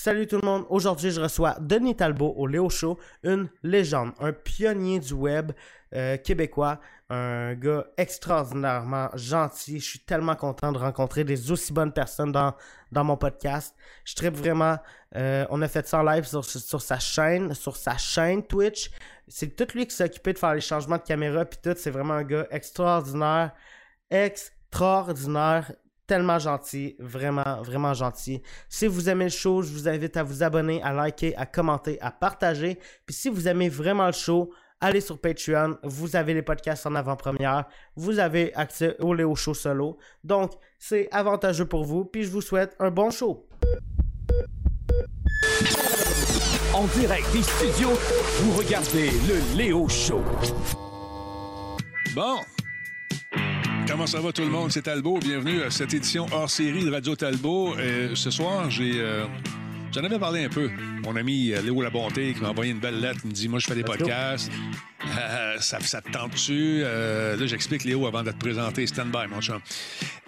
Salut tout le monde, aujourd'hui je reçois Denis Talbot au Léo Show, une légende, un pionnier du web euh, québécois, un gars extraordinairement gentil. Je suis tellement content de rencontrer des aussi bonnes personnes dans, mon podcast. Je tripe vraiment. Euh, on a fait ça en live sur, sur sa chaîne, sur sa chaîne Twitch. C'est tout lui qui s'est occupé de faire les changements de caméra puis tout. C'est vraiment un gars extraordinaire, extraordinaire tellement gentil, vraiment, vraiment gentil. Si vous aimez le show, je vous invite à vous abonner, à liker, à commenter, à partager. Puis si vous aimez vraiment le show, allez sur Patreon, vous avez les podcasts en avant-première, vous avez accès au Léo Show solo. Donc, c'est avantageux pour vous, puis je vous souhaite un bon show. En direct des studios, vous regardez le Léo Show. Bon, Comment ça va tout le monde? C'est Talbot. Bienvenue à cette édition hors série de Radio Talbot. Euh, ce soir, j'ai. euh, J'en avais parlé un peu. Mon ami euh, Léo Labonté qui m'a envoyé une belle lettre. Il me dit Moi, je fais des podcasts. Euh, ça, ça te tente-tu? Euh, là, j'explique Léo avant de te présenter. Stand by, mon chum.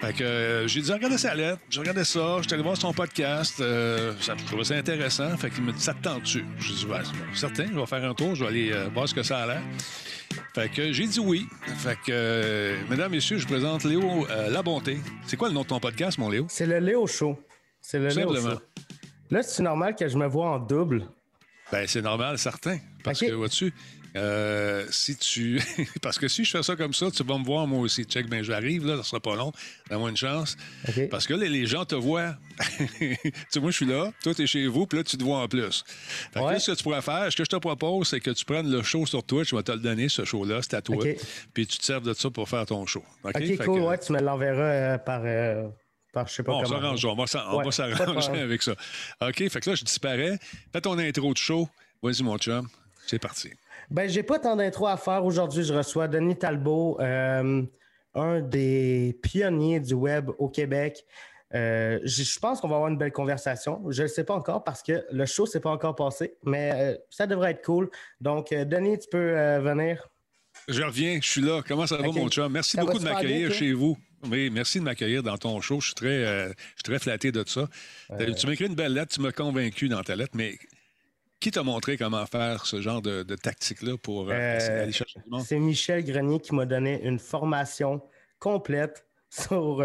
Fait que euh, j'ai dit Regardez sa lettre. J'ai regardé ça. J'étais allé voir son podcast. Ça, je trouvais ça intéressant. Fait qu'il me dit Ça te tente-tu? J'ai dit Ouais, c'est bon. certain. Je vais faire un tour. Je vais aller voir ce que ça a l'air. Fait que j'ai dit oui. Fait que, euh, mesdames, messieurs, je présente Léo euh, Labonté. C'est quoi le nom de ton podcast, mon Léo? C'est le Léo Show. C'est le Léo Simplement. Show. Là, c'est normal que je me vois en double? Ben, c'est normal, certain. Parce que, vois-tu, euh, si tu. Parce que si je fais ça comme ça, tu vas me voir moi aussi. Check, ben, j'arrive, là, ça sera pas long. Donne-moi une chance. Parce que là, les gens te voient. tu sais, moi, je suis là, toi, tu es chez vous, puis là, tu te vois en plus. Fait que Ouais. là, ce que tu pourrais faire, ce que je te propose, c'est que tu prennes le show sur Twitch, je vais te le donner, ce show-là, c'est à toi. Puis tu te serves de ça pour faire ton show. OK, cool. que- Ouais, tu me l'enverras euh, par, euh, par je sais pas Bon, on comment. s'arrange, on va on s'arranger avec ça. OK, fait que là, je disparais. Fais ton intro de show. Vas-y, mon chum. C'est parti. Ben, j'ai pas tant d'intro à faire. Aujourd'hui, je reçois Denis Talbot, euh, un des pionniers du web au Québec. Euh, je pense qu'on va avoir une belle conversation. Je ne le sais pas encore parce que le show s'est pas encore passé, mais euh, ça devrait être cool. Donc, Denis, tu peux venir. Je reviens, je suis là. Comment ça va, mon chum? Merci Ça beaucoup de m'accueillir chez vous. Oui, merci de m'accueillir dans ton show. Je suis très, euh, je suis très flatté de ça. Euh. Tu m'as écrit une belle lettre, tu m'as convaincu dans ta lettre, mais qui t'a montré comment faire ce genre de, de tactique-là pour euh, Euh, aller chercher du monde? C'est Michel Grenier qui m'a donné une formation complète sur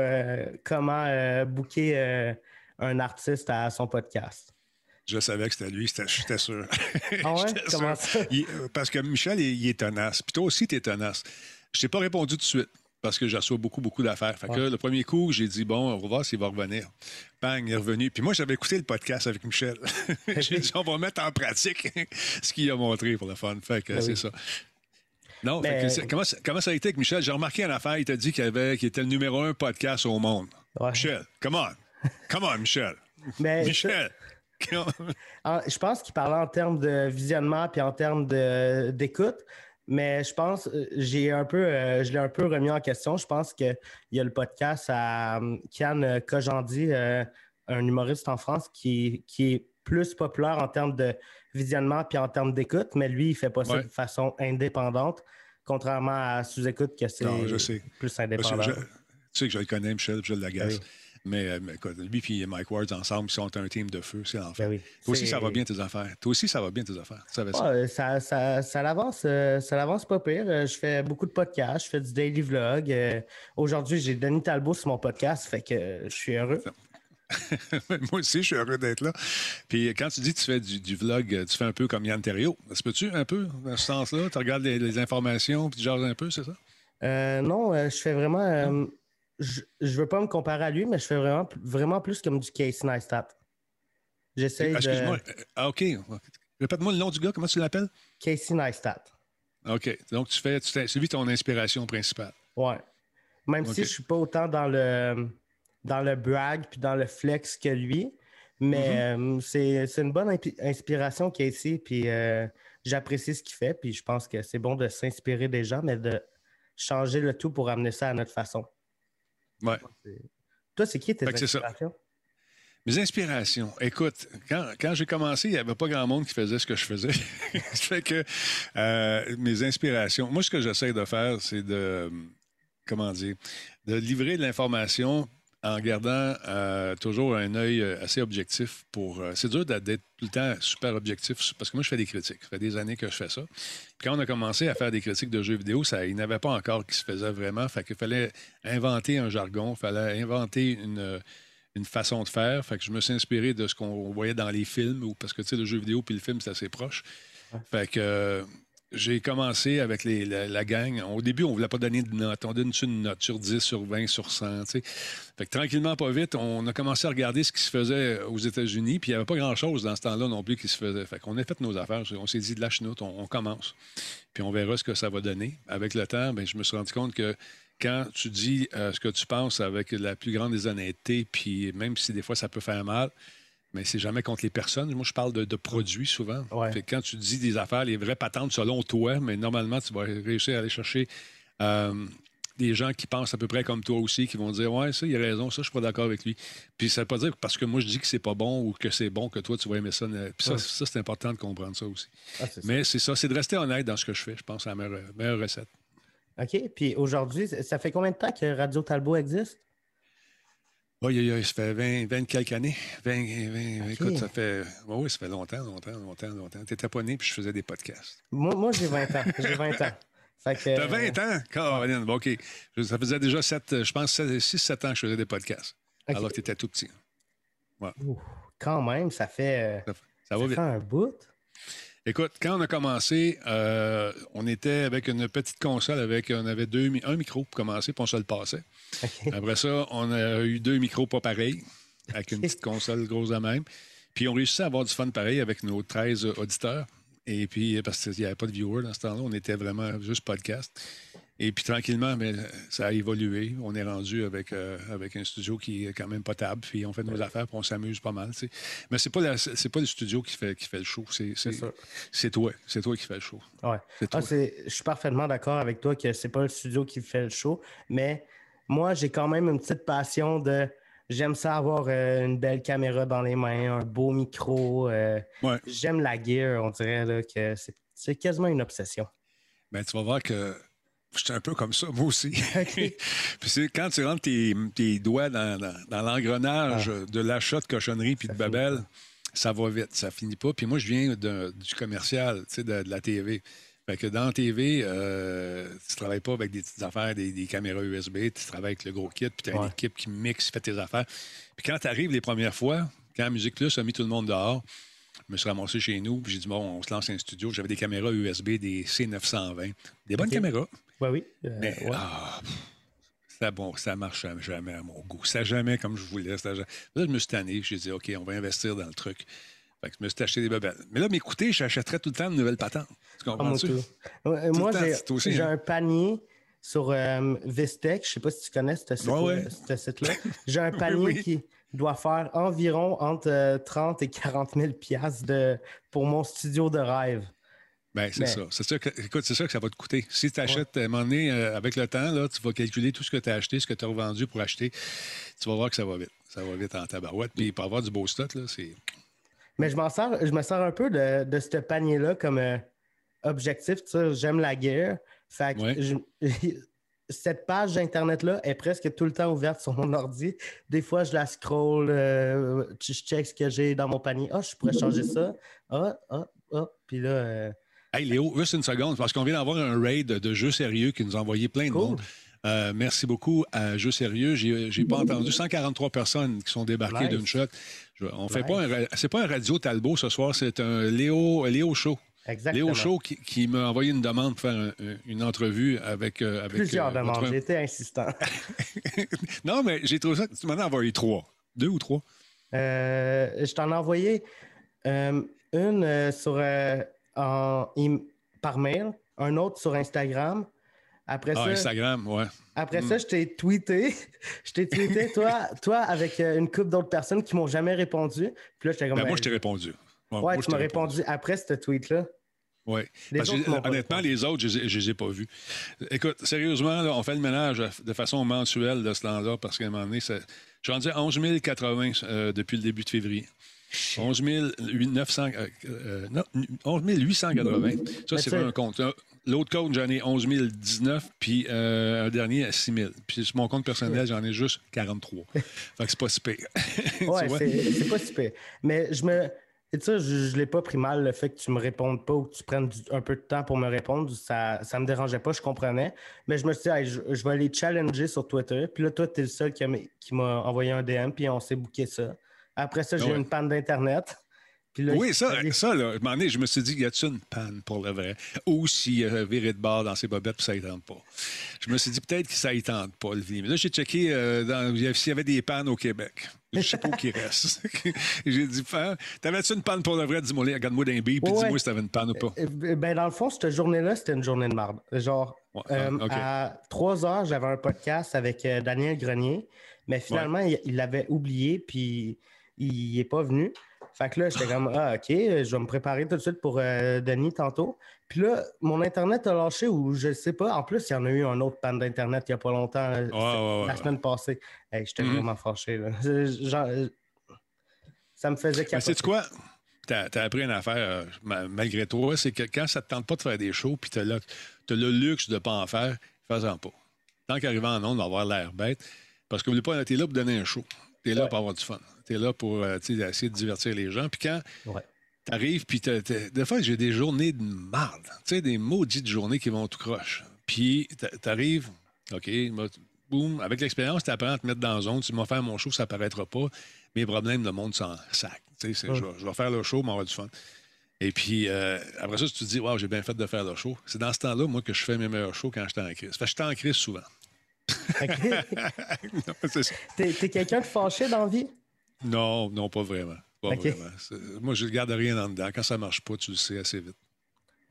comment booker un artiste à son podcast. Je savais que c'était lui, j'étais sûr. Ah ouais? J'étais Comment sûr. ça? Il- parce que Michel, il, il est tenace. Puis toi aussi, tu es tenace. Je t'ai pas répondu tout de suite parce que je reçois beaucoup, beaucoup d'affaires. Fait que Ouais. le premier coup, j'ai dit, bon, on va voir s'il va revenir. Bang, il est revenu. Puis moi, j'avais écouté le podcast avec Michel. j'ai dit, on va mettre en pratique ce qu'il a montré pour le fun. Fait que Ben c'est ça. Non, fait Mais- que c'est- comment, ça- comment ça a été avec Michel? J'ai remarqué une affaire, il t'a dit qu'il était le numéro un podcast au monde. Ouais. Michel, come on. Come on, Michel. Mais Michel. En- je pense qu'il parlait en termes de visionnement puis en termes d'écoute, mais je pense euh, j'ai un peu euh, je l'ai un peu remis en question. Je pense qu'il y a le podcast à euh, Kian Kojandi, euh, un humoriste en France qui, qui est plus populaire en termes de visionnement puis en termes d'écoute, mais lui, il fait pas ça Ouais. de façon indépendante, contrairement à sous-écoute que c'est plus indépendant. je- tu sais que je le connais, Michel, puis je l'agace. Oui. Mais, euh, mais écoute, lui et Mike Ward ensemble, ils sont un team de feu, c'est l'enfer. Ben oui. Toi aussi, ça va bien tes affaires. Toi aussi, ça va bien tes affaires. Tu savais ça? Ouais, ça, ça, ça l'avance, euh, ça l'avance pas pire. Euh, Je fais beaucoup de podcasts, je fais du daily vlog. Euh, Aujourd'hui, j'ai Denis Talbot sur mon podcast, fait que euh, je suis heureux. Moi aussi, je suis heureux d'être là. Puis quand tu dis que tu fais du, du vlog, euh, tu fais un peu comme Yann Terriot. Se peux-tu un peu dans ce sens-là? Tu regardes les, les informations puis tu jases un peu, c'est ça? Euh, non, euh, je fais vraiment. Je, je veux pas me comparer à lui, mais je fais vraiment, vraiment plus comme du Casey Neistat. J'essaie de. Excuse-moi. euh, Ah, OK. Répète-moi le nom du gars, comment tu l'appelles? Casey Neistat. OK. Donc, tu fais, c'est lui ton inspiration principale. Ouais. Même si je suis pas autant dans le dans le brag puis dans le flex que lui, mais Mm-hmm. euh, c'est une bonne inspiration Casey puis euh, j'apprécie ce qu'il fait puis je pense que c'est bon de s'inspirer des gens mais de changer le tout pour amener ça à notre façon. Ouais. Toi, c'est qui tes inspirations? Mes inspirations. Écoute, quand, quand j'ai commencé, il n'y avait pas grand monde qui faisait ce que je faisais. ça fait que euh, mes inspirations. Moi, ce que j'essaie de faire, c'est de. Comment dire? De livrer de l'information en gardant euh, toujours un œil euh, assez objectif pour. euh, c'est dur d'être tout le temps super objectif parce que moi, je fais des critiques. Ça fait des années que je fais ça. Puis quand on a commencé à faire des critiques de jeux vidéo, ça, il n'y avait pas encore qui se faisait vraiment. Fait qu'il fallait inventer un jargon, il fallait inventer une, une façon de faire. Fait que je me suis inspiré de ce qu'on voyait dans les films, ou parce que tu sais, le jeu vidéo puis le film, c'est assez proche. Fait que j'ai commencé avec la, gang. Au début, on ne voulait pas donner de note. On donne une note sur 10, sur 20, sur 100. tu sais. Fait que tranquillement, pas vite, on a commencé à regarder ce qui se faisait aux États-Unis. Puis il n'y avait pas grand-chose dans ce temps-là non plus qui se faisait. Fait qu'on a fait nos affaires. On s'est dit de la chenoute, on, on commence. Puis on verra ce que ça va donner. Avec le temps, ben, je me suis rendu compte que quand tu dis euh, ce que tu penses avec la plus grande des honnêtetés, puis même si des fois ça peut faire mal, mais c'est jamais contre les personnes. Moi, je parle de, de produits souvent. Ouais. Fait que quand tu dis des affaires, les vraies patentes selon toi, mais normalement, tu vas réussir à aller chercher euh, des gens qui pensent à peu près comme toi aussi, qui vont dire Ouais, ça, il a raison, ça, je suis pas d'accord avec lui. Puis ça veut pas dire que parce que moi, je dis que c'est pas bon ou que c'est bon que toi, tu vas aimer ça. Puis ça, Ouais. ça, c'est important de comprendre ça aussi. Ah. Mais c'est ça, c'est de rester honnête dans ce que je fais. Je pense à la meilleure, meilleure recette. OK. Puis aujourd'hui, ça fait combien de temps que Radio Talbot existe? Oui, ça fait 20, 20 quelques années. 20, 20, OK. Écoute, ça fait. Oui, oui, ça fait longtemps, longtemps, longtemps, longtemps. T'étais pas né, puis je faisais des podcasts. Moi, moi j'ai 20 ans. J'ai 20 ans. Fait que, T'as 20 ans? Caroline, bon, OK. Ça faisait déjà 7, je pense 6-7 ans que je faisais des podcasts. OK. Alors que t'étais tout petit. Ouh, quand même, ça fait, euh, Ça, ça ça va fait vite. un bout. Écoute, quand on a commencé, euh, on était avec une petite console avec, on avait deux, un micro pour commencer, puis on se le passait. Après ça, on a eu deux micros pas pareils, avec une petite console grosse de même. Puis on réussit à avoir du fun pareil avec nos 13 auditeurs. Et puis, parce qu'il n'y avait pas de viewers dans ce temps-là, on était vraiment juste podcast. Et puis tranquillement, mais ça a évolué. On est rendu avec, euh, avec un studio qui est quand même potable. Puis on fait nos affaires, puis on s'amuse pas mal. Mais c'est pas la- c'est pas le studio qui fait, qui fait le show. C'est c'est- sûr. c'est toi. C'est toi qui fais le show. Ouais. Ah, je suis parfaitement d'accord avec toi que c'est pas le studio qui fait le show, mais moi, j'ai quand même une petite passion de. J'aime ça avoir euh, une belle caméra dans les mains, un beau micro. euh, Ouais. J'aime la gear, on dirait là, que c'est- c'est quasiment une obsession. Ben, tu vas voir que j'étais un peu comme ça, moi aussi. Puis quand tu rentres tes, tes doigts dans, dans- dans l'engrenage de l'achat de cochonnerie puis de Ah. babel, ça va vite, ça finit pas. Puis moi, je viens de- du commercial, tu sais, de, de la TV. Fait que dans la TV, euh, tu travailles pas avec des petites affaires, des, des caméras USB, tu travailles avec le gros kit, puis tu as une équipe qui mixe, fait tes affaires. Puis quand tu arrives les premières fois, quand Musique Plus a mis tout le monde dehors, je me suis ramassé chez nous, puis j'ai dit, bon, on se lance un studio. J'avais des caméras USB, des C920, des bonnes caméras. Oui, oui. euh, Mais ouais. ah, ça, bon, ça marche jamais à mon goût. Ça jamais comme je voulais. ça jamais- Là, je me suis tanné. J'ai dit, OK, on va investir dans le truc. Fait que je me suis acheté des bebelles. Mais là, m'écouter, j'achèterais tout le temps de nouvelles patentes. Tu Ah. Ouais, Tout Moi, j'ai hein. un panier sur euh, Vistec. Je sais pas si tu connais ce Ouais, ouais. site-là. J'ai un panier Oui. qui doit faire environ entre euh, 30 et 40 000 piastres de, pour mon studio de rêve. Ben, c'est Mais- ça. C'est ça que, écoute, c'est ça que ça va te coûter. Si tu achètes, à un moment donné, euh, avec le temps, là, tu vas calculer tout ce que tu as acheté, ce que tu as revendu pour acheter. Tu vas voir que ça va vite. Ça va vite en tabarouette. Puis pour avoir du beau stock, là, c'est. Mais je m'en sers, je me sers un peu de, de ce panier-là comme euh, objectif. J'aime la guerre. Fait que Ouais. je- cette page d'Internet-là est presque tout le temps ouverte sur mon ordi. Des fois, je la scroll, euh, je check ce que j'ai dans mon panier. Ah, je pourrais changer ça. Ah, ah, ah. Puis là, Hey Léo, juste une seconde, parce qu'on vient d'avoir un raid de jeux sérieux qui nous a envoyé plein de Cool. monde. Euh, merci beaucoup à Jeux Sérieux. J'ai pas entendu 143 personnes qui sont débarquées d'une shot. Je- on fait pas c'est pas un radio Talbot ce soir, c'est un Léo, Léo Show. exactement. Léo Show qui, qui m'a envoyé une demande pour faire un- un- une entrevue avec. euh, avec Plusieurs euh, demandes. votre- été insistant. non, mais j'ai trouvé ça. Tu m'en as envoyé trois. Deux ou trois. Euh, je t'en ai envoyé une sur, en, par mail, un autre sur Instagram. Après Ah, ça, Instagram, ouais. après Hmm. ça, je t'ai tweeté. je t'ai tweeté, toi, toi avec euh, une couple d'autres personnes qui m'ont jamais répondu. Puis là, j'étais comme. Ben, moi, ben, je t'ai répondu. Ouais, Ouais, moi, je tu m'as répondu après ce tweet-là. Oui. Honnêtement, les autres, je ne les ai pas vus. Écoute, sérieusement, là, on fait le ménage de façon mensuelle de ce temps-là parce qu'à un moment donné, je suis rendu à 11 080 euh, depuis le début de février. 11 900, euh, euh, non, 11 880. Ça, c'est un compte. Euh, L'autre compte, j'en ai 11 019, puis euh, un dernier à 6 000. Puis sur mon compte personnel, j'en ai juste 43. fait que c'est pas si pire. Ouais, c'est pas super. Mais je me. Et sais, je, je l'ai pas pris mal le fait que tu me répondes pas ou que tu prennes du- un peu de temps pour me répondre. Ça, ça me dérangeait pas, je comprenais. Mais je me suis dit, Hey, je, je vais aller challenger sur Twitter. Puis là, toi, tu es le seul qui m'a qui m'a envoyé un DM, puis on s'est booké ça. Après ça, j'ai eu Ouais. une panne d'Internet. Là, Oui, ça, ça là, à un moment donné, je me suis dit, y a-t-il une panne pour le vrai? Ou s'il a viré de bord dans ses bobettes, puis ça ne tente pas. Je me suis dit, peut-être que ça ne tente pas, le. Mais là, j'ai checké euh, s'il y avait des pannes au Québec. Je sais pas où qui reste. j'ai dit, t'avais-tu une panne pour le vrai? Dis-moi, regarde-moi d'un bille, puis Ouais. dis-moi si t'avais une panne ou pas. Euh, Ben, dans le fond, cette journée-là, c'était une journée de marde. Genre, Ouais, euh, ah, à 3 heures, j'avais un podcast avec euh, Daniel Grenier, mais finalement, il il l'avait oublié, puis il n'est pas venu. Fait que là, j'étais comme, ah, OK, je vais me préparer tout de suite pour euh, Denis tantôt. Puis là, mon Internet a lâché ou je sais pas. En plus, il y en a eu un autre panne d'Internet il n'y a pas longtemps, euh, ouais, ouais, la semaine passée. Hey, j'étais Mhm. vraiment fâché. là. Genre, euh, ça me faisait capoter. sais-tu quoi? T'as as appris une affaire, euh, ma- malgré toi, c'est que quand ça te tente pas de faire des shows, puis t'as le, t'as le luxe de pas en faire, fais-en pas. Tant qu'arrivant en ondes, d'avoir l'air bête, parce que pas, t'es là pour donner un show. T'es là pour avoir du fun. T'es là pour euh, tu essayer de divertir les gens. Puis quand Ouais. t'arrives, puis t'as- t'as- des fois, j'ai des journées de marde. Tu sais, des maudites journées qui vont tout croche. Puis t'a- t'arrives, OK, boum, avec l'expérience, tu apprends à te mettre dans la zone. Tu m'as fait mon show, ça paraîtra pas. Mes problèmes, le monde s'en sac. Tu Ouais. je, vais, je vais faire le show, m'avoir du fun. Et puis, euh, après ça, tu te dis, waouh, j'ai bien fait de faire le show, c'est dans ce temps-là, moi, que je fais mes meilleurs shows quand j'étais en crise. Fait que j'étais en crise souvent. OK. Non, c'est ça. T'es t'es quelqu'un de fâché dans la vie? Non, non, pas vraiment. Pas vraiment. Moi, je ne garde rien en dedans. Quand ça marche pas, tu le sais assez vite.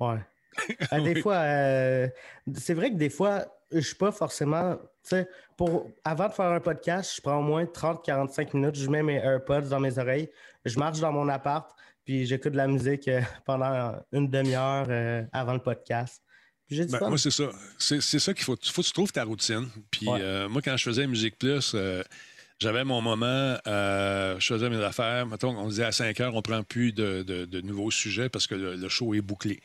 Ouais. Euh, des Oui. fois, euh, c'est vrai que des fois, je suis pas forcément. Tu sais, pour avant de faire un podcast, je prends au moins 30-45 minutes, je mets mes AirPods dans mes oreilles, je marche dans mon appart, puis j'écoute de la musique euh, pendant une demi-heure euh, avant le podcast. Ben, moi, c'est ça. C'est ça qu'il faut. Il faut que tu trouves ta routine. Puis Ouais. euh, moi, quand je faisais Musique Plus, j'avais mon moment, euh, je faisais mes affaires. Mettons, on disait à 5 heures, on prend plus de, de- de nouveaux sujets parce que le, le show est bouclé.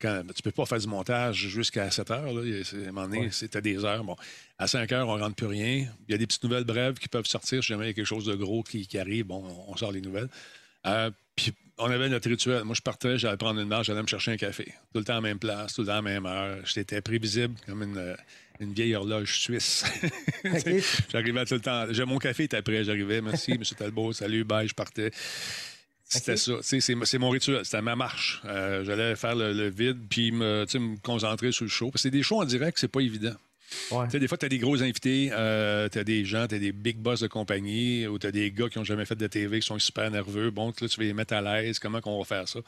Quand, tu peux pas faire du montage jusqu'à 7 heures. Là. À un moment donné, Ouais. c'était des heures. Bon, à 5 heures, on rentre plus rien. Il y a des petites nouvelles brèves qui peuvent sortir. Si jamais il y a quelque chose de gros qui, qui arrive, bon, on sort les nouvelles. Euh, puis on avait notre rituel. Moi, je partais, j'allais prendre une marche, j'allais me chercher un café. Tout le temps à la même place, tout le temps à la même heure. J'étais prévisible comme une, une vieille horloge suisse. J'arrivais tout le temps. J'ai mon café était prêt, j'arrivais. Merci, M. Talbot, salut, bye, je partais. C'était ça. C'est mon rituel, c'était ma marche. Euh, J'allais faire le, le vide puis me, me concentrer sur le show. Parce que c'est des shows en direct, c'est pas évident. Ouais. Des fois, tu as des gros invités, euh, tu as des gens, tu as des big boss de compagnie, ou tu as des gars qui ont jamais fait de TV, qui sont super nerveux. Bon, là, tu vas les mettre à l'aise. Comment qu'on va faire ça?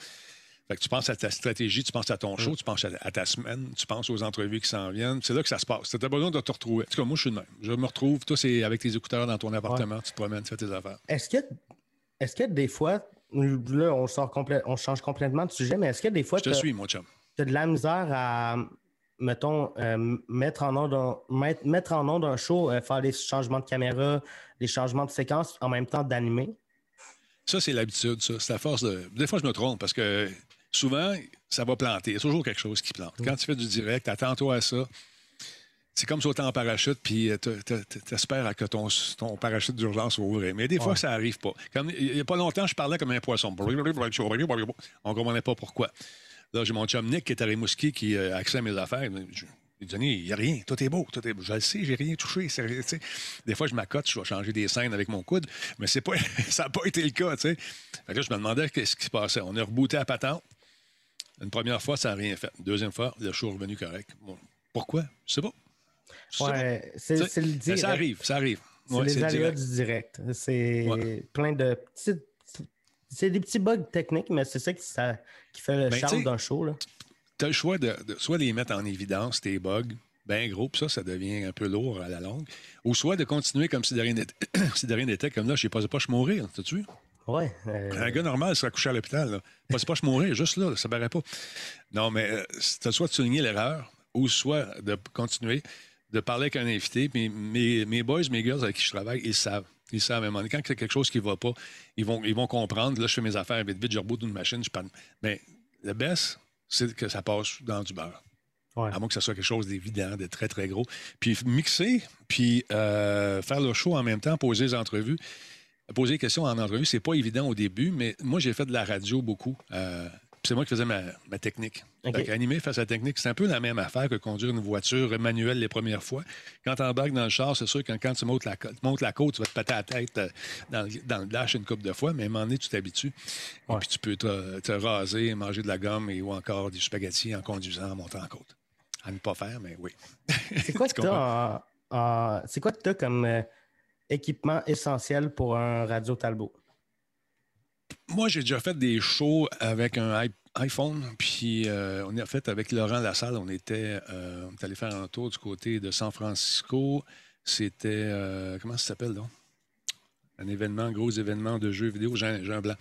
Fait que tu penses à ta stratégie, tu penses à ton show, tu penses à, à ta semaine, tu penses aux entrevues qui s'en viennent. C'est là que ça se passe. Tu as besoin de te retrouver. En tout cas, moi, je suis le même. Je me retrouve. Toi, c'est avec tes écouteurs dans ton appartement, tu te promènes, tu fais tes affaires. Est-ce que, est-ce que des fois, là, on, sort complè- on change complètement de sujet, mais est-ce que des fois, Je te suis, mon chum. tu as de la misère à, mettons, euh, mettre, en un, mettre, mettre en onde un show, euh, faire des changements de caméra, des changements de séquence en même temps d'animer? Ça, c'est l'habitude, ça. C'est la force de. Des fois, je me trompe parce que souvent, ça va planter. Il y a toujours quelque chose qui plante. Quand tu fais du direct, attends-toi à ça. C'est comme sauter en parachute, puis euh, te- te- te- t'espères que ton, ton parachute d'urgence soit ouvert. Mais des fois, Ouais. ça n'arrive pas. Comme, il n'y a pas longtemps, je parlais comme un poisson. On ne comprenait pas pourquoi. Là, j'ai mon chum Nick qui est à Rimouski qui euh, a accès à mes affaires. Je- Il dit, Denis, il n'y a rien. Tout est beau. Tout est beau. Je le sais, j'ai rien touché. Des fois, je m'accote, je vais changer des scènes avec mon coude, mais c'est pas, ça n'a pas été le cas. là, je me demandais qu'est-ce qui se passait. On a rebooté à patente. Une première fois, ça n'a rien fait. Une deuxième fois, le show est revenu correct. Bon, pourquoi? Je sais pas. Ouais, c'est le mais direct. ça arrive, ça arrive. C'est Ouais, les le aléas du direct. C'est Ouais. plein de petits. C'est des petits bugs techniques, mais c'est ça qui, ça qui fait le Ben, charme d'un show. Tu as le choix de, de soit les mettre en évidence, tes bugs, bien gros, puis ça, ça devient un peu lourd à la longue, ou soit de continuer comme si de rien n'était, si comme là, je sais pas, pas, je mourir, t'as-tu vu? Ouais. euh, Un gars normal serait couché à l'hôpital, là. Pas, c'est pas, je mourir, juste là, ça paraît pas. Non, mais euh, t'as soit de souligner l'erreur, ou soit de continuer, de parler avec un invité, mes, mes boys, mes girls avec qui je travaille, ils savent. Ils savent, à un moment donné, quand il y a quelque chose qui ne va pas, ils vont, ils vont comprendre. Là, je fais mes affaires vite, vite, je reboot une machine, je parle. Mais le best, c'est que ça passe dans du beurre. Ouais. À moins que ce soit quelque chose d'évident, de très, très gros. Puis mixer, puis euh, faire le show en même temps, poser les entrevues. Poser des questions en entrevue, c'est pas évident au début, mais moi, j'ai fait de la radio beaucoup. Euh, c'est moi qui faisais ma, ma technique. OK. Fait animer face à la technique, c'est un peu la même affaire que conduire une voiture manuelle les premières fois. Quand tu embarques dans le char, c'est sûr que quand tu montes la, côte- montes la côte, tu vas te péter la tête euh, dans, le- dans le dash une couple de fois, mais à un moment donné, tu t'habitues. Et puis tu peux te, te raser, manger de la gomme et, ou encore du spaghetti en conduisant, en montant en côte. À ne pas faire, mais oui. C'est quoi Tu que en- en- C'est quoi que comme euh, équipement essentiel pour un radio Talbot? Moi, j'ai déjà fait des shows avec un iPhone, puis euh, on a fait avec Laurent Lassalle. On était, euh, on est allé faire un tour du côté de San Francisco. C'était, euh, comment ça s'appelle, donc? Un événement, gros événement de jeux vidéo, Jean, Jean Blanc.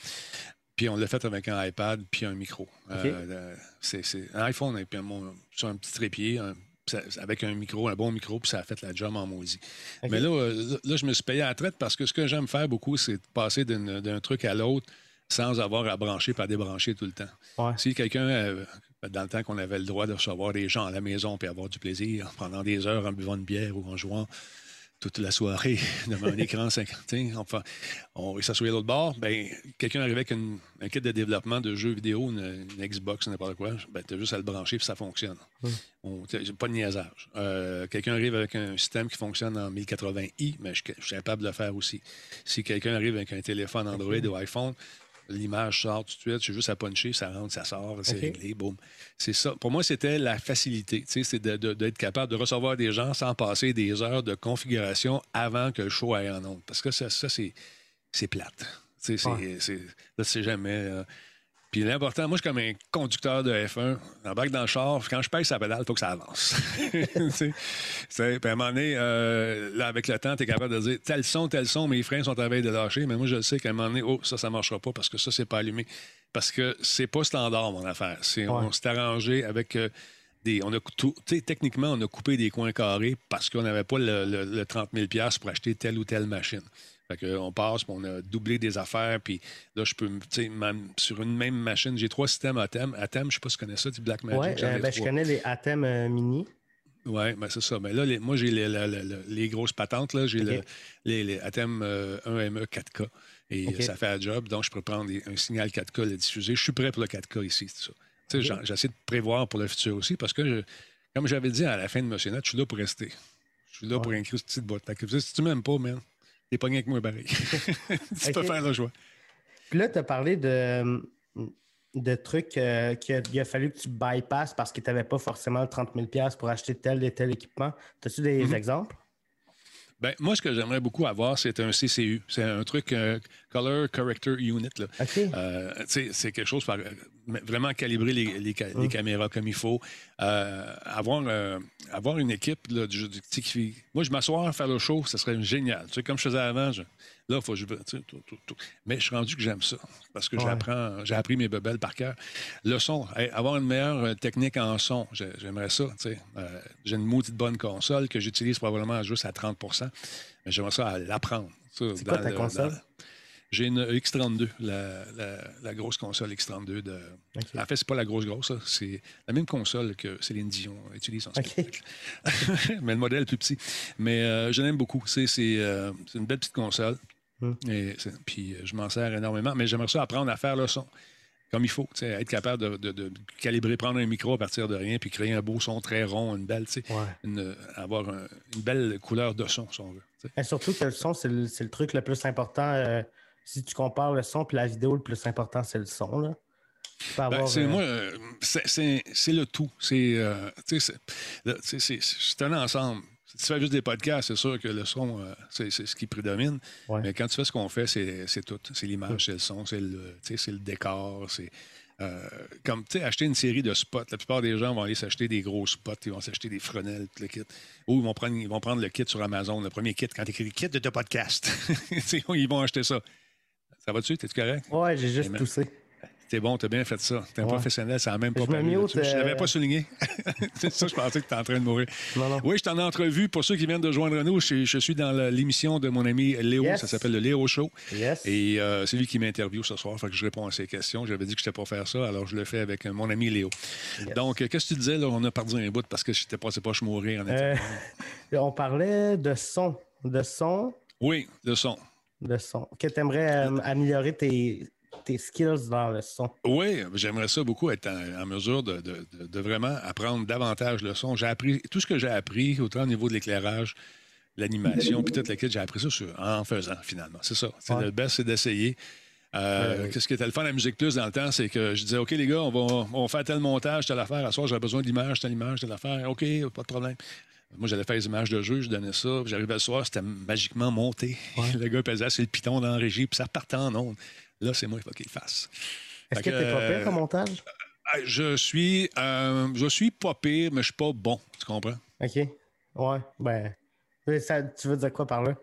Puis on l'a fait avec un iPad puis un micro. Euh, c'est, un iPhone et puis un, sur un petit trépied, un- ça- avec un micro, un bon micro, puis ça a fait la job en maudit. Mais là, euh, là, je me suis payé à la traite parce que ce que j'aime faire beaucoup, c'est de passer d'un truc à l'autre sans avoir à brancher pas débrancher tout le temps. Ouais. Si quelqu'un, euh, dans le temps qu'on avait le droit de recevoir des gens à la maison puis avoir du plaisir pendant des heures en buvant une bière ou en jouant toute la soirée devant un écran 50, tu sais, enfin, on s'assoyait de l'autre bord, ben, quelqu'un arrivait avec une- un kit de développement de jeux vidéo, une, une Xbox, n'importe quoi, ben, tu as juste à le brancher puis ça fonctionne. On- t'as- j'ai pas de niaisage. Euh, quelqu'un arrive avec un système qui fonctionne en 1080i, mais je, je suis capable de le faire aussi. Si quelqu'un arrive avec un téléphone Android ou iPhone, l'image sort tout de suite, j'ai juste à puncher, ça rentre, ça sort, c'est réglé, boum. C'est ça. Pour moi, c'était la facilité. Tu sais, C'est d'être capable de recevoir des gens sans passer des heures de configuration avant que le show aille en ondes. Parce que ça, ça c'est c'est plate. Tu sais, c'est- Ouais. c'est- là, c'est jamais. euh, Puis l'important, moi, je suis comme un conducteur de F1. J'embarque dans le char. Quand je pèse sa pédale, il faut que ça avance. Puis à un moment donné, euh, là, avec le temps, tu es capable de dire tel son, tel son, mes freins sont à veille de lâcher. Mais moi, je le sais qu'à un moment donné, oh, ça, ça ne marchera pas parce que ça, c'est pas allumé. Parce que c'est pas standard, mon affaire. On s'est arrangé avec. euh, des, on a tout, techniquement, on a coupé des coins carrés parce qu'on n'avait pas le, le- le 30 000 pour acheter telle ou telle machine. Fait que, on passe, puis on a doublé des affaires, puis là, je peux, même sur une même machine, j'ai trois systèmes. À thème, je sais pas si tu connais ça, du Black Magic. Ouais, euh, ben, je connais les Atem euh, Mini. Oui, ben c'est ça. Mais là, les- moi, j'ai les, le- le- le- les grosses patentes. Là. J'ai le- les, Atem euh, 1ME 4K. Et ça fait un job. Donc, je peux prendre un signal 4K, le diffuser. Je suis prêt pour le 4K ici, c'est ça. Tu sais, j'en- J'essaie de prévoir pour le futur aussi parce que, je- comme j'avais dit à la fin de Monsieur Net, je suis là pour rester. Je suis là pour inscrire cette petite boîte. Que, si tu m'aimes pas, man, t'es pogné avec moi pareil. tu peux faire le choix. Puis là, tu as parlé de, de trucs euh, qu'il a, il a fallu que tu bypasses parce que tu n'avais pas forcément 30 000 pour acheter tel et tel équipement. As-tu des Mhm. exemples? Ben, moi, ce que j'aimerais beaucoup avoir, c'est un CCU. C'est un truc euh, Color Corrector Unit. Là. Euh, c'est quelque chose par mais vraiment calibrer les, les ca- les caméras comme il faut. Euh, avoir, euh, avoir une équipe là, du, du- qui Moi, je m'asseoir, faire le show, ça serait génial. Tu sais, comme je faisais avant, je- là, il faut que je. tout, tout, tout. Mais je suis rendu que j'aime ça. Parce que Ouais. j'apprends, j'ai appris mes bebelles par cœur. Le son, hey, avoir une meilleure euh, technique en son, j'ai- j'aimerais ça. Euh, j'ai une maudite bonne console que j'utilise probablement juste à 30% mais j'aimerais ça à l'apprendre. C'est quoi ta le- console? dans- j'ai une X32, la, la- la grosse console X32 de. En fait, c'est pas la grosse grosse, c'est la même console que Céline Dion utilise en moment. Mais le modèle est plus petit. Mais euh, je l'aime beaucoup. C'est c'est, euh, c'est une belle petite console. Hmm. Et puis euh, je m'en sers énormément. Mais j'aimerais ça apprendre à faire le son comme il faut. Être capable de, de- de calibrer, prendre un micro à partir de rien, puis créer un beau son très rond, une belle, Ouais. une- avoir un- une belle couleur de son, si on veut. Et surtout que le son, c'est le, truc le plus important. euh, si tu compares le son et la vidéo, le plus important, c'est le son. Là. Ben, c'est, euh, moi, euh, c'est, le tout. C'est, euh, un ensemble. Si tu fais juste des podcasts, c'est sûr que le son, euh, c'est, c'est ce qui prédomine. Ouais. Mais quand tu fais ce qu'on fait, c'est, c'est tout. C'est l'image, c'est le son, c'est le, c'est le décor. C'est, euh, comme tu sais, acheter une série de spots. La plupart des gens vont aller s'acheter des gros spots, ils vont s'acheter des frenelles, tout le kit. Ou ils vont prendre, ils vont prendre le kit sur Amazon, le premier kit, quand tu écris kit de ta podcast. Ils vont acheter ça. Ça va dessus? T'es-tu correct? Ouais, j'ai juste Amen. T'es bon, t'as bien fait ça. T'es un Ouais. professionnel, ça a même pas là-dessus. Je euh, l'avais pas souligné. C'est ça, je pensais que t'étais en train de mourir. Non, non. Oui, je t'en ai entrevue. Pour ceux qui viennent de joindre nous, je, je suis dans l'émission de mon ami Léo. Yes. Ça s'appelle le Léo Show. Yes. Et euh, c'est lui qui m'interviewe ce soir. Fait que je réponds à ses questions. J'avais dit que je n'étais pas faire ça, alors je le fais avec euh, mon ami Léo. Yes. Donc, euh, qu'est-ce que tu disais? Là? On a perdu un bout parce que je n'étais pas, pas je mourir. En Euh, on parlait de son. De son. Oui, le son. De son. Que tu aimerais améliorer tes, tes skills dans le son. Oui, j'aimerais ça beaucoup être en, en mesure de, de- de- de vraiment apprendre davantage le son. J'ai appris tout ce que j'ai appris, autant au niveau de l'éclairage, l'animation, puis toute la kit, j'ai appris ça sur- en faisant, finalement. C'est ça. Ouais. Le best, c'est d'essayer. Euh, Ouais. Qu'est-ce qui était le fun à Musique Plus dans le temps, c'est que je disais, OK, les gars, on va, on va faire tel montage, telle affaire. À soir, j'aurais besoin d'images, telle image, telle affaire. OK, pas de problème. Moi, j'allais faire les images de jeu, je donnais ça. J'arrivais le soir, c'était magiquement monté. Le gars pesait sur le piton dans la régie, puis ça repartait en ondes. Là, c'est moi, qu'il le fasse. Est-ce que t'es pas euh, pire comme montage? ah, Je suis, euh, je suis pas pire, mais je suis pas bon. Tu comprends? OK. Ouais. Ben. ça- tu veux dire quoi par là?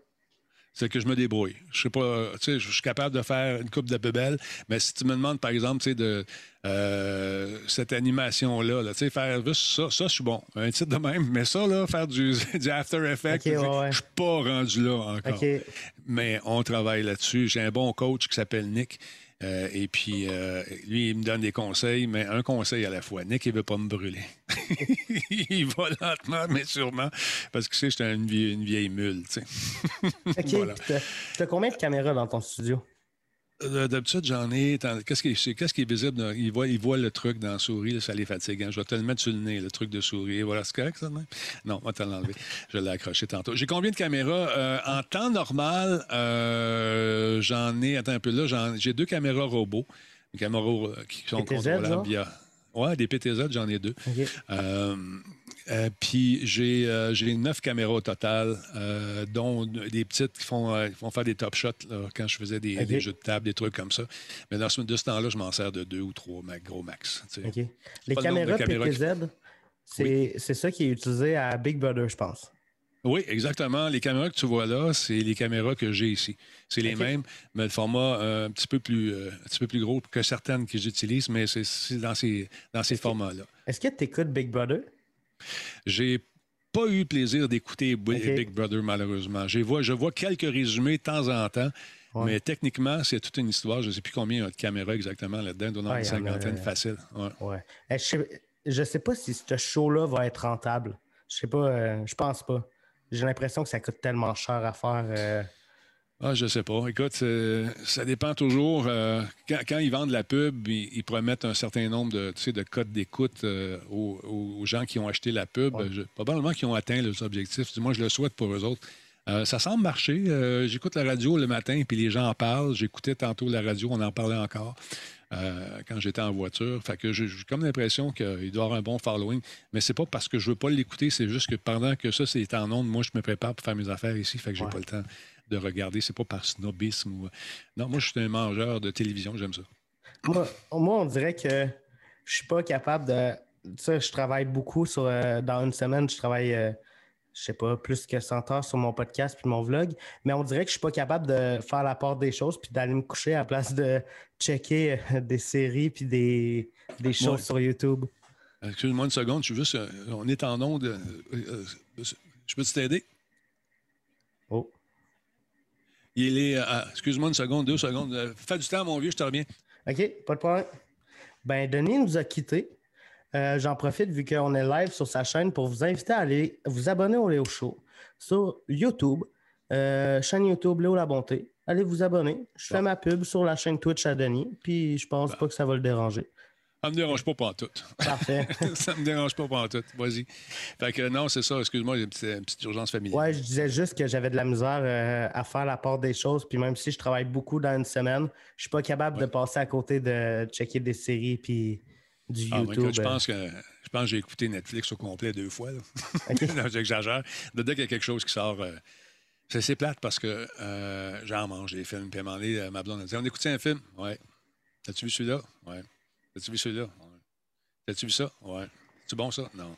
C'est que je me débrouille. Je sais pas, tu sais, je suis capable de faire une coupe de bebelles, mais si tu me demandes, par exemple, tu sais, de euh, cette animation-là, là, tu sais, faire juste ça, ça, je suis bon. Un titre de même, mais ça, là, faire du, du After Effects, Ok, ouais, je suis pas rendu là encore. Mais on travaille là-dessus. J'ai un bon coach qui s'appelle Nick. Euh, et puis, euh, lui, il me donne des conseils, mais un conseil à la fois. Nick, il veut pas me brûler. il va lentement, mais sûrement, parce que, tu sais, j'étais une vieille, une vieille mule, tu sais. OK. Voilà. T'as combien de caméras dans ton studio? Euh, D'habitude, j'en ai. Qu'est-ce qui, est- qu'est-ce qui est visible? dans- il, voit, il voit le truc dans la souris, là, ça les fatigue. hein. Je vais te le mettre sur le nez, le truc de souris. Voilà, c'est correct, ça? Non, non on va te l'enlever. Je l'ai accroché tantôt. J'ai combien de caméras? Euh, en temps normal, euh, j'en ai. Attends un peu là, j'ai deux caméras robots. Des caméras qui sont PTZ, contrôlables via. Ouais, des PTZ, j'en ai deux. Euh, euh, puis j'ai euh, j'ai neuf caméras au total, euh, dont des petites qui font, qui font faire des top shots là, quand je faisais des, jeux de table, des trucs comme ça. Mais dans ce, de ce temps-là, je m'en sers de deux ou trois, gros max. tu sais. Les le caméras qui- PTZ, c'est c'est ça qui est utilisé à Big Brother, je pense. Oui, exactement. Les caméras que tu vois là, c'est les caméras que j'ai ici. C'est les mêmes, mais le format euh, un petit peu plus, euh, un petit peu plus gros que certaines que j'utilise, mais c'est- c'est dans ces, dans ces formats-là. Est-ce que tu écoutes Big Brother? J'ai pas eu le plaisir d'écouter. Big Brother, malheureusement. Je vois, je vois quelques résumés de temps en temps, Ouais. mais techniquement, c'est toute une histoire. Je ne sais plus combien il y a de caméras exactement là-dedans. Avoir Ah, une en a- cinquantaine facile. Ouais. Ouais. Eh, je, sais, je sais pas si ce show-là va être rentable. Je sais pas, euh, je pense pas. J'ai l'impression que ça coûte tellement cher à faire. euh, Ah, je sais pas. Écoute, euh, ça dépend toujours. euh, quand, quand ils vendent la pub, ils, ils promettent un certain nombre de, tu sais, de codes d'écoute euh, aux, gens qui ont acheté la pub. Ouais. Je- probablement qu'ils ont atteint leurs objectifs. Du moins, je le souhaite pour eux autres. Euh, ça semble marcher. Euh, J'écoute la radio le matin, puis les gens en parlent. J'écoutais tantôt la radio, on en parlait encore euh, quand j'étais en voiture. Fait que j'ai comme l'impression qu'il doit y avoir un bon following. Mais c'est pas parce que je veux pas l'écouter, c'est juste que pendant que ça, c'est en ondes, moi, je me prépare pour faire mes affaires ici. Fait que j'ai Ouais. pas le temps de regarder. C'est pas par snobisme ou. Non, moi, je suis un mangeur de télévision, j'aime ça. Moi, moi, on dirait que je suis pas capable de. Tu sais, je travaille beaucoup sur. euh, dans une semaine, je travaille, euh, je sais pas, plus que 100 heures sur mon podcast puis mon vlog. Mais on dirait que je suis pas capable de faire la part des choses puis d'aller me coucher à la place de checker euh, des séries puis des, des choses sur YouTube. Excuse-moi une seconde, je suis juste. euh, on est en onde. je peux t'aider? Oh. Il est. ah, Excuse-moi une seconde, deux secondes. Euh, Fais du temps, mon vieux, je te reviens. OK, pas de problème. Ben, Denis nous a quittés. Euh, J'en profite vu qu'on est live sur sa chaîne pour vous inviter à aller vous abonner au Léo Show sur YouTube, euh, chaîne YouTube Léo La Bonté. Allez vous abonner. Je fais ma pub sur la chaîne Twitch à Denis, puis je pense pas que ça va le déranger. Ça me dérange pas pour tout. Parfait. ça me dérange pas pour tout. Vas-y. Fait que non, c'est ça. Excuse-moi, a une petite, une petite urgence familiale. Ouais, je disais juste que j'avais de la misère euh, à faire la part des choses, puis même si je travaille beaucoup dans une semaine, je suis pas capable de passer à côté de checker des séries puis du Ah, YouTube. écoute, je euh. pense que je pense j'ai écouté Netflix au complet deux fois. là. OK. non, j'exagère. Dès qu'il y a quelque chose qui sort, euh, c'est plate parce que euh, j'en mange des films. Puis à un moment donné, ma blonde a dit On écoutait un film? Ouais. T'as-tu vu celui-là? Ouais. T'as-tu vu celui-là? Ouais. T'as-tu vu ça? Ouais. C'est bon ça? Non.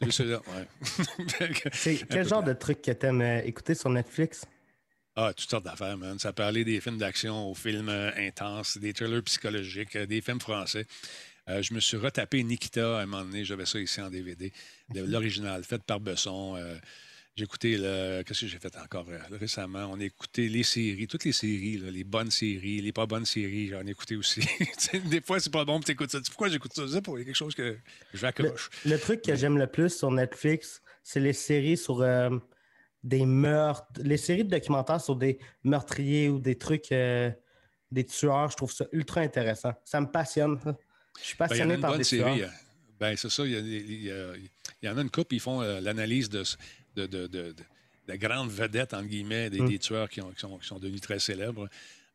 T'as vu celui-là? Ouais. Quel genre de truc que t'aimes euh, écouter sur Netflix? Ah, toutes sortes d'affaires, man. Ça parlait des films d'action aux films euh, intenses, des thrillers psychologiques, euh, des films français. Euh, je me suis retapé Nikita à un moment donné. J'avais ça ici en DVD. L'original, fait par Besson. J'ai écouté, le... qu'est-ce que j'ai fait encore euh, récemment? On a écouté les séries, toutes les séries, là, les bonnes séries, les pas bonnes séries, j'en ai écouté aussi. Tu des fois, c'est pas bon, puis t'écoutes ça. Tu sais Pourquoi j'écoute ça? C'est pour quelque chose que je Le, accroche. le truc que j'aime le plus sur Netflix, c'est les séries sur euh, des meurtres, les séries de documentaires sur des meurtriers ou des trucs, euh, des tueurs. Je trouve ça ultra intéressant. Ça me passionne. Je suis Ben, passionné une par bonne des série. tueurs. Ben, c'est ça. Il y, a- il y a- il y en a une couple, ils font euh, l'analyse de, de, de, de- de- de grandes vedettes, entre guillemets, des, Mm. des tueurs qui, ont- qui sont, qui sont devenus très célèbres.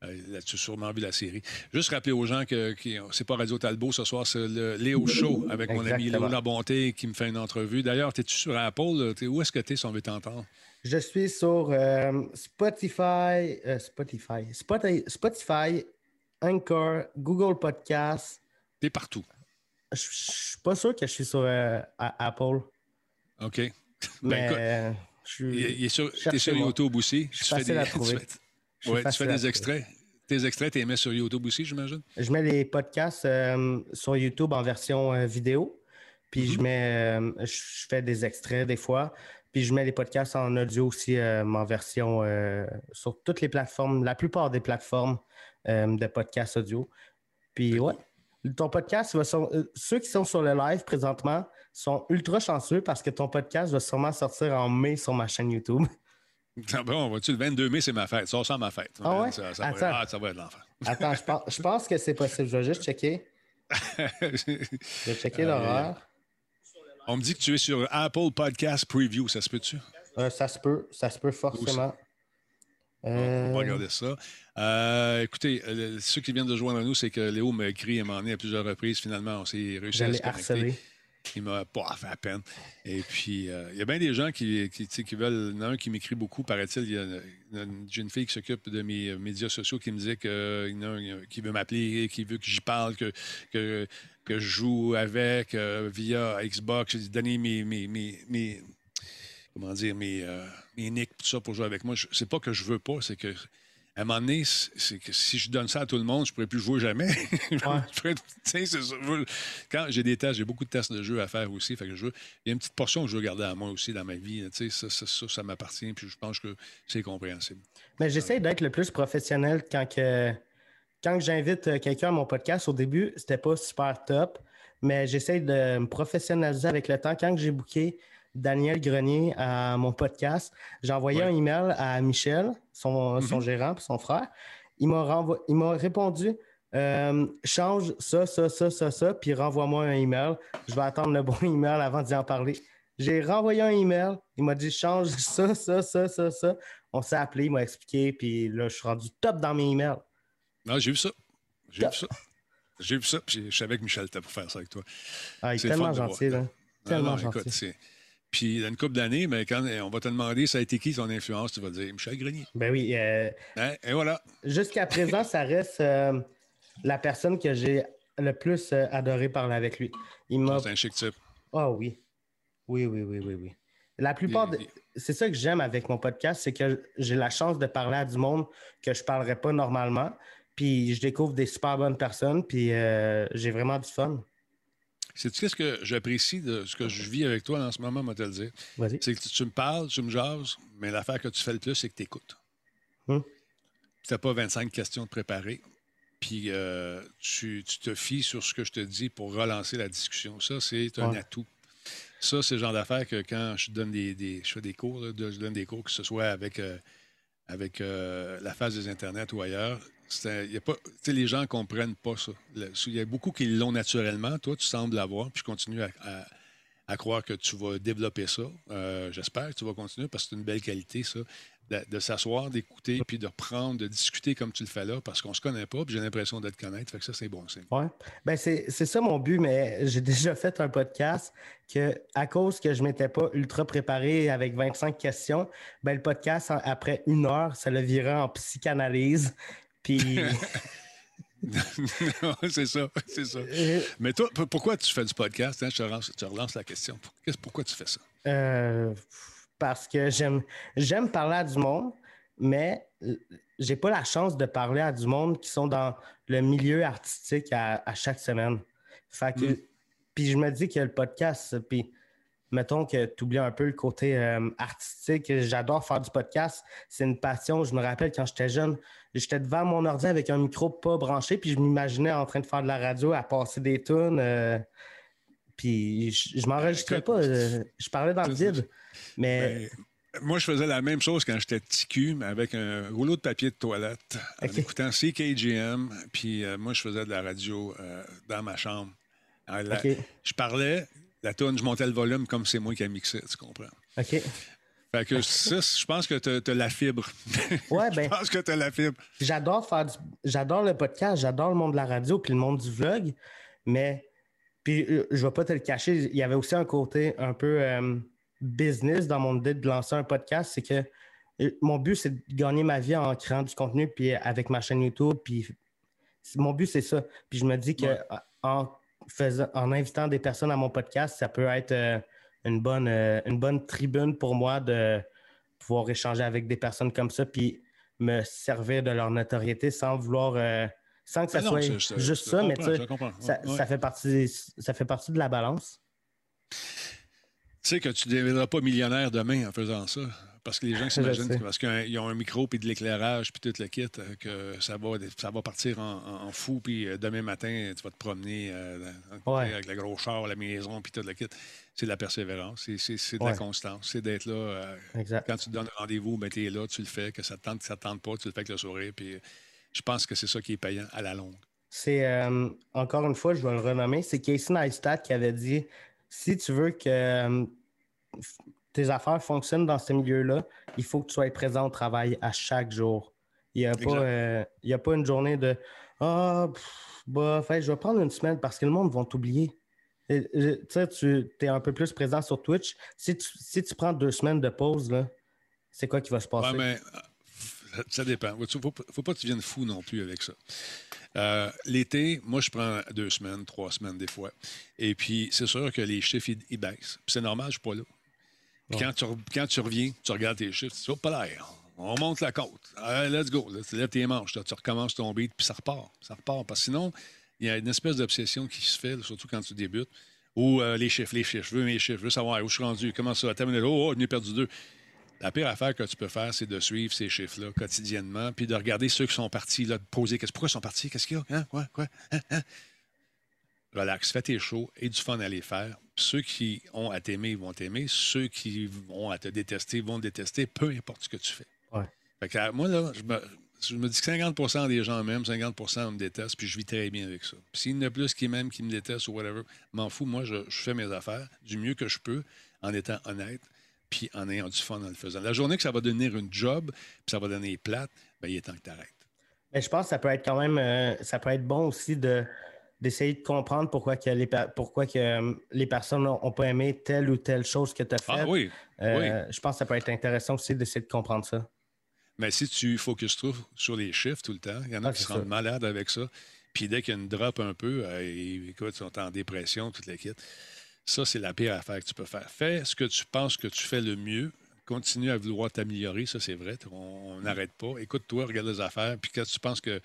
Euh, là, tu as sûrement vu la série. Juste rappeler aux gens que, qui c'est pas Radio Talbot ce soir, c'est le Léo Show avec mon ami. Léo Labonté qui me fait une entrevue. D'ailleurs, es-tu sur Apple? où est-ce que tu es si on veut t'entendre? Je suis sur euh, Spotify, euh, Spotify, Spotify, Spotify, Anchor, Google Podcast. T'es partout. Je suis pas sûr que je suis sur euh, Apple, OK. Ben, mais écoute, je il est- sur, t'es sur. YouTube aussi. Je suis facile à trouver. tu fais, ouais, tu des extraits. Tes extraits, tu les mets sur YouTube aussi, j'imagine? Je mets les podcasts euh, sur YouTube en version euh, vidéo. Puis je Mhm. mets, euh, je fais des extraits des fois. Puis je mets les podcasts en audio aussi en version sur toutes les plateformes, la plupart des plateformes de podcasts audio. Puis ouais, ton podcast va sur- ceux qui sont sur le live présentement sont ultra chanceux parce que ton podcast va sûrement sortir en mai sur ma chaîne YouTube. Ah bon, vois-tu, le 22 mai, c'est ma fête. Ça, ça ma fête. Ah ouais? Ça, ça va, Attends. ah, ça va être l'enfer. Attends, je pense, je pense que c'est possible. Je vais juste checker. Je vais checker Euh, l'horaire. On me dit que tu es sur Apple Podcast Preview, ça se peut-tu? Euh, ça se peut, ça se peut forcément. On Euh, va regarder ça. Euh, écoutez, euh, ceux qui viennent de joindre à nous, c'est que Léo m'a écrit et m'a donné à plusieurs reprises. Finalement, on s'est réussi à se connecter. harcelé. Il m'a pas fait à peine. Et puis, euh, il y a bien des gens qui, qui, qui veulent. Il y en a un qui m'écrit beaucoup, paraît-il. Il y a une, fille qui s'occupe de mes euh, médias sociaux qui me disait qu'il y en a un qui veut m'appeler, qui veut que j'y parle, que, que, que je joue avec euh, via Xbox. J'ai dit, donnez mes, mes, mes, mes- comment dire, mes, euh, mes nicks, tout ça pour jouer avec moi. C'est pas que je veux pas, c'est que. À un moment donné, c'est que si je donne ça à tout le monde, je ne pourrais plus jouer jamais. Quand j'ai des tests, j'ai beaucoup de tests de jeux à faire aussi. Fait que je veux- il y a une petite portion que je veux garder à moi aussi dans ma vie. Ça, ça, ça, ça m'appartient. Puis je pense que c'est compréhensible. Mais j'essaie d'être le plus professionnel quand que quand que j'invite euh, quelqu'un à mon podcast. Au début, c'était pas super top, mais j'essaie de me professionnaliser avec le temps. Quand j'ai booké Daniel Grenier à mon podcast, j'ai envoyé Ouais. un email à Michel, son, son gérant, puis son frère. Il m'a répondu euh, change ça, ça, ça, ça, ça, puis renvoie-moi un email. Je vais attendre le bon email avant d'y en parler. J'ai renvoyé un email. Il m'a dit change ça, ça, ça, ça, ça. On s'est appelé, il m'a expliqué, puis là, je suis rendu top dans mes emails. Non, j'ai vu ça. J'ai vu ça. J'ai vu ça. Puis je savais que Michel était pour faire ça avec toi. Ah, il est tellement gentil, là. Tellement non, gentil. écoute, Puis, a une couple d'années, mais quand on va te demander ça a été qui ton influence, tu vas dire Michel Grenier. Ben oui, euh, Hein? Et voilà. jusqu'à présent, ça reste euh, la personne que j'ai le plus euh, adoré parler avec lui. Il m'a. C'est un chic type. Ah oui. Oui, oui, oui, oui, oui. La plupart, de- c'est ça que j'aime avec mon podcast, c'est que j'ai la chance de parler à du monde que je ne parlerais pas normalement. Puis je découvre des super bonnes personnes, puis euh, j'ai vraiment du fun. Sais-tu qu'est-ce que j'apprécie de ce que je vis avec toi en ce moment, moi te le dire? C'est que tu, tu me parles, tu me jases, mais l'affaire que tu fais le plus, c'est que tu écoutes. Hum. Tu n'as pas 25 questions de préparer. Puis euh, tu, tu te fies sur ce que je te dis pour relancer la discussion. Ça, c'est un Ouais. atout. Ça, c'est le genre d'affaire que quand je donne des, des- je fais des cours, là, je donne des cours, que ce soit avec, euh, avec euh, la phase des Internet ou ailleurs, c'est y a pas, les gens ne comprennent pas ça. Il y a beaucoup qui l'ont naturellement. Toi, tu sembles l'avoir, puis je continue à, croire que tu vas développer ça. Euh, J'espère que tu vas continuer parce que c'est une belle qualité, ça, de, s'asseoir, d'écouter, puis de reprendre, de discuter comme tu le fais là, parce qu'on se connaît pas, puis j'ai l'impression de te connaître. Fait que ça, c'est bon signe. Ouais. Ben c'est ça mon but, mais j'ai déjà fait un podcast que, à cause que je ne m'étais pas ultra préparé avec 25 questions, ben le podcast, après une heure, ça le virait en psychanalyse. Puis, c'est ça, c'est ça. Mais toi, pourquoi tu fais du podcast? hein? Je te relance, je te relance la question. Pourquoi tu fais ça? euh, parce que j'aime j'aime parler à du monde, mais j'ai pas la chance de parler à du monde qui sont dans le milieu artistique à, à chaque semaine. Fait que, Mm. puis je me dis que le podcast, puis mettons que tu oublies un peu le côté euh, artistique. J'adore faire du podcast. C'est une passion. Je me rappelle quand j'étais jeune, j'étais devant mon ordi avec un micro pas branché, puis je m'imaginais en train de faire de la radio, à passer des tunes. euh, puis je, je m'enregistrais pas. euh, je parlais dans le vide. Mais Ben, moi, je faisais la même chose quand j'étais petit cul, mais avec un rouleau de papier de toilette, en écoutant CKGM. Puis euh, moi, je faisais de la radio dans ma chambre. Alors. Je parlais, la tune, je montais le volume comme c'est moi qui ai mixé, tu comprends? OK. Fait que ça, je pense que tu as, la fibre. Ouais, je ben, pense que tu as la fibre. j'adore faire du- j'adore le podcast, j'adore le monde de la radio puis le monde du vlog, mais puis euh, je vais pas te le cacher, il y avait aussi un côté un peu euh, business dans mon idée de lancer un podcast, c'est que euh, mon but c'est de gagner ma vie en créant du contenu puis avec ma chaîne YouTube puis mon but c'est ça. Puis je me dis que Ouais. en faisant en invitant des personnes à mon podcast, ça peut être euh, une bonne euh, une bonne tribune pour moi de pouvoir échanger avec des personnes comme ça puis me servir de leur notoriété sans vouloir euh, sans que ça non, soit je- je- juste je ça, mais ça, Ouais. ça fait partie ça fait partie de la balance. Tu sais que tu ne deviendras pas millionnaire demain en faisant ça. Parce que les gens s'imaginent que parce qu'ils ont un micro puis de l'éclairage puis tout le kit, euh, que ça va, ça va partir en, fou. Puis euh, demain matin, tu vas te promener euh, Ouais. avec le gros char, la maison puis tout le kit. C'est de la persévérance, c'est- de Ouais. la constance, c'est d'être là. euh, Exact. quand tu te donnes rendez-vous, ben, tu es là, tu le fais, que ça te tente, que ça te tente pas, tu le fais avec le sourire. Puis je pense que c'est ça qui est payant à la longue. C'est euh, encore une fois, je vais le renommer, c'est Casey Neistat qui avait dit si tu veux que tes affaires fonctionnent dans ce milieu-là, il faut que tu sois présent au travail à chaque jour. Il n'y a, pas, euh, il y a pas une journée de Ah, bah, fait, je vais prendre une semaine parce que le monde va t'oublier. Tu sais, tu es un peu plus présent sur Twitch. Si tu, si tu prends deux semaines de pause, là, c'est quoi qui va se passer? Ouais, mais euh, ça- dépend. Il ne faut, pas- faut pas que tu viennes fou non plus avec ça. Euh, L'été, moi, je prends deux semaines, trois semaines des fois. Et puis, c'est sûr que les chiffres, ils, ils baissent. C'est normal, je ne suis pas là. Puis quand, tu, quand tu reviens, tu regardes tes chiffres, tu dis, oh, pas l'air. On monte la côte. Allez, let's go. Là, tu lèves tes manches. là, tu recommences ton beat, puis ça repart. Ça repart. Parce que sinon, il y a une espèce d'obsession qui se fait, surtout quand tu débutes. Ou euh, les chiffres, les chiffres. Je veux mes chiffres. Je veux savoir où je suis rendu. Comment ça va terminer là? Oh, oh, j'en ai perdu deux. La pire affaire que tu peux faire, c'est de suivre ces chiffres-là quotidiennement, puis de regarder ceux qui sont partis, là, de poser qu'est-ce- pourquoi ils sont partis, qu'est-ce qu'il y a, hein, quoi, quoi, hein, hein? Relax, fais tes shows et du fun à les faire. Puis ceux qui ont à t'aimer, ils vont t'aimer. Ceux qui ont à te détester, vont te détester, peu importe ce que tu fais. Ouais. Fait que, euh, moi, là, je me, je me dis que 50% des gens m'aiment, 50% me détestent, puis je vis très bien avec ça. Puis s'il y en a plus qui m'aiment, qui me détestent ou whatever, m'en fous. Moi, je, je fais mes affaires du mieux que je peux en étant honnête puis en ayant du fun en le faisant. La journée que ça va devenir une job, puis ça va donner plate, ben, il est temps que tu arrêtes. Mais je pense que ça peut être quand même euh, ça peut être bon aussi de d'essayer de comprendre pourquoi que les pourquoi que euh, les personnes n'ont pas aimé telle ou telle chose que tu as faite. Ah oui, Euh, Je pense que ça peut être intéressant aussi d'essayer de comprendre ça. Mais si tu focuses trop sur les chiffres tout le temps, il y en a Ah, qui se rendent ça. malades avec ça. Puis dès qu'il y a une drop un peu, euh, ils, écoute, ils sont en dépression, toute la kit. Ça, c'est la pire affaire que tu peux faire. Fais ce que tu penses que tu fais le mieux. Continue à vouloir t'améliorer, ça c'est vrai. On on n'arrête pas. Écoute-toi, regarde les affaires, puis quand tu penses que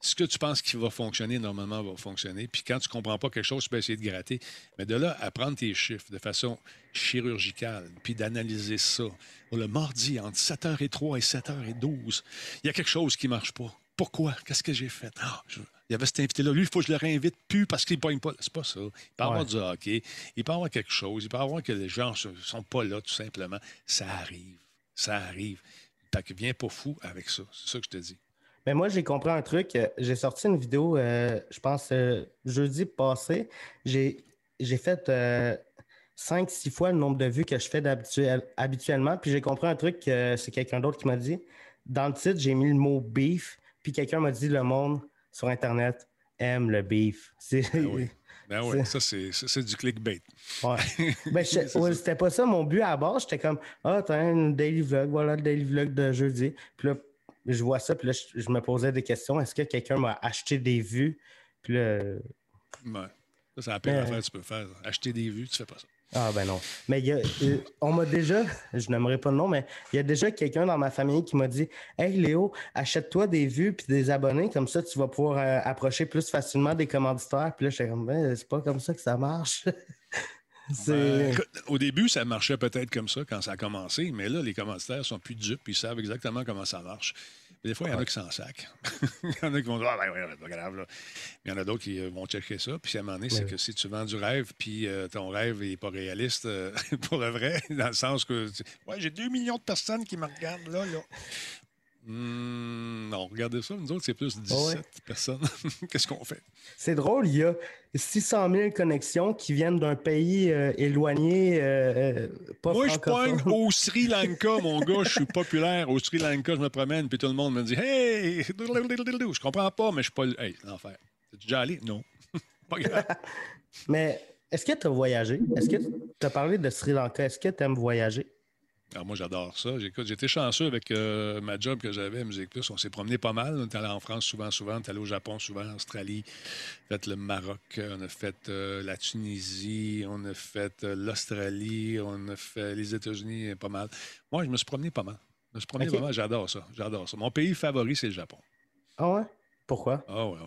ce que tu penses qui va fonctionner, normalement, va fonctionner. Puis quand tu ne comprends pas quelque chose, tu peux essayer de gratter. Mais de là à prendre tes chiffres de façon chirurgicale, puis d'analyser ça. Le mardi, entre 7h03 et 7h12, il y a quelque chose qui ne marche pas. Pourquoi? Qu'est-ce que j'ai fait? Ah, je- Il y avait cet invité-là. Lui, il faut que je le réinvite plus parce qu'il ne pogne pas. C'est pas ça. Il peut avoir du hockey. Il peut y avoir quelque chose. Il peut y avoir que les gens ne sont pas là, tout simplement. Ça arrive. Ça arrive. Fait que viens pas fou avec ça. C'est ça que je te dis. Mais moi, j'ai compris un truc. Euh, J'ai sorti une vidéo, euh, je pense, euh, jeudi passé. J'ai fait 5-6 fois le nombre de vues que je fais habituellement. Puis j'ai compris un truc que c'est quelqu'un d'autre qui m'a dit. Dans le titre, j'ai mis le mot beef. Puis quelqu'un m'a dit le monde sur Internet aime le beef. Oui. Ben oui, C'est- ça, c'est, du clickbait. Ouais. Ben, ouais, c'était pas ça mon but à la base. J'étais comme, ah, t'as un daily vlog, voilà le daily vlog de jeudi. Puis là, je vois ça, puis là, je, je me posais des questions. Est-ce que quelqu'un m'a acheté des vues? Puis là, Ouais. Ça, c'est la pire Mais- affaire que tu peux faire. Acheter des vues, tu fais pas ça. Ah ben non. Mais il y a, euh, on m'a déjà, je n'aimerais pas le nom, mais il y a déjà quelqu'un dans ma famille qui m'a dit Hey Léo, achète-toi des vues puis des abonnés, comme ça tu vas pouvoir euh, approcher plus facilement des commanditaires. Puis là, j'étais comme ben, c'est pas comme ça que ça marche. Au début, ça marchait peut-être comme ça quand ça a commencé, mais là, les commanditaires sont plus dupes, puis ils savent exactement comment ça marche. Des fois, il y en a qui s'en sacent. il y en a qui vont dire Ah, ben, ouais, c'est pas grave. Là. Mais il y en a d'autres qui euh, vont checker ça. Puis à un moment donné, c'est que si tu vends du rêve, puis euh, ton rêve n'est pas réaliste euh, pour le vrai, dans le sens que tu- Ouais, j'ai 2 millions de personnes qui me regardent là. là. Hmm, non, regardez ça. Nous autres, c'est plus 17 Ouais. personnes. Qu'est-ce qu'on fait? C'est drôle, il y a 600 000 connexions qui viennent d'un pays euh, éloigné, euh, euh, pas Moi, je pogne au Sri Lanka, mon gars. Je suis populaire. Au Sri Lanka, je me promène, puis tout le monde me dit Hey! Je comprends pas, mais je suis pas. Hey, l'enfer. T'es déjà allé? Non. pas grave. Mais est-ce que tu as voyagé? Est-ce que tu as parlé de Sri Lanka? Est-ce que tu aimes voyager? Alors, moi, j'adore ça. J'écoute, j'étais chanceux avec euh, ma job que j'avais à Musique Plus. On s'est promené pas mal. On est allé en France souvent, souvent. On est allé au Japon souvent, en Australie. On a fait le Maroc. On a fait euh, la Tunisie. On a fait euh, l'Australie. On a fait les États-Unis, pas mal. Moi, je me suis promené pas mal. Je me suis promené pas mal. J'adore ça. J'adore ça. Mon pays favori, c'est le Japon. Ah ouais? Pourquoi? Ah ouais, ouais.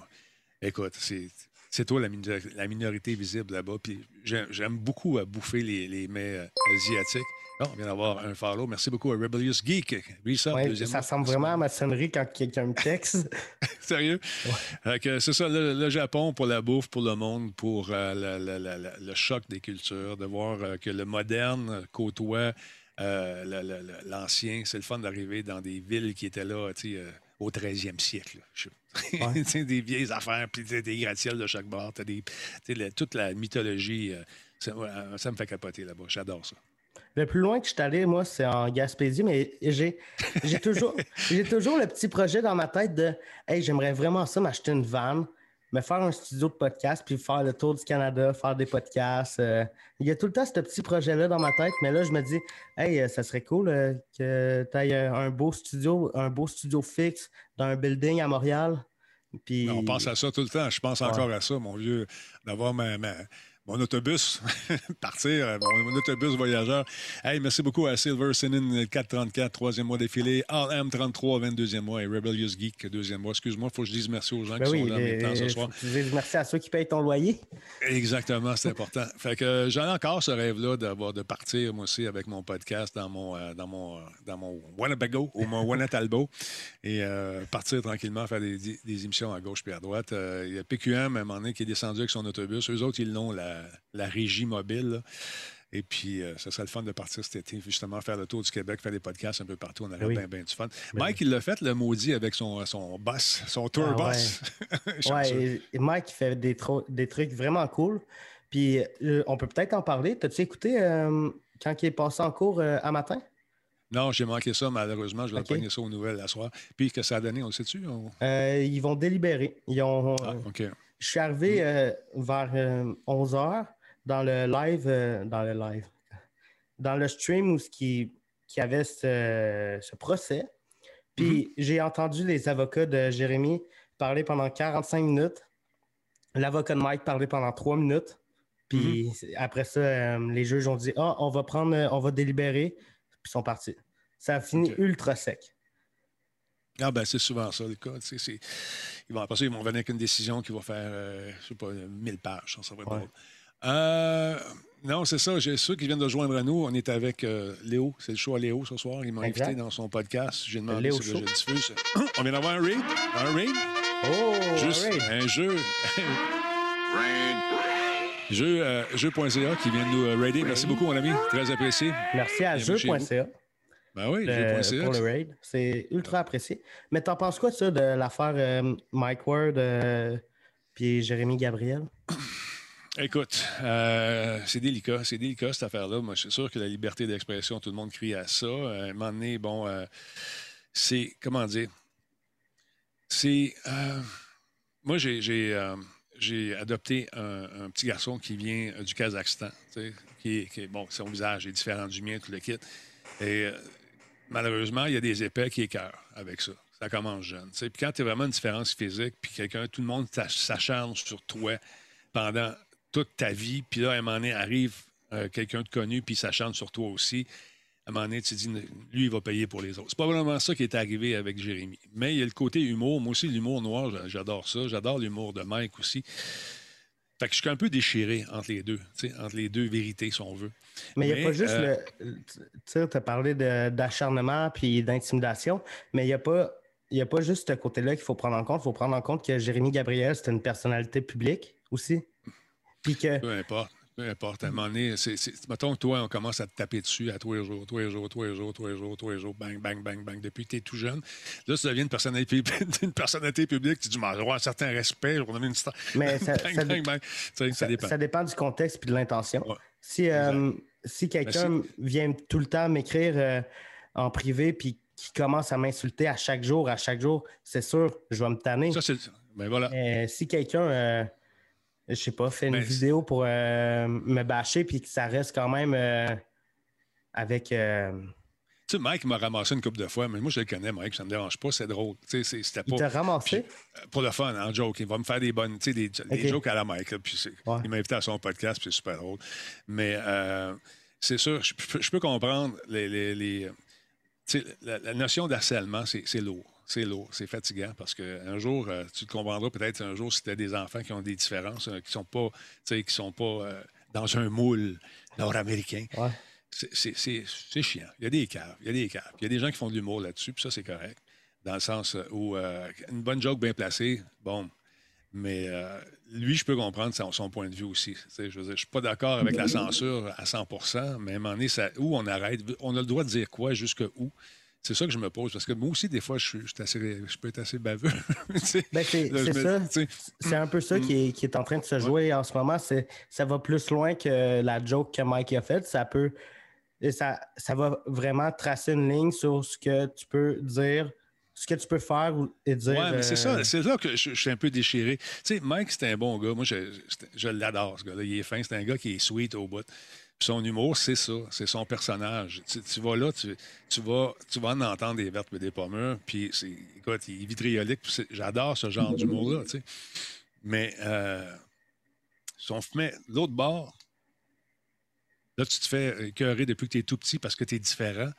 Écoute, c'est, c'est toi la, minor- la minorité visible là-bas. Puis j'ai- j'aime beaucoup à bouffer les, les mets asiatiques. Ah, on vient d'avoir un follow. Merci beaucoup à Rebellious Geek. Reset, Ouais, ça ressemble vraiment à ma sonnerie quand quelqu'un me texte. Sérieux? Que c'est ça, le, le Japon pour la bouffe, pour le monde, pour euh, le, choc des cultures, de voir euh, que le moderne côtoie euh, l'ancien. C'est le fun d'arriver dans des villes qui étaient là, au 13e siècle. Ouais. Des vieilles affaires, puis des gratte-ciels de chaque bord. des- toute la mythologie, ça, ouais, ça me fait capoter là-bas. J'adore ça. Le plus loin que je suis allé, moi, c'est en Gaspésie, mais j'ai, j'ai, toujours, j'ai toujours le petit projet dans ma tête de Hey, j'aimerais vraiment ça, m'acheter une van, me faire un studio de podcast, puis faire le tour du Canada, faire des podcasts. euh. il y a tout le temps ce petit projet-là dans ma tête, mais là, je me dis Hey, euh, ça serait cool euh, que tu aies un beau studio, un beau studio fixe dans un building à Montréal. Puis, On pense à ça tout le temps. Je pense encore à ça, mon vieux, d'avoir ma, ma- mon autobus, partir, euh, mon, autobus voyageur. Hey, merci beaucoup à Silver Sinin 434, troisième mois défilé, RM 33, 22e mois, et Rebellious Geek, deuxième mois. Excuse-moi, il faut que je dise merci aux gens Ben qui oui, sont là temps ce soir. merci à ceux qui payent ton loyer. Exactement, c'est important. Fait que euh, j'en ai encore ce rêve-là d'avoir de partir moi aussi avec mon podcast dans mon euh, dans mon euh, dans mon Winnebago ou mon Wannatalbo et euh, partir tranquillement faire des, des- émissions à gauche puis à droite. Euh, Il y a PQM à un moment donné qui est descendu avec son autobus. Eux autres, ils l'ont la, la régie mobile. là. Et puis, euh, ce serait le fun de partir cet été, justement, faire le tour du Québec, faire des podcasts un peu partout. On aurait Oui. bien, bien du fun. Mike, il l'a fait, le maudit, avec son, son boss, son tour Ah boss. Ouais, Chanceux. et- et Mike il fait des, trucs vraiment cool. Puis euh, on peut peut-être en parler. T'as-tu écouté euh, quand il est passé en cours à matin? Non, j'ai manqué ça, malheureusement. Je vais OK. pogner ça aux nouvelles la soir. Puis que ça a donné, on le sait-tu? On- ils vont délibérer. Ils ont, Ah, OK. Je suis arrivé euh, vers 11h dans le live, euh, dans le live, dans le stream où ce qui, qui avait ce, ce procès. Puis j'ai entendu les avocats de Jérémy parler pendant 45 minutes, l'avocat de Mike parler pendant 3 minutes. Puis après ça, euh, les juges ont dit Ah, on va prendre, euh, on va délibérer. Puis ils sont partis. Ça a fini ultra sec. Ah, ben, c'est souvent ça, le cas. Tu sais, c'est- Ils vont, après ça, ils vont venir avec une décision qui va faire, euh, je sais pas, 1000 pages. Ça, ça va être Ouais. drôle. Euh, non, c'est ça. J'ai ceux qui viennent de joindre à nous. On est avec euh, Léo. C'est le show à Léo ce soir. Il m'a invité dans son podcast. J'ai demandé Léo si je diffuse. On vient d'avoir un raid. Un raid. Oh, Juste alright. un jeu. Jeu, euh, jeu.ca qui vient de nous raider. Merci beaucoup, mon ami. Très apprécié. Merci à jeu.ca. Ben oui, le- pour le raid. C'est ultra apprécié. Mais t'en penses quoi, ça, de l'affaire euh, Mike Ward euh, puis Jérémy Gabriel? Écoute, euh, c'est délicat, c'est délicat cette affaire-là. Moi, je suis sûr que la liberté d'expression, tout le monde crie à ça. Euh, à un moment donné, bon, euh, c'est, comment dire, c'est, euh, moi, j'ai, euh, adopté un, un petit garçon qui vient euh, du Kazakhstan, qui, est- qui est- bon, son visage est différent du mien, tout le kit. Et euh, malheureusement, il y a des épais qui écœurent avec ça. Ça commence jeune. Puis quand tu as vraiment une différence physique, puis quelqu'un, tout le monde s'ach- s'acharne sur toi pendant toute ta vie, puis là, à un moment donné, arrive euh, quelqu'un de connu, puis ça chante sur toi aussi, à un moment donné, tu dis, lui, il va payer pour les autres. C'est pas vraiment ça qui est arrivé avec Jérémy. Mais il y a le côté humour. Moi aussi, l'humour noir, j'adore ça. J'adore l'humour de Mike aussi. Fait que je suis un peu déchiré entre les deux, entre les deux vérités, si on veut. Mais il n'y a pas juste euh, le. Tu sais, tu as parlé d'acharnement puis d'intimidation, mais il n'y a pas. Il a pas juste ce côté-là qu'il faut prendre en compte. Il faut prendre en compte que Jérémy Gabriel, c'est une personnalité publique aussi. Puis que. Peu importe. Peu importe. À un moment donné, c'est, mettons que toi, on commence à te taper dessus à tous les jours, tous les jours, tous les jours, tous les jours, tous les jours, bang, bang, bang, bang, depuis que tu es tout jeune. Là, ça devient une personnalité, une personnalité publique, tu dis, je un certain respect, je vais donner une star. Mais ça, ça, dépend. ça, dépend. du contexte et de l'intention. Si, euh, si quelqu'un vient tout le temps m'écrire euh, en privé puis qui commence à m'insulter à chaque jour, à chaque jour, c'est sûr, je vais me tanner. Ça, c'est. Ben voilà. si quelqu'un. Euh, je sais pas, fait une ben, vidéo pour euh, me bâcher, puis que ça reste quand même euh, avec. Euh, tu sais, Mike m'a ramassé une couple de fois, mais moi, je le connais, Mike, ça me dérange pas, c'est drôle. Tu sais, c'était pas. Il t'a ramassé? pour le fun, en joke. Il va me faire des bonnes, tu sais, des, jokes à la Mike. puis Il m'a invité à son podcast, puis c'est super drôle. Mais c'est sûr, je, peux comprendre les. les, les la, la, notion d'harcèlement, c'est lourd c'est lourd, c'est fatigant parce qu'un jour, euh, tu te comprendras peut-être un jour si tu as des enfants qui ont des différences, euh, qui sont pas, qui sont pas euh, dans un moule nord-américain. C'est chiant. Il y a des caves, il y a des caves. Il y a des gens qui font de l'humour là-dessus, puis ça, c'est correct. Dans le sens où une bonne joke bien placée, bon. Mais lui, je peux comprendre son, point de vue aussi. Je ne suis pas d'accord avec la censure à 100% mais à un moment donné, ça, où on arrête? On a le droit de dire quoi, jusque où? C'est ça que je me pose, parce que moi aussi, des fois, je, je peux être assez baveux. ben c'est ça. C'est un peu ça mm. qui, est, qui, est, en train de se jouer en ce moment. Ça va plus loin que la joke que Mike a faite. Ça peut. Ça, ça va vraiment tracer une ligne sur ce que tu peux dire, ce que tu peux faire et dire. Oui, mais c'est ça. Euh, c'est là que je, suis un peu déchiré. Tu sais, Mike, c'est un bon gars. Moi, je, je l'adore, ce gars-là. Il est fin. C'est un gars qui est sweet au bout son humour, c'est ça, c'est son personnage. Tu, vas là, tu, vas, tu vas en entendre des vertes et des pommures, puis écoute, il est vitriolique, j'adore ce genre d'humour-là, tu sais. Mais euh, si on l'autre bord, là, tu te fais écœurer depuis que tu es tout petit parce que tu es différent.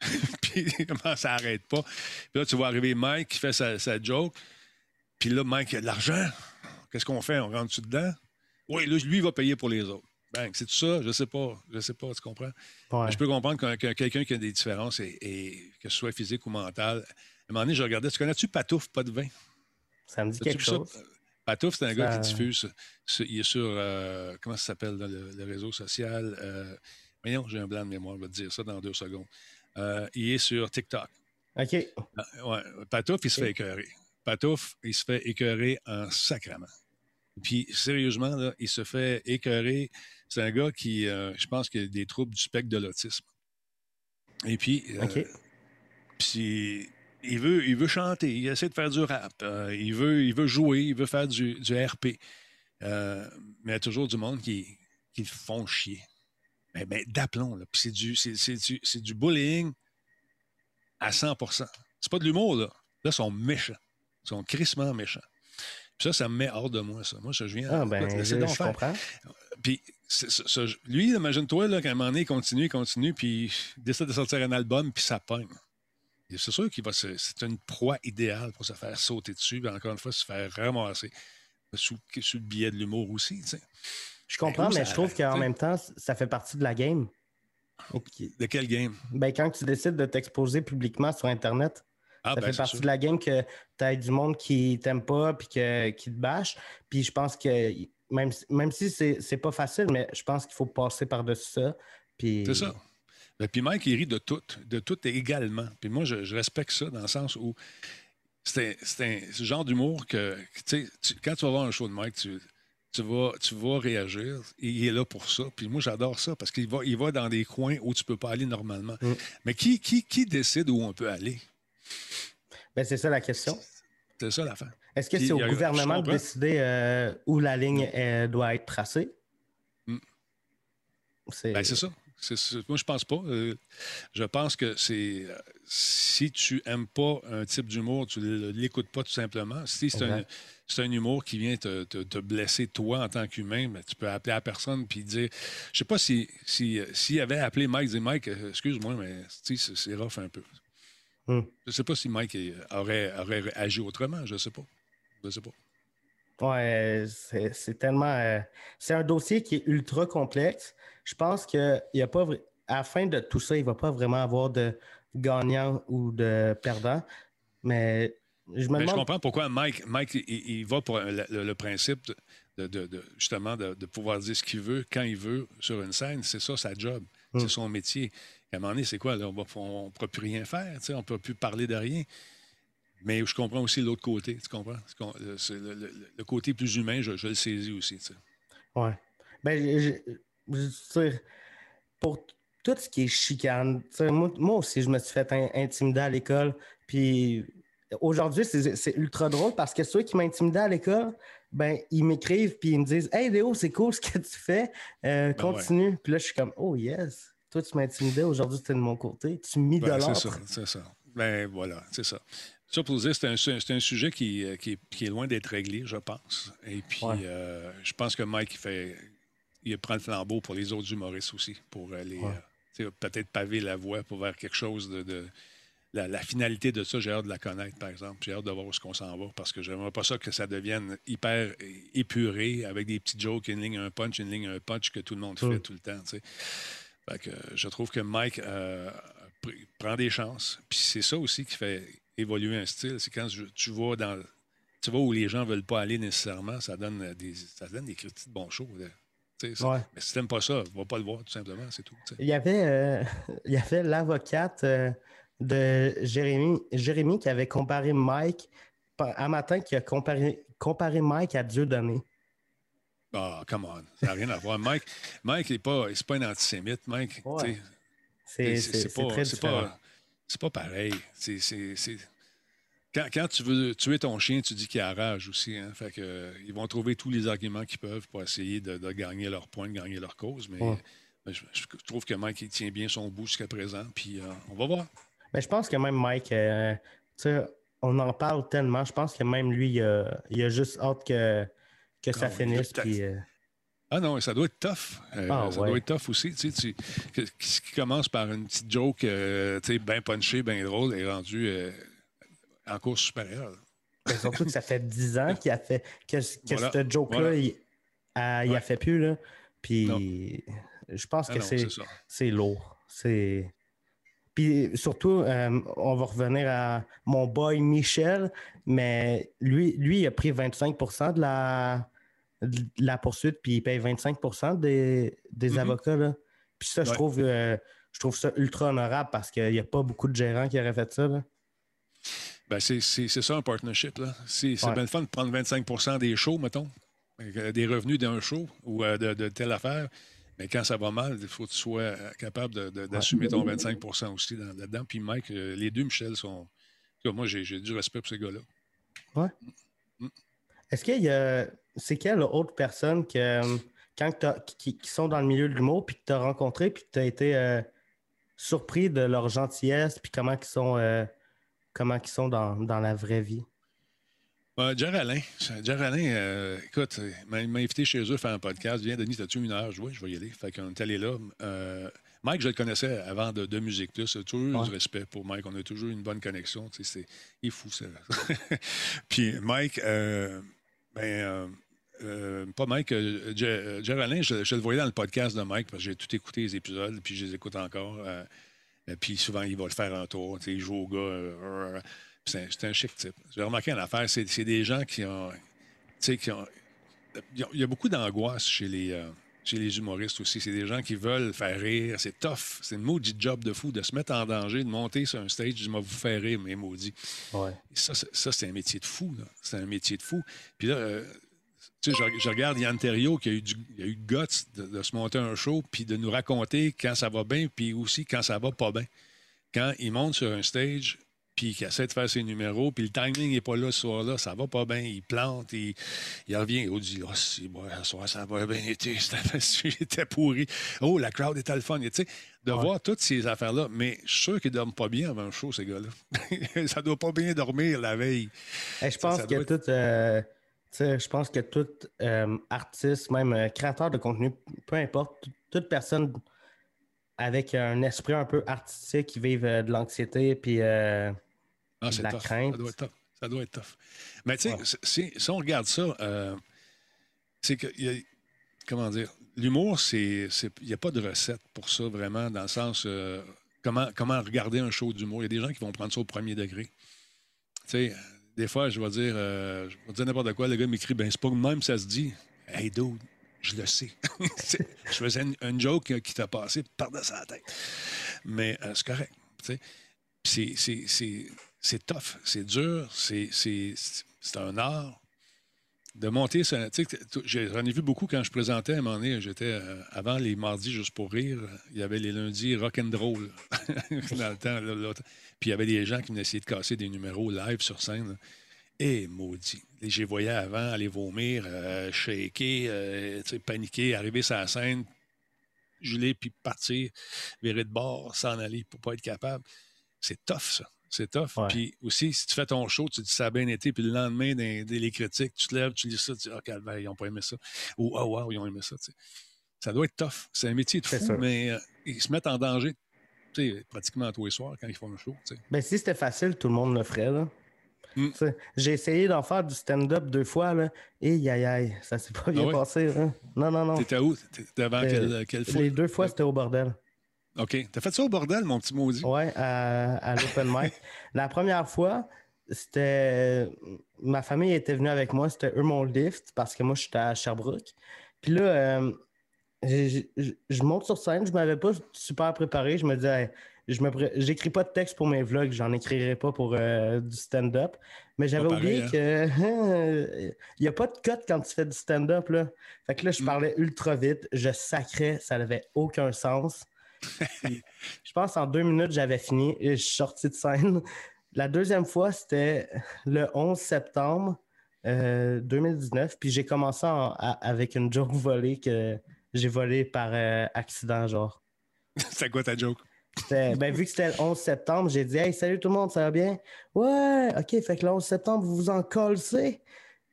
puis comment ça n'arrête pas? Puis là, tu vois arriver Mike qui fait sa, sa joke. Puis là, Mike, il a de l'argent. Qu'est-ce qu'on fait? On rentre-tu dedans? Oui, lui, il va payer pour les autres. Ben, c'est tout ça? Je sais pas. Je sais pas, tu comprends? Je peux comprendre que, quelqu'un qui a des différences, et, que ce soit physique ou mental. À un moment donné, je regardais, tu connais-tu Patouf, pas de vin? Ça me dit quelque chose. Patouf, c'est un gars qui diffuse. Il est sur, euh, comment ça s'appelle, le, réseau social? Euh, voyons, j'ai un blanc de mémoire, je vais te dire ça dans deux secondes. Euh, il est sur TikTok. OK. Ah, ouais, Patouf, il se fait écœurer. Patouf, il se fait écœurer en sacrament. Puis, sérieusement, là, il se fait écœurer c'est un gars qui, euh, je pense, qu'il a des troubles du spectre de l'autisme. Et puis, euh, puis il veut, il veut chanter, il essaie de faire du rap, euh, il, veut, il veut jouer, il veut faire du, du RP. mais il y a toujours du monde qui, qui le font chier. Mais, mais d'aplomb, là. Puis c'est du, c'est, du, du bullying à 100 C'est pas de l'humour, là. Là, ils sont méchants. Ils sont crissement méchants. Puis ça, ça me met hors de moi, ça. Moi, je viens. Ah, ben, je, je comprends. Puis lui, imagine-toi qu'à un moment donné, il continue, il continue, puis il décide de sortir un album, puis ça pogne. C'est sûr qu'il va c'est une proie idéale pour se faire sauter dessus, puis encore une fois, se faire ramasser sous, sous le billet de l'humour aussi. Je comprends, ben, mais je trouve qu'en même temps, ça fait partie de la game. De quel game? Ben, quand tu décides de t'exposer publiquement sur Internet, ah, ça ben, fait partie de la game que tu as du monde qui t'aime pas puis qui te bâche. Puis je pense que même, même si c'est pas facile, mais je pense qu'il faut passer par-dessus ça. Puis... C'est ça. Ben, puis Mike, il rit de tout, de tout également. Puis moi, je, respecte ça dans le sens où c'est ce genre d'humour que, tu sais, quand tu vas voir un show de Mike, tu, tu, vas, tu vas réagir. il est là pour ça. Puis moi, j'adore ça parce qu'il va, il va dans des coins où tu peux pas aller normalement. Mm. Mais qui, qui, qui décide où on peut aller? Ben, c'est ça la question. C'est ça la fin. Est-ce que c'est au gouvernement de décider euh, où la ligne doit être tracée? Hmm. Ben, c'est ça. moi, je pense pas. Euh, je pense que c'est. si tu aimes pas un type d'humour, tu ne l'écoutes pas tout simplement. Si c'est un, un, humour qui vient te, te, blesser toi en tant qu'humain, ben, tu peux appeler la personne puis dire. Je sais pas si s'il si, avait appelé Mike, dire Mike, euh, excuse-moi, mais c'est rough un peu. Hmm. Je sais pas si Mike aurait, aurait agi autrement, je sais pas. Je sais pas. Ouais, c'est tellement. Euh, c'est un dossier qui est ultra complexe. Je pense qu'il y a pas. À la fin de tout ça, il ne va pas vraiment avoir de gagnant ou de perdant. Mais je me demande... je comprends pourquoi Mike, Mike il, va pour le, principe de, justement de, pouvoir dire ce qu'il veut quand il veut sur une scène. C'est ça sa job. C'est hmm. son métier. à un moment donné, c'est quoi? Là? On ne pourra plus rien faire. On ne peut plus parler de rien. Mais je comprends aussi l'autre côté, tu comprends? Le, côté plus humain, je, le saisis aussi. Oui. Ben, je, pour tout ce qui est chicane, moi, aussi, je me suis fait intimider à l'école. Puis aujourd'hui, c'est ultra drôle parce que ceux qui m'intimidaient à l'école, ben, ils m'écrivent puis ils me disent Hey Léo, c'est cool ce que tu fais, euh, ben continue. Puis là, je suis comme Oh yes, toi tu m'intimidais, aujourd'hui tu es de mon côté, tu m'idolâtres. Ben, c'est ça, c'est ça. Ben voilà, c'est ça. Ça, pour dire, c'est un, un, sujet euh, qui, qui, est, loin d'être réglé, je pense. Et puis, euh, je pense que Mike, il, fait, il prend le flambeau pour les autres humoristes aussi, pour aller euh, peut-être paver la voie pour vers quelque chose de. la, finalité de ça, j'ai hâte de la connaître, par exemple. J'ai hâte de voir où ce qu'on s'en va, parce que j'aimerais pas ça que ça devienne hyper épuré, avec des petits jokes, une ligne, un punch, une ligne, un punch que tout le monde fait tout le temps. Fait que, je trouve que Mike prend des chances. Puis c'est ça aussi qui fait évoluer un style. C'est quand tu vas dans. Tu vois où les gens ne veulent pas aller nécessairement, ça donne des, ça donne des critiques de bons shows. Mais si tu n'aimes pas ça, va pas le voir, tout simplement, c'est tout. Il y avait, euh, il y avait l'avocate euh, de Jérémy, Jérémy qui avait comparé Mike, un matin, qui a comparé, comparé Mike à Dieu donné. Ah, come on, ça n'a rien à voir. Mike, Mike n'est pas, pas un antisémite. Mike, c'est pas, c'est pas pareil. C'est, quand, tu veux tuer ton chien, tu dis qu'il a rage aussi. Hein? Fait que, euh, ils vont trouver tous les arguments qu'ils peuvent pour essayer de, gagner leur point, de gagner leur cause. Mais, je, trouve que Mike il tient bien son bout jusqu'à présent. Puis euh, on va voir. Mais je pense que même Mike, euh, on en parle tellement. Je pense que même lui, il a, juste hâte que, que ça ah finisse. Puis, ah non, ça doit être tough. Euh, ah, ça doit être tough aussi. Tu sais, ce qui commence par une petite joke euh, bien punchée, bien drôle, est rendu euh, en course supérieure. Mais surtout que ça fait 10 ans qu'il a fait que, cette joke-là, il, a, fait plus. Là. Puis je pense ah que c'est lourd. C'est. Puis surtout, on va revenir à mon boy Michel, mais lui, lui il a pris 25% de la, la poursuite, puis il paye 25 des, des mm-hmm. avocats. Là. Puis ça, je, trouve, euh, je trouve ça ultra honorable parce qu'il n'y a pas beaucoup de gérants qui auraient fait ça. Ben, c'est ça un partnership. C'est bien le fun de prendre 25% des shows, mettons, euh, des revenus d'un show ou euh, de, telle affaire. Mais quand ça va mal, il faut que tu sois capable d'assumer ton 25% aussi là-dedans. Puis Mike, les deux Michel sont. Moi, j'ai du respect pour ces gars-là. Ouais. Mm. Est-ce qu'il y a. C'est quelle autre personne que, quand qui, sont dans le milieu de l'humour, puis que tu as rencontré, puis que tu as été euh, surpris de leur gentillesse, puis comment ils sont, euh, comment ils sont dans, la vraie vie? Euh, Jerry Alain. Euh, écoute, il m'a invité chez eux à faire un podcast. Viens, Denis, as-tu une heure? Oui, je vais y aller. Fait qu'on est allé là. Mike, je le connaissais avant de, de Musique Plus. Toujours du respect pour Mike. On a toujours une bonne connexion. C'est, il est fou, ça. Puis Mike, ben, euh, euh, pas Mike, euh, Alain, je, le voyais dans le podcast de Mike parce que j'ai tout écouté les épisodes, puis je les écoute encore. puis souvent, il va le faire un tour, il joue au gars. c'est un chic type. J'ai remarqué une affaire, c'est des gens qui ont. Qui ont il y a beaucoup d'angoisse chez les, chez les humoristes aussi. C'est des gens qui veulent faire rire. C'est tough. C'est le maudit job de fou de se mettre en danger, de monter sur un stage, de vous faire rire, mais maudit. Ouais. Ça, c'est un métier de fou. C'est un métier de fou. Puis là, euh, tu sais, je, regarde Yann Terriot qui a eu, du, a eu guts de, se monter un show, puis de nous raconter quand ça va bien, puis aussi quand ça va pas bien. Quand il monte sur un stage, puis qui essaie de faire ses numéros, puis le timing n'est pas là ce soir-là, ça va pas bien, il plante, il, il revient, il dit Oh, si, bon, ce soir, ça va bien été, c'était pourri. Oh, la crowd était le fun. Tu sais, de voir toutes ces affaires-là, mais je suis sûr qu'ils ne dorment pas bien avant le show, ces gars-là. ça doit pas bien dormir la veille. je pense que tout. Euh, je pense que tout euh, artiste, même euh, créateur de contenu, peu importe, toute personne avec un esprit un peu artistique qui vive de l'anxiété puis ah, de la crainte. Ça doit être tough. Ça doit être tough. Mais tu sais, si, on regarde ça, c'est que, comment dire, l'humour, c'est, il n'y a pas de recette pour ça vraiment, dans le sens comment, comment regarder un show d'humour. Il y a des gens qui vont prendre ça au premier degré. Tu sais, des fois, je vais dire, euh, je vais dire n'importe quoi. Le gars m'écrit, ben, c'est pas même ça se dit. Hey, dude, je le sais. je faisais une, joke qui t'a passé par-dessus la tête. Mais euh, c'est correct. C'est tough, c'est dur, c'est un art. De monter, j'en ai vu beaucoup quand je présentais à un moment donné. J'étais euh, avant les mardis juste pour rire. Il y avait les lundis rock and roll dans le temps. Puis il y avait des gens qui venaient essayer de casser des numéros live sur scène. Et maudit. J'ai voyé avant aller vomir, euh, shaker, euh, paniquer, arriver sur la scène, geler, puis partir, virer de bord, s'en aller pour pas être capable. C'est tough, ça. C'est tough. Puis aussi, si tu fais ton show, tu dis ça a bien été, puis le lendemain, des, les critiques, tu te lèves, tu lis ça, tu dis Ah, calvaire, ils n'ont pas aimé ça. Ou Ah, wow, ils ont aimé ça. Ça doit être tough. C'est un métier de fou, mais euh, ils se mettent en danger pratiquement tous les soirs quand ils font un show. Ben, si c'était facile, tout le monde le ferait. Là. Hmm. J'ai essayé d'en faire du stand-up deux fois, là, et aïe aïe, ça s'est pas bien ah passé. Hein. Non, non, non. T'étais où? T'étais avant euh, quelle, fois? Les deux fois, c'était au bordel. OK. T'as fait ça au bordel, mon petit maudit? Oui, à, à l'open mic. La première fois, c'était. Ma famille était venue avec moi, c'était eux mon lift, parce que moi, j'étais à Sherbrooke. Puis là, euh, je, monte sur scène, je m'avais pas super préparé. Je me disais, je me j'écris pas de texte pour mes vlogs, j'en écrirai pas pour euh, du stand-up. Mais j'avais oublié qu'il hein? que il y a pas de cut quand tu fais du stand-up. Là. Fait que là, je mm. parlais ultra vite, je sacrais, ça n'avait aucun sens. Je pense en deux minutes, j'avais fini et je suis sorti de scène. La deuxième fois, c'était le 11 septembre 2019. Euh, puis j'ai commencé avec une joke volée que j'ai volé par euh, accident, genre. C'est quoi ta joke? Ben, vu que c'était le 11 septembre, j'ai dit Hey, salut tout le monde, ça va bien? Ouais, ok, fait que le 11 septembre, vous vous en collez.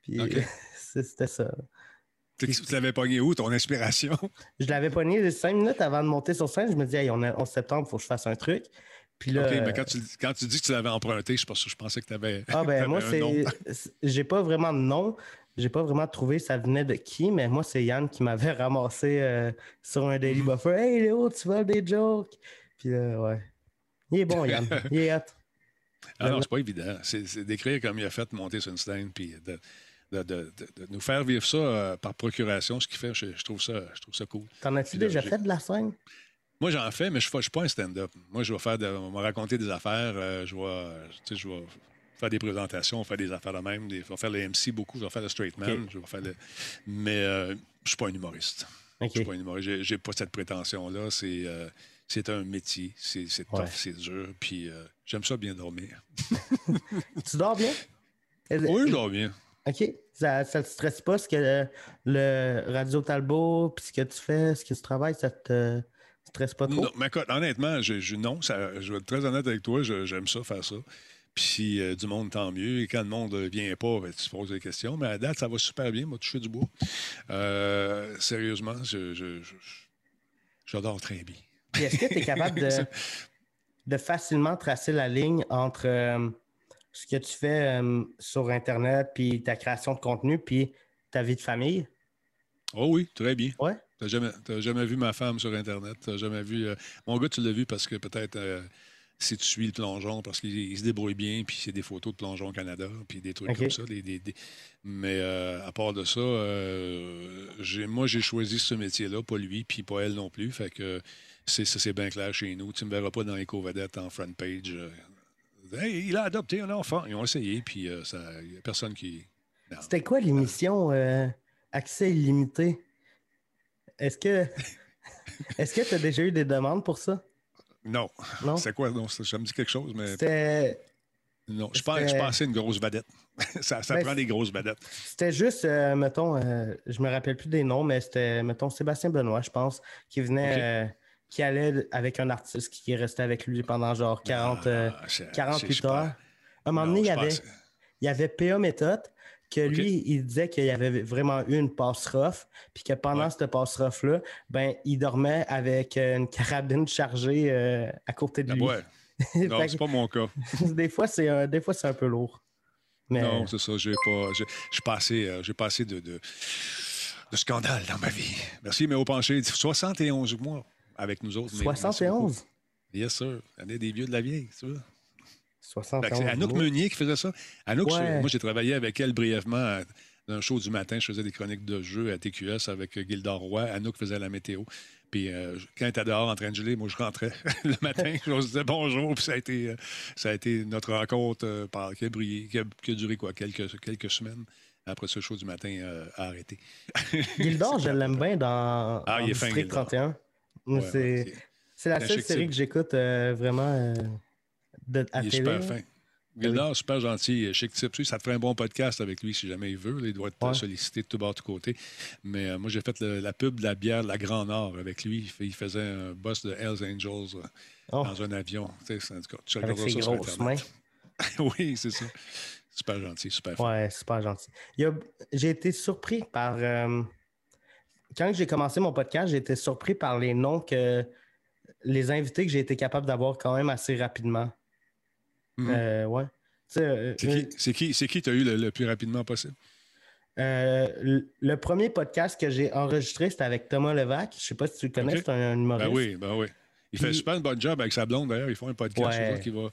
Puis c'était ça. Tu l'avais pogné où, ton inspiration? Je l'avais pogné cinq minutes avant de monter sur scène. Je me dis, hey, on est 11 septembre, il faut que je fasse un truc. Puis là, OK, mais quand tu, quand tu dis que tu l'avais emprunté, je, pense, je pensais que tu avais. Ah, ben, moi, c'est. J'ai pas vraiment de nom. J'ai pas vraiment trouvé ça venait de qui, mais moi, c'est Yann qui m'avait ramassé euh, sur un Daily mhm. Buffer. Hey Léo, tu veux des jokes? Puis euh, ouais. Il est bon, Yann. Il est hot. Ah non, c'est pas évident. C'est d'écrire comme il a fait, monter sur une scène, puis de, de, de, de, nous faire vivre ça euh, par procuration, ce qui fait, je, trouve ça, je trouve ça cool. T'en as-tu déjà fait de la scène? Moi, j'en fais, mais je ne suis pas un stand-up. Moi, je vais faire de, on va raconter des affaires, je vais, je vais faire des présentations, faire des affaires de même. je vais faire le MC beaucoup, je vais faire le straight man. Je vais faire le... Mais euh, je ne suis pas un humoriste. Je suis pas un humoriste. J'ai pas cette prétention-là. C'est euh, c'est un métier. C'est tough, c'est dur. Puis euh, j'aime ça bien dormir. tu dors bien? Oui, je dors bien. OK. Ça ne te stresse pas ce que le, Radio Talbot, puis ce que tu fais, ce que tu travailles, ça te stresse pas trop? Non, mais écoute, honnêtement, je, non, ça, je vais être très honnête avec toi, j'aime ça, faire ça. Puis si euh, du monde, tant mieux. Et quand le monde ne vient pas, ben, tu te poses des questions. Mais à date, ça va super bien. Moi, toucher du bois. Euh, sérieusement, je, j'adore très bien. est-ce que tu es capable de, de, facilement tracer la ligne entre euh, ce que tu fais sur Internet, puis ta création de contenu, puis ta vie de famille? Oh oui, très bien. Ouais? Tu n'as jamais, jamais, vu ma femme sur Internet. Tu jamais vu. mon gars, tu l'as vu parce que peut-être si tu suis le plongeon, parce qu'il se débrouille bien, puis c'est des photos de plongeon Canada, puis des trucs comme ça. Mais euh, à part de ça, euh, moi, j'ai choisi ce métier-là, pas lui, puis pas elle non plus. Fait que c'est bien clair chez nous. Tu ne me verras pas dans les vedettes en front page. Euh, hey, il a adopté un enfant. Ils ont essayé, puis il n'y a personne qui. C'était quoi l'émission Accès illimité? Est-ce que. Est-ce que tu as déjà eu des demandes pour ça? Non. C'est quoi? Non, ça me dit quelque chose, mais. C'était. Non, je pense, je pensais une grosse vedette. ça ça Ben, prend des grosses vedettes. C'était juste, euh, mettons, euh, je me rappelle plus des noms, mais c'était, mettons, Sébastien Benoît, je pense, qui venait. Euh, qui allait avec un artiste qui est resté avec lui pendant genre 40, euh, Ah, c'est- 48 c'est- je heures. À un moment non, donné, il y je avait, pense- il y avait PA Méthode, que lui, il disait qu'il y avait vraiment eu une passe rough, puis que pendant Ouais. cette passe rough-là, ben, il dormait avec euh, une carabine chargée euh, à côté de Ah lui. ouais. Non, c'est pas mon cas. des fois, c'est un, des fois, c'est un peu lourd. Mais, Non, c'est ça. J'ai pas. J'ai j'ai passé, euh, j'ai passé de, de, de scandales dans ma vie. Merci, mais au penché, 71 mois avec nous autres. mais merci beaucoup. 71? Yes, sir. On est des vieux de la vieille, tu vois. Fait que 71. C'est Anouk. Meunier qui faisait ça. Anouk, Ouais. moi, j'ai travaillé avec elle brièvement à- dans un show du matin. Je faisais des chroniques de jeux à TQS avec Gildor Roy. Anouk faisait la météo. Puis euh, quand elle était dehors en train de geler, moi, je rentrais le matin. Je disais bonjour. Puis ça a été, euh, ça a été notre rencontre euh, par, qui, a brillé- qui a- qui a duré quoi, quelques, quelques semaines. Après ce show du matin a arrêté. Gildor, je l'aime bien dans, Ah, dans il est fin, District Gildor. 31. Ouais, c'est, ouais, la seule série que j'écoute euh, vraiment euh, de, à Il est télé. super fin. Gildor, super gentil, chic type. Ça te ferait un bon podcast avec lui si jamais il veut. il doit être Ouais. sollicité de tout bord, de tout côté. Mais euh, moi, j'ai fait le- la pub de la bière de la Grand Nord avec lui. Il, faisait un boss de Hells Angels euh, Oh, dans un avion. Tu sais, en tout cas, tu avec ses ça grosses mains. Oui, c'est ça. Super gentil, super fin. Ouais, super gentil. J'ai été surpris par. euh, quand j'ai commencé mon podcast, j'ai été surpris par les noms que. Les invités que j'ai été capable d'avoir quand même assez rapidement. Mhm. Euh, ouais. Tu euh, C'est qui, c'est qui, c'est qui t'as eu le, le plus rapidement possible? euh, le- le premier podcast que j'ai enregistré, c'était avec Thomas Levac. Je sais pas si tu le connais, c'est un humoriste. Ben oui, ben oui. Il fait super un bon job avec sa blonde, d'ailleurs. Ils font un podcast Ouais. qui va.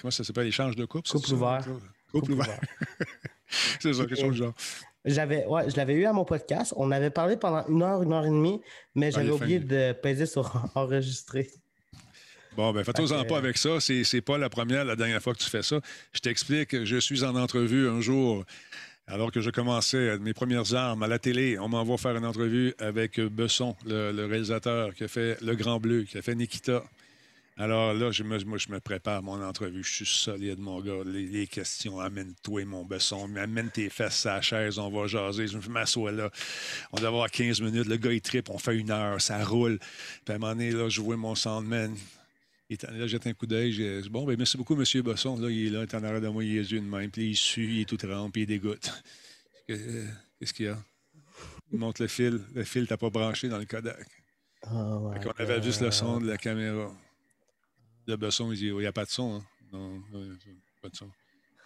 comment ça s'appelle? Échange de couple? Couple ouvert. Couple, ouvert. ouvert. c'est ça, quelque chose du genre. J'avais, ouais, je l'avais eu à mon podcast. On avait parlé pendant une heure, une heure et demie, mais Ah, j'avais oublié de peser sur enregistrer. Bon, ben fais-toi-en que- pas avec ça. C'est, c'est pas la première, la dernière fois que tu fais ça. Je t'explique, je suis en entrevue un jour, alors que je commençais mes premières armes à la télé. On m'envoie faire une entrevue avec Besson, le, le réalisateur qui a fait Le Grand Bleu, qui a fait Nikita. Alors là, je me, moi, je me prépare mon entrevue. Je suis solide, mon gars. Les, les questions, amène-toi, mon Besson. Amène tes fesses à la chaise, on va jaser. Je me m'assois là. On doit avoir 15 minutes. Le gars, il tripe, on fait une heure, ça roule. Puis à un moment donné, là, je vois mon soundman. Il est là, jette un coup d'œil. j'ai dit, Bon, ben merci beaucoup, M. Besson. Là, il est là, il est en arrière de moi, il les yeux de même. Puis il sue, il est tout trempe, puis il dégoûte. Euh, Qu'est-ce qu'il y a? Il monte le fil. Le fil, t'as pas branché dans le Kodak. Oh qu'on avait juste le son de la caméra. Le Besson, il dit, il n'y a pas de son. Hein? Non, pas de son.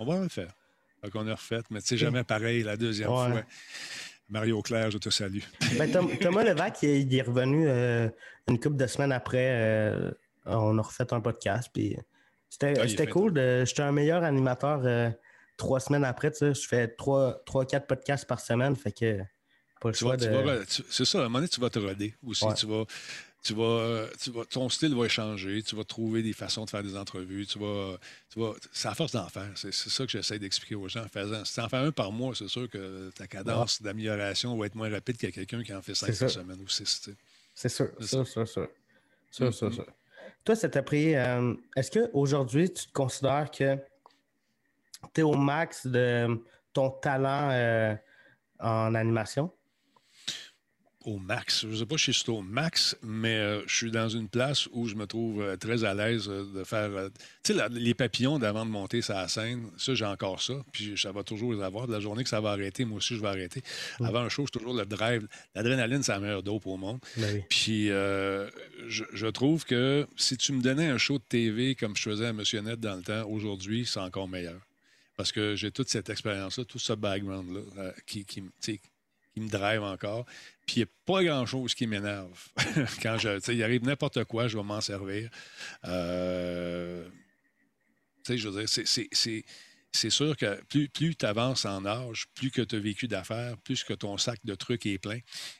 On va le faire. Fait qu'on a refait, mais sais, jamais pareil la deuxième Ouais. fois. Mario Claire, je te salue. Ben, Tom- Thomas Levac, il, est revenu euh, une couple de semaines après. euh, on a refait un podcast. Puis c'était, Ah, c'était cool. de- j'étais un meilleur animateur euh, trois semaines après. tu sais. Je fais trois, trois, quatre podcasts par semaine. Fait que pas le Tu choix vas- de. tu vas- tu- c'est ça, à un moment donné, tu vas te roder aussi. Ouais. Tu vas, tu vas, euh, tu vas- ton style va changer. Tu vas trouver des façons de faire des entrevues. Tu vas, tu vas, c'est à force d'en faire. C'est, ça que j'essaie d'expliquer aux gens. en faisant. Si tu en fais un par mois, c'est sûr que ta cadence d'amélioration va être moins rapide que quelqu'un qui en fait cinq par semaine ou six. tu sais. C'est sûr, C'est sûr, sûr, sûr. Sûr, sûr, Mhm. sûr. Toi, ça t'a pris. euh, est-ce qu'aujourd'hui, tu te considères que tu es au max de ton talent euh, en animation? Au max. Je ne sais pas si je suis au max, mais euh, je suis dans une place où je me trouve euh, très à l'aise euh, de faire. tu sais, les papillons d'avant de monter sur la scène, ça, j'ai encore ça. Puis ça va toujours les avoir. De la journée que ça va arrêter, moi aussi, je vais arrêter. Avant un show, j'ai toujours le drive. L'adrénaline, c'est la meilleure dope au monde. Ben. Puis je, je trouve que si tu me donnais un show de TV comme je faisais à Monsieur Net dans le temps, aujourd'hui, c'est encore meilleur. Parce que j'ai toute cette expérience-là, tout ce background-là qui, qui me drive encore. Il n'y a pas grand-chose qui m'énerve. Quand je, il arrive n'importe quoi, je vais m'en servir. Euh, je veux dire, c'est- sûr que plus, plus tu avances en âge, plus que tu as vécu d'affaires, plus que ton sac de trucs est plein,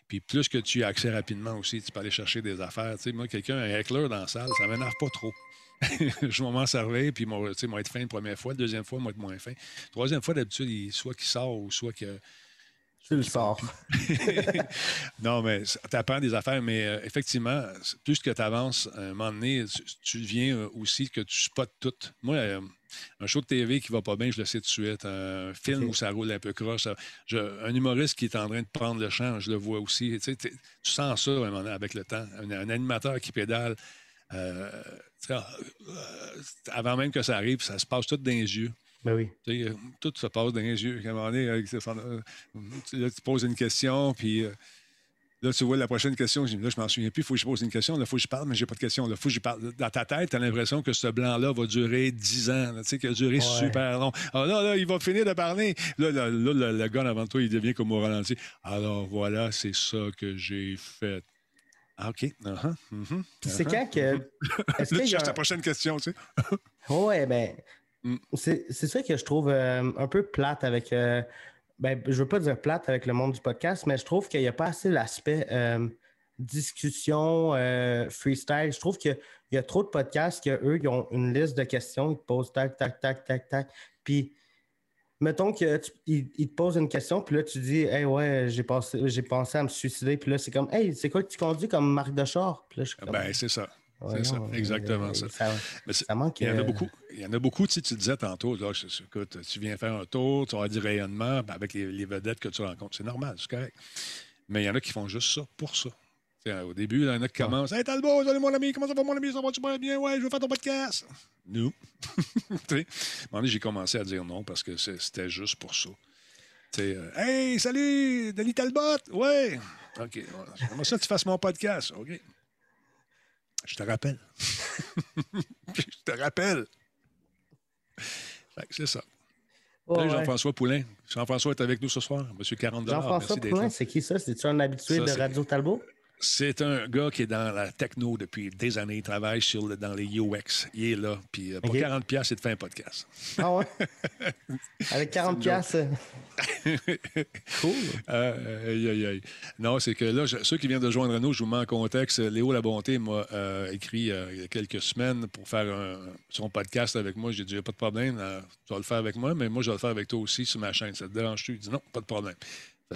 puis plus que tu as accès rapidement aussi, tu peux aller chercher des affaires. Moi, quelqu'un, un heckler dans la salle, ça m'énerve pas trop. je vais m'en servir, puis moi, moi, être fin la première fois, deuxième fois, moi, être moins fin. Troisième fois, d'habitude, soit qu'il sort ou soit que Tu le sors. non, mais tu apprends des affaires, mais euh, effectivement, plus que tu avances, à un moment donné, tu, tu deviens euh, aussi que tu spots tout. Moi, euh, un show de TV qui va pas bien, je le sais tout de suite. Un film où ça roule un peu croche. un humoriste qui est en train de prendre le champ, je le vois aussi. Tu, sais, t'es- tu sens ça à un moment donné, avec le temps. Un, un animateur qui pédale. euh, euh, avant même que ça arrive, ça se passe tout dans les yeux. Ben oui. Tu sais, euh, tout se passe dans les yeux. À un moment donné, là, tu poses une question, puis euh, là, tu vois la prochaine question. Là, je m'en souviens plus. Il faut que je pose une question. Là, il faut que je parle, mais j'ai pas de question. Là, faut que je parle. Dans ta tête, tu as l'impression que ce blanc-là va durer 10 ans. Tu sais, qu'il a duré super long. Ah, là, là, il va finir de parler. Là, là, là, le, gars avant toi, il devient comme au ralenti. Alors, voilà, c'est ça que j'ai fait. Ah, OK. Uh-huh, mhm, Puis c'est uh-huh. quand que. Est-ce Là, qu'il tu cherches un- ta prochaine question, tu sais. Ouais, ben. Mm. C'est ça que je trouve euh, un peu plate avec. euh, ben, je veux pas dire plate avec le monde du podcast, mais je trouve qu'il n'y a pas assez l'aspect euh, discussion, euh, freestyle. Je trouve qu'il y a trop de podcasts qu'eux, ils ont une liste de questions, ils te posent tac, tac, tac, tac, tac. Puis, mettons qu'ils te posent une question, puis là, tu dis, hey, ouais, j'ai pensé, j'ai pensé à me suicider. Puis là, c'est comme, hey, c'est quoi que tu conduis comme marque de char? Puis là, je suis comme, Ben, c'est ça. Voyons, ça, exactement euh, ça. Ça, Mais c'est- ça manque. Il y en a euh, beaucoup. Il y en a beaucoup, tu, sais, tu disais tantôt, là, je- écoute, tu viens faire un tour, tu vas avoir du rayonnement ben, avec les, les vedettes que tu rencontres. C'est normal, c'est correct. Mais il y en a qui font juste ça pour ça. Au début, il y en a qui commencent Hey Talbot, salut mon ami, comment ça va mon ami, ça va super bien? Ouais, je veux faire ton podcast. Nous. tu sais, à un moment donné, j'ai commencé à dire non parce que c'est- c'était juste pour ça. Euh, hey, salut, Denis Talbot. Ouais. OK. J'aimerais ça tu fasses mon podcast. OK. Je te rappelle. Je te rappelle. C'est ça. ouais. Jean-François Poulain. Jean-François est avec nous ce soir. Monsieur 40 Jean-François Poulain, c'est qui ça? C'est-tu un habitué Ça, de Radio Talbot? C'est un gars qui est dans la techno depuis des années. Il travaille sur le- dans les UX. Il est là. Puis euh, pour OK. 40 pièces, c'est de faire un podcast. Ah ouais? Avec 40 une piastres? cool. Euh, aïe, aïe, aïe. Non, c'est que là, je- ceux qui viennent de joindre nous, je vous mets en contexte. Léo Labonté m'a euh, écrit il y a quelques semaines pour faire un- son podcast avec moi. J'ai dit, pas de problème, tu vas le faire avec moi, mais moi, je vais le faire avec toi aussi sur ma chaîne. Ça te dérange-tu? Il dit, non, pas de problème.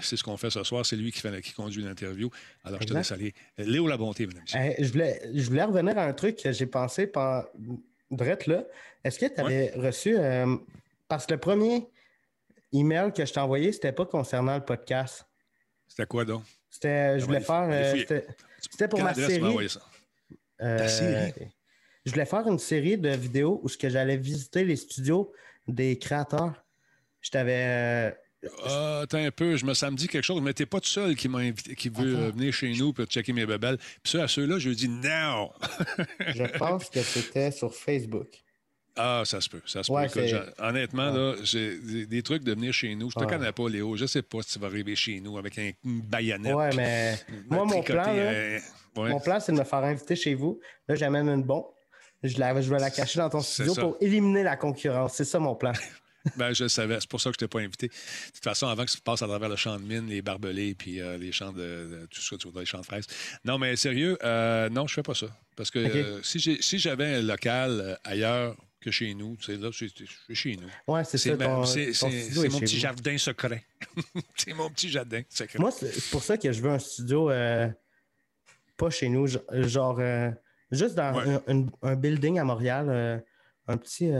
Que C'est ce qu'on fait ce soir. C'est lui qui, fait, qui conduit l'interview. Alors, je te laisse aller. Léo Labonté, mesdames et. Eh, je, voulais, je voulais revenir à un truc que j'ai pensé pendant. Drette là. Est-ce que tu avais reçu. euh, parce que le premier email que je t'ai envoyé, c'était pas concernant le podcast. C'était quoi donc? C'était. Je voulais faire. euh, c'était pour Quelle ma série. ça? Euh, Ta série? Je voulais faire une série de vidéos où j'allais visiter les studios des créateurs. Je t'avais. Euh, Ah, attends un peu, je me ça me dit quelque chose, mais t'es pas tout seul qui m'a invité, qui veut euh, venir chez nous pour checker mes bébelles. Puis ça, à ceux-là, je dis non. je pense que c'était sur Facebook. Ah, ça se peut, ça se peut. Écoute, honnêtement, là, j'ai des, des trucs de venir chez nous. Je te Ouais. connais pas, Léo. Je sais pas si tu vas arriver chez nous avec un, une baïonnette. Ouais, mais moi, mon plan, là, ouais. mon plan, c'est de me faire inviter chez vous. Là, j'amène une bombe. Je, la, je vais la cacher dans ton C'est studio ça. pour éliminer la concurrence. C'est ça mon plan. Ben, je savais. C'est pour ça que je t'ai pas invité. De toute façon, avant que tu passes à travers le champ de mine, les barbelés, puis euh, les champs de, de- tout ce que tu voudrais, les champs de fraises. Non, mais sérieux, euh, non, je fais pas ça. Parce que euh, si j'avais un local ailleurs que chez nous, tu sais, là, c'est chez nous. Ouais, c'est ça. c'est- mon petit jardin secret. c'est mon petit jardin secret. Moi, c'est pour ça que je veux un studio pas chez nous, genre- juste dans Ouais. un, un- un building à Montréal, un petit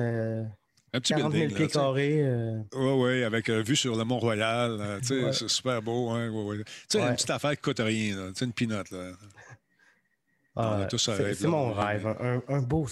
un petit 40 000 building. pieds carrés. euh, Oui, oui, avec euh, vue sur le Mont-Royal. euh, Ouais. C'est super beau. Hein, ouais, ouais. Tu sais, Ouais. une petite affaire qui coûte rien. là. Une pinotte. Ah, c'est mon rêve, un, un beau.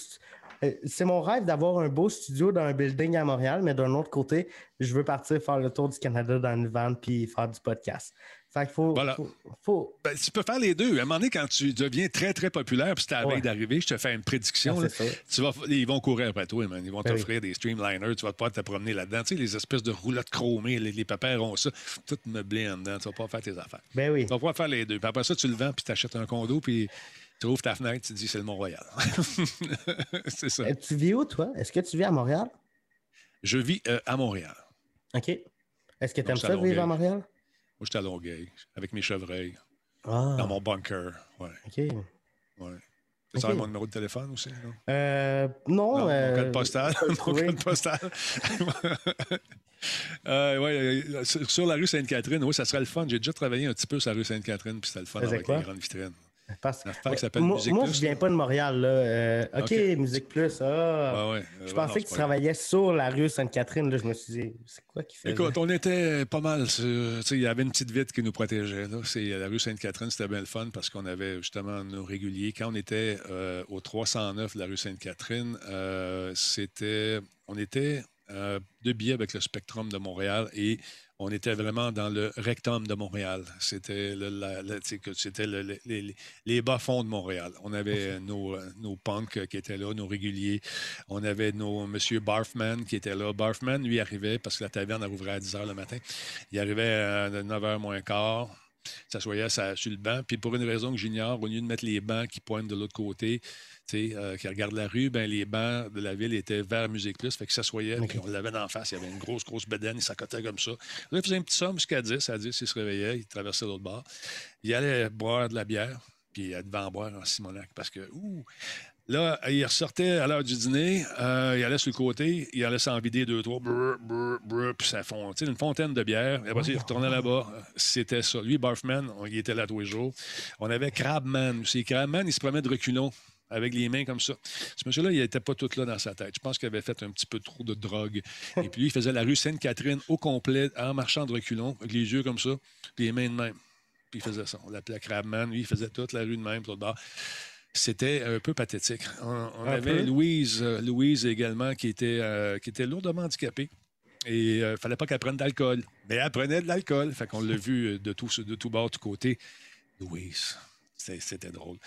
euh, C'est mon rêve d'avoir un beau studio dans un building à Montréal, mais d'un autre côté, je veux partir faire le tour du Canada dans une van puis faire du podcast. Fait qu'il faut, Voilà. faut, faut- Ben, tu peux faire les deux. À un moment donné, quand tu deviens très, très populaire, puis c'est à la Ouais. d'arriver, je te fais une prédiction. Ah, là. tu vas, ils vont courir après toi, man. Ils vont Ben t'offrir des streamliners. Tu vas pas te promener là-dedans. Tu sais, les espèces de roulottes chromées, les, les papères ont ça. Tout meublé en dedans. Tu vas pas faire tes affaires. Ben oui. Tu vas pouvoir faire les deux. Puis après ça, tu le vends, puis tu achètes un condo, puis tu ouvres ta fenêtre, tu dis c'est le Mont-Royal. c'est ça. Euh, Tu vis où, toi? Est-ce que tu vis à Montréal? Je vis euh, à Montréal. OK. Est-ce que tu aimes ça vivre à. Montréal? Moi, j'étais à Longueuil, avec mes chevreuils, Ah, dans mon bunker. Ouais, OK. ouais. Tu Ok. as mon numéro de téléphone aussi? Non? Euh, non. Non, euh, mon code postal. mon code postal. Euh, ouais, euh, sur sur la rue Sainte-Catherine, oui, ça serait le fun. J'ai déjà travaillé un petit peu sur la rue Sainte-Catherine, puis c'était le fun avec les grandes vitrines. Parce... Moi, Musique moi, Plus, je viens pas de Montréal. Là. Euh, OK. Musique Plus. Ah. Ouais, ouais. Je Euh, pensais non, que tu travaillais sur la rue Sainte-Catherine. Là, je me suis dit, c'est quoi qui fait Écoute, on était pas mal. Il y avait une petite vitre qui nous protégeait. Là. La rue Sainte-Catherine, c'était bien le fun parce qu'on avait justement nos réguliers. Quand on était euh, au 309 de la rue Sainte-Catherine, euh, c'était, on était de billets avec le Spectrum de Montréal et on était vraiment dans le rectum de Montréal. C'était, le, la- la- les, bas-fonds de Montréal. On avait nos, euh, nos punks qui étaient là, nos réguliers. On avait nos Monsieur Barfman qui était là. Barfman, lui, arrivait parce que la taverne elle ouvrait à 10 h le matin. Il arrivait à 9 h moins quart, s'assoyait sa- sur le banc. Puis pour une raison que j'ignore, au lieu de mettre les bancs qui pointent de l'autre côté, euh, qui regardent la rue, ben, les bancs de la ville étaient vers Musique Plus. Fait qu'il s'assoyait, puis on l'avait d'en face. Il y avait une grosse, grosse bedaine, il s'accotait comme ça. Là, il faisait un petit somme jusqu'à 10. À 10, il se réveillait, il traversait l'autre bord. Il allait boire de la bière, puis il devait en boire en Simonac parce que, ouh, Là, il ressortait à l'heure du dîner, euh, il allait sur le côté, il allait s'en vider deux, trois, brr, brr, brr, puis ça fond. Une fontaine de bière. Et après, ça, il retournait là-bas. C'était ça. Lui, Barfman, on- il était là tous les jours. On avait Crabman aussi. Crabman, il se promenait de reculons avec les mains comme ça. Ce monsieur-là, il n'était pas tout là dans sa tête. Je pense qu'il avait fait un petit peu trop de drogue. Et puis, lui, il faisait la rue Sainte-Catherine au complet en marchant de reculons, avec les yeux comme ça, puis les mains de même. Puis il faisait ça. On l'appelait Crabman. Lui, il faisait toute la rue de même, tout le bord. C'était un peu pathétique. On, avait peu. Louise, euh, Louise également, qui était, euh, qui était lourdement handicapée. Et il fallait pas qu'elle prenne d'alcool. Mais elle prenait de l'alcool. Fait qu'on l'a vu euh, de tout, de tout bord, de tout côté. Louise. C'était drôle.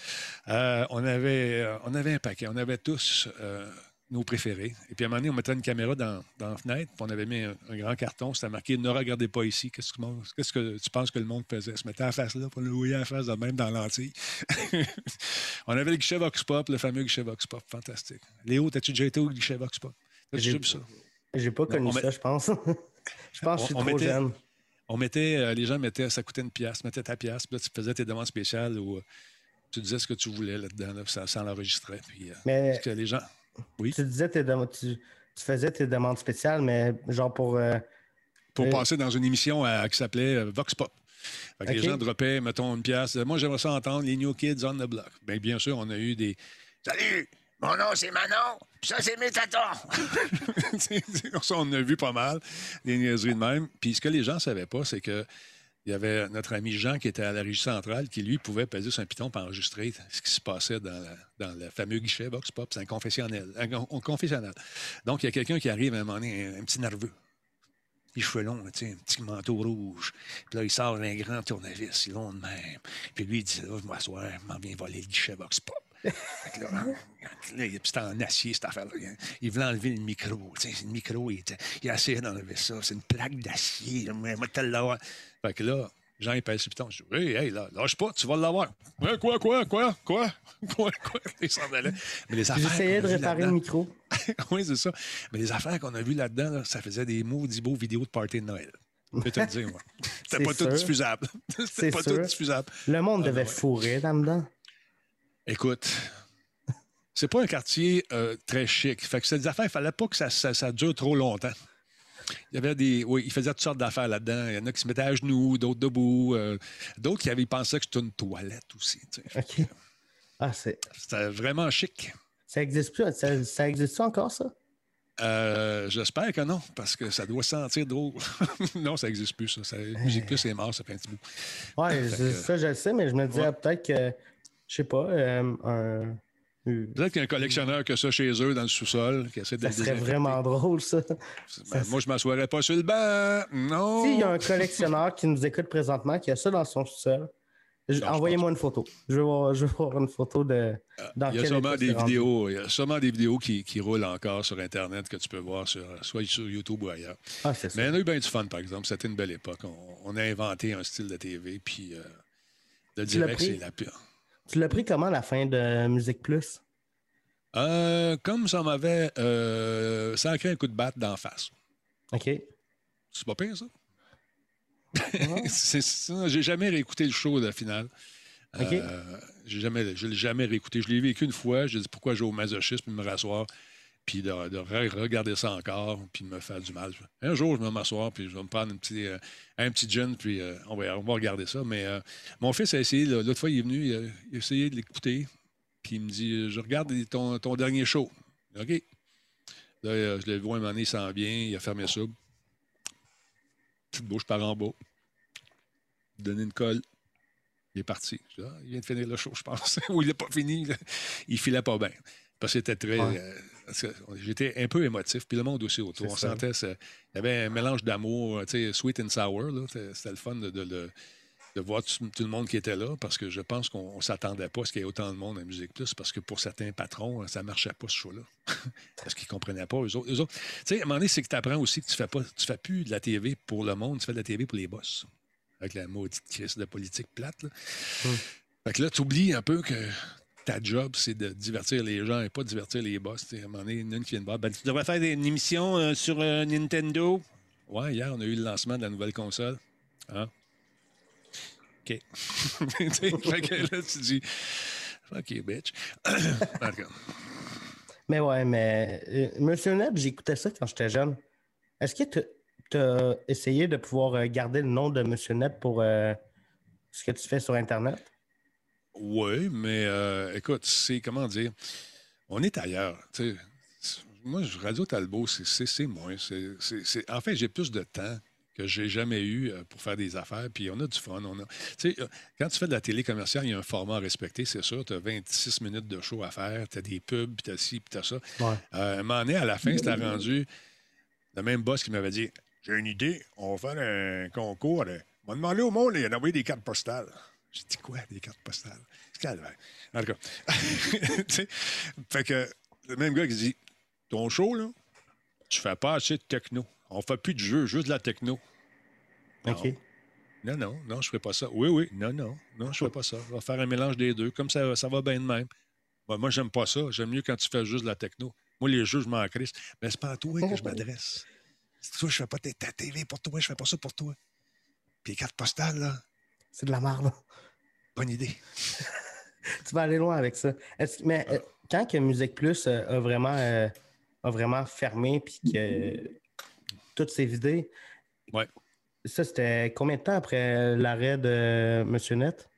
Euh, on, avait, euh, on avait un paquet. On avait tous euh, nos préférés. Et puis à un moment donné, on mettait une caméra dans, dans la fenêtre. Puis on avait mis un, un grand carton. C'était marqué Ne regardez pas ici. Qu'est-ce que, qu'est-ce que tu penses que le monde faisait? Se mettait en face là pour le louer en face de même dans l'antique. on avait le guichet Vox Pop, le fameux guichet Vox Pop. Fantastique. Léo, t'as-tu déjà été au guichet Vox Pop? T'as-tu J'ai- ça? Pas connu met- ça, je pense. je pense que je suis On- on trop mettait- jeune. On mettait, euh, les gens mettaient, ça coûtait une pièce, mettais ta pièce, puis là, tu faisais tes demandes spéciales ou euh, tu disais ce que tu voulais là-dedans, là, ça, ça l'enregistrait. Puis, euh, Mais parce que les gens. Oui? tu disais tes dem- tu, tu faisais tes demandes spéciales, mais genre pour. euh, Pour Euh, passer dans une émission qui s'appelait Vox Pop. Fait que OK. Les gens droppaient, mettons, une pièce. Moi, j'aimerais ça entendre les New Kids on the Block. Bien, bien sûr, on a eu des. Salut! Mon nom, c'est Manon. Ça, c'est c'est- ça, on a vu pas mal, des niaiseries de même. Puis ce que les gens ne savaient pas, c'est que il y avait notre ami Jean qui était à la régie centrale qui, lui, pouvait peser sur un piton pour enregistrer ce qui se passait dans, dans le fameux guichet Vox Pop. C'est un confessionnel. Un, confessionnal. Donc, il y a quelqu'un qui arrive à un moment donné, un, un petit nerveux. Les cheveux longs, un petit manteau rouge. Puis là, il sort un grand tournevis, il long de même. Puis lui, il dit, là, je vais m'asseoir, je m'en viens voler le guichet Vox Pop. Là, là, il- c'était en acier, cette affaire-là. Il voulait enlever le micro. Le micro, il, était, il a essayé d'enlever ça. C'est une plaque d'acier. Fait que là, Jean, il pèse le piton. Je dis, hey, hey, là, lâche pas, tu vas l'avoir. Hein, quoi, quoi, quoi, quoi, quoi, quoi? Il s'en allait. Mais les affaires. J'essayais de réparer le micro. oui, c'est ça. Mais les affaires qu'on a vues là-dedans, là, ça faisait des maudits beaux vidéos de party de Noël. Je peux te le dire, moi. C'était pas tout diffusable. C'était pas tout diffusable. Le monde Ah, devait ben ouais. fourrer là-dedans. Écoute, c'est pas un quartier euh, très chic. Fait que ces affaires, il fallait pas que ça, ça- ça dure trop longtemps. Il y avait des. Oui, il faisait toutes sortes d'affaires là-dedans. Il y en a qui se mettaient à genoux, d'autres debout. euh, d'autres qui avaient pensé que c'était une toilette aussi. tu sais. OK. Ah, c'est. C'était vraiment chic. Ça existe plus. Ça, ça existe encore, ça? Euh, J'espère que non, parce que ça doit sentir drôle. non, ça n'existe plus, ça. ça Musique Plus est mort, ça fait un petit bout. Que- ça, je le sais, mais je me disais Ouais. peut-être que, je sais pas, euh, un. Peut-être qu'il y a un collectionneur que ça chez eux dans le sous-sol qui essaie de Ça le serait vraiment drôle, ça. Ben, moi, je m'assoirais pas sur le banc. Non. S'il y a un collectionneur qui nous écoute présentement, qui a ça dans son sous-sol, envoyez-moi une photo. Je veux voir, je veux voir une photo de. Dans Il y a sûrement des vidéos, il y a sûrement des vidéos qui, qui roulent encore sur Internet que tu peux voir sur, soit sur YouTube ou ailleurs. Ah, ça. Mais on a eu bien du fun, par exemple. C'était une belle époque. On, on a inventé un style de TV, puis euh, l'as direct, c'est la pire. Tu l'as pris comment la fin de Musique Plus? Euh, comme ça m'avait euh, sacré un coup de batte d'en face. OK. C'est pas pire, ça? C'est ça. J'ai jamais réécouté le show de la finale. OK. Euh, j'ai jamais, je l'ai jamais réécouté. Je l'ai vécu une fois. J'ai dit pourquoi j'ai au masochisme, me rasseoir, puis de, de re- regarder ça encore, puis de me faire du mal. Un jour, je vais m'asseoir, puis je vais me prendre un petit, euh, un petit gin, puis euh, on, va, on va regarder ça. Mais euh, mon fils a essayé, l'autre fois, il est venu, il a, il a essayé de l'écouter, puis il me dit Je regarde ton, ton dernier show. OK. Là, euh, je l'ai vu un moment donné, il s'en vient, il a fermé ça. Petite bouche par en bas. Donné une colle. Il est parti. Je dis, Ah, il vient de finir le show, je pense. Ou il n'est pas fini. là. Il filait pas bien. Parce que c'était très. Ouais. J'étais un peu émotif, puis le monde aussi autour. On ça. sentait. ça- Il y avait un mélange d'amour, tu sais, sweet and sour. C'était le fun de, de de voir tout, tout le monde qui était là, parce que je pense qu'on ne s'attendait pas à ce qu'il y ait autant de monde à Musique Plus, parce que pour certains patrons, ça ne marchait pas, ce show-là. parce qu'ils ne comprenaient pas, eux autres. Eux autres- Tu sais, à un moment donné, c'est que tu apprends aussi que tu ne fais, pas- tu fais plus de la TV pour le monde, tu fais de la TV pour les boss. Avec la maudite crise de politique plate. Là. Fait que là, tu oublies un peu que ta job, c'est de divertir les gens et pas de divertir les boss. Tu devrais faire une émission euh, sur euh, Nintendo. Ouais, hier, on a eu le lancement de la nouvelle console. Hein? OK. Là, tu dis, OK, bitch. Mais ouais, mais euh, Monsieur Net, j'écoutais ça quand j'étais jeune. Est-ce que tu as essayé de pouvoir garder le nom de Monsieur Net pour ce que tu fais sur Internet? Oui, mais euh, écoute, c'est comment dire, on est ailleurs. Moi, je- Radio Talbot, c'est- c'est c'est En fait, j'ai plus de temps que j'ai jamais eu euh, pour faire des affaires, puis on a du fun. On a, euh, quand tu fais de la télé commerciale, il y a un format à respecter, c'est sûr. Tu as 26 minutes de show à faire, tu as des pubs, puis tu as ci, puis tu as ça. Ouais. Euh, un moment donné, à la fin, c'était rendu le même boss qui m'avait dit J'ai une idée, on va faire un concours. On va demander au monde d'envoyer des cartes postales. J'ai dit quoi, des cartes postales? C'est calvaire. En tout cas, fait que le même gars qui dit Ton show, là, tu fais pas assez de techno. On fait plus de jeux, juste de la techno. OK. Non, non, non, je ferai pas ça. Oui, oui, non, non, non, je ferai pas ça. On va faire un mélange des deux, comme ça, ça va bien de même. Moi, moi j'aime pas ça. J'aime mieux quand tu fais juste de la techno. Moi, les jeux, je m'en crisse. Mais c'est pas à toi que je m'adresse. C'est toi, je fais pas ta ta TV pour toi, je fais pas ça pour toi. Puis les cartes postales, là, C'est de la merde. bonne idée. tu vas aller loin avec ça. Mais euh, quand que Musique Plus euh, a, vraiment, euh, a vraiment fermé puis que toutes ses vidées, Ouais. ça, c'était combien de temps après l'arrêt de Monsieur Net?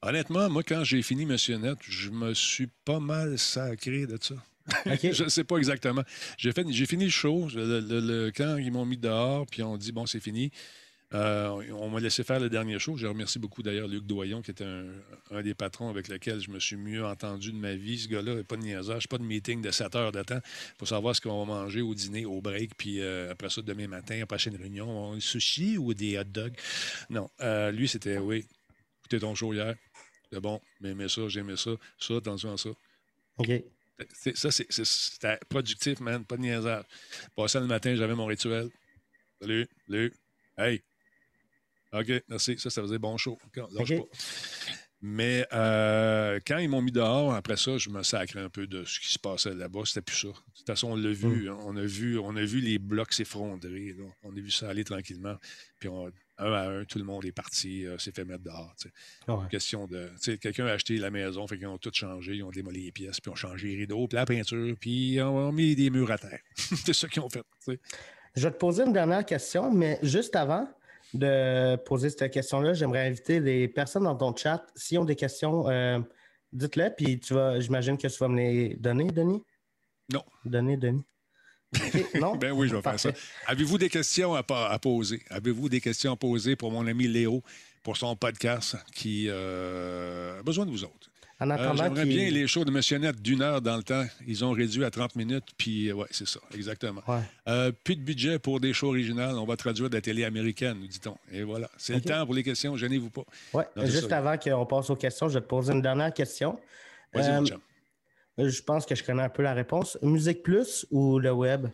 Honnêtement, moi, quand j'ai fini Monsieur Net, je me suis pas mal sacré de ça. Je ne sais pas exactement. J'ai, fait, j'ai fini le show. Le- le- le- quand ils m'ont mis dehors, puis on dit, bon, c'est fini, euh, on m'a laissé faire le dernier show. Je remercie beaucoup d'ailleurs Luc Doyon, qui était un, un des patrons avec lequel je me suis mieux entendu de ma vie. Ce gars-là, pas de niaisage, pas de meeting de 7 heures de temps pour savoir ce qu'on va manger au dîner, au break, puis euh, après ça, demain matin, la prochaine réunion, on sushi ou des hot dogs? Non, euh, lui, c'était, oui, écoutez ton show hier. C'est bon, mais aimé ça, j'aimais ça, ça, attention à ça. OK. Ça, c'était productif, man, pas de niaisage. Passant le matin, j'avais mon rituel. Salut, salut, hey. OK, merci. Ça, ça faisait bon show. Pas. Mais euh, quand ils m'ont mis dehors, après ça, je me sacrais un peu de ce qui se passait là-bas. C'était plus ça. De toute façon, on l'a vu, hein. on a vu. On a vu les blocs s'effondrer. On a vu ça aller tranquillement. Puis on- un à un, tout le monde est parti, euh, s'est fait mettre dehors. Ouais. question de. Quelqu'un a acheté la maison, fait qu'ils ont tout changé, ils ont démoli les pièces, puis ont changé les rideaux, puis la peinture, puis ils ont mis des murs à terre. c'est ça qu'ils ont fait. Je vais te poser une dernière question, mais juste avant de poser cette question-là, j'aimerais inviter les personnes dans ton chat. S'ils ont des questions, euh, dites-le, puis tu vas, j'imagine que tu vas me les donner, Denis? Non. Donner, Denis. Non? Ben oui, je vais faire ça. Avez-vous des questions à poser? Avez-vous des questions à poser pour mon ami Léo, pour son podcast qui euh, a besoin de vous autres? En Euh, attendant J'aimerais qu'il- bien les shows de Monsieur Net d'une heure dans le temps. Ils ont réduit à 30 minutes, puis euh, ouais, c'est ça, exactement. Ouais. Euh, plus de budget pour des shows originales. On va traduire de la télé américaine, nous dit-on. Et voilà. C'est le temps pour les questions. Gênez-vous pas. Ouais, juste ça. avant qu'on passe aux questions, je vais te poser une dernière question. Vas-y, Euh, mon chum. Je pense que je connais un peu la réponse. Musique Plus ou le web?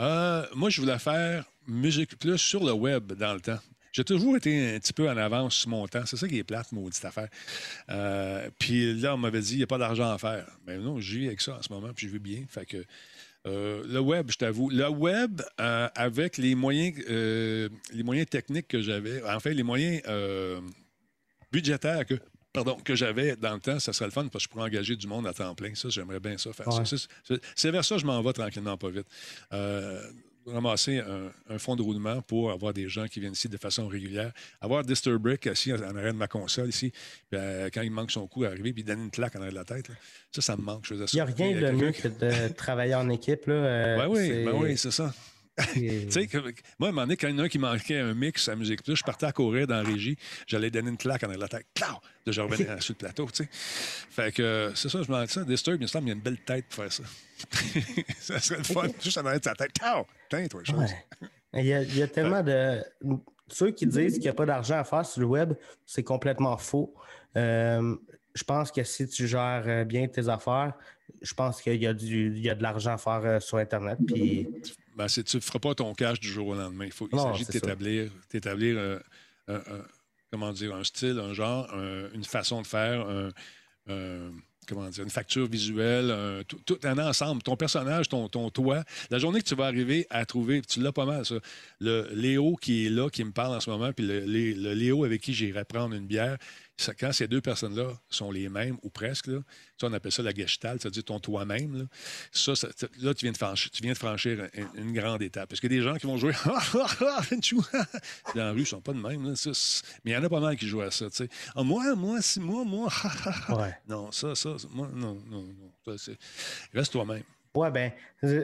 Euh, moi, je voulais faire Musique Plus sur le web dans le temps. J'ai toujours été un petit peu en avance sur mon temps. C'est ça qui est plate, maudite affaire. Euh, puis là, on m'avait dit, il n'y a pas d'argent à faire. Mais non, je vis avec ça en ce moment, puis je vis bien. Fait que euh, le web, je t'avoue, le web, euh, avec les moyens, les moyens techniques que j'avais, en fait, les moyens euh, budgétaire que pardon, que j'avais dans le temps, ça serait le fun parce que je pourrais engager du monde à temps plein. Ça, j'aimerais bien ça faire ça. C'est vers ça que je m'en vais tranquillement, pas vite. Euh, ramasser un, fonds de roulement pour avoir des gens qui viennent ici de façon régulière. Avoir Disturbrick ici en arrière de ma console ici, euh, quand il manque son coup, arriver puis donner une claque en arrière de la tête. Ça, ça me manque. Il n'y a rien de mieux que de travailler en équipe. Là, euh, ben oui, ben oui c'est ça. tu sais, moi, à un moment donné, quand il y en a un qui manquait un mix à musique, je partais à courir dans la régie, j'allais donner une claque en la tête. Clau! De je revenais sur le plateau, tu sais. Fait que c'est ça, je me dis ça. Disturb, il me semble qu'il y a une belle tête pour faire ça. ça serait le fun, juste en arrière de sa tête. Clau! Tiens, toi, chose. Il, y a, il y a tellement de. Ceux qui disent qu'il n'y a pas d'argent à faire sur le web, c'est complètement faux. Euh, je pense que si tu gères euh, bien tes affaires, je pense qu'il y, a du, il y a de l'argent à faire euh, sur Internet. Puis ben, tu ne feras pas ton cash du jour au lendemain. Il, faut, il s'agit de t'établir, t'établir euh, un, comment dire, un style, un genre, une façon de faire, comment dire, une facture visuelle, tout, un ensemble. Ton personnage, ton, ton toi. La journée que tu vas arriver à trouver, tu l'as pas mal, ça. Le Léo qui est là, qui me parle en ce moment, puis le, le Léo avec qui j'irai prendre une bière, quand ces deux personnes-là sont les mêmes ou presque, là, on appelle ça la gestalt, c'est-à-dire ton toi-même. Là, ça, là, tu viens de franchir, tu viens de franchir une, grande étape. Parce a des gens qui vont jouer dans la rue, ils ne sont pas de même. Là, mais il y en a pas mal qui jouent à ça. Ah, moi, moi, si moi, moi. Non, ça, ça, moi, non, non, non. reste toi-même. Ouais, ben,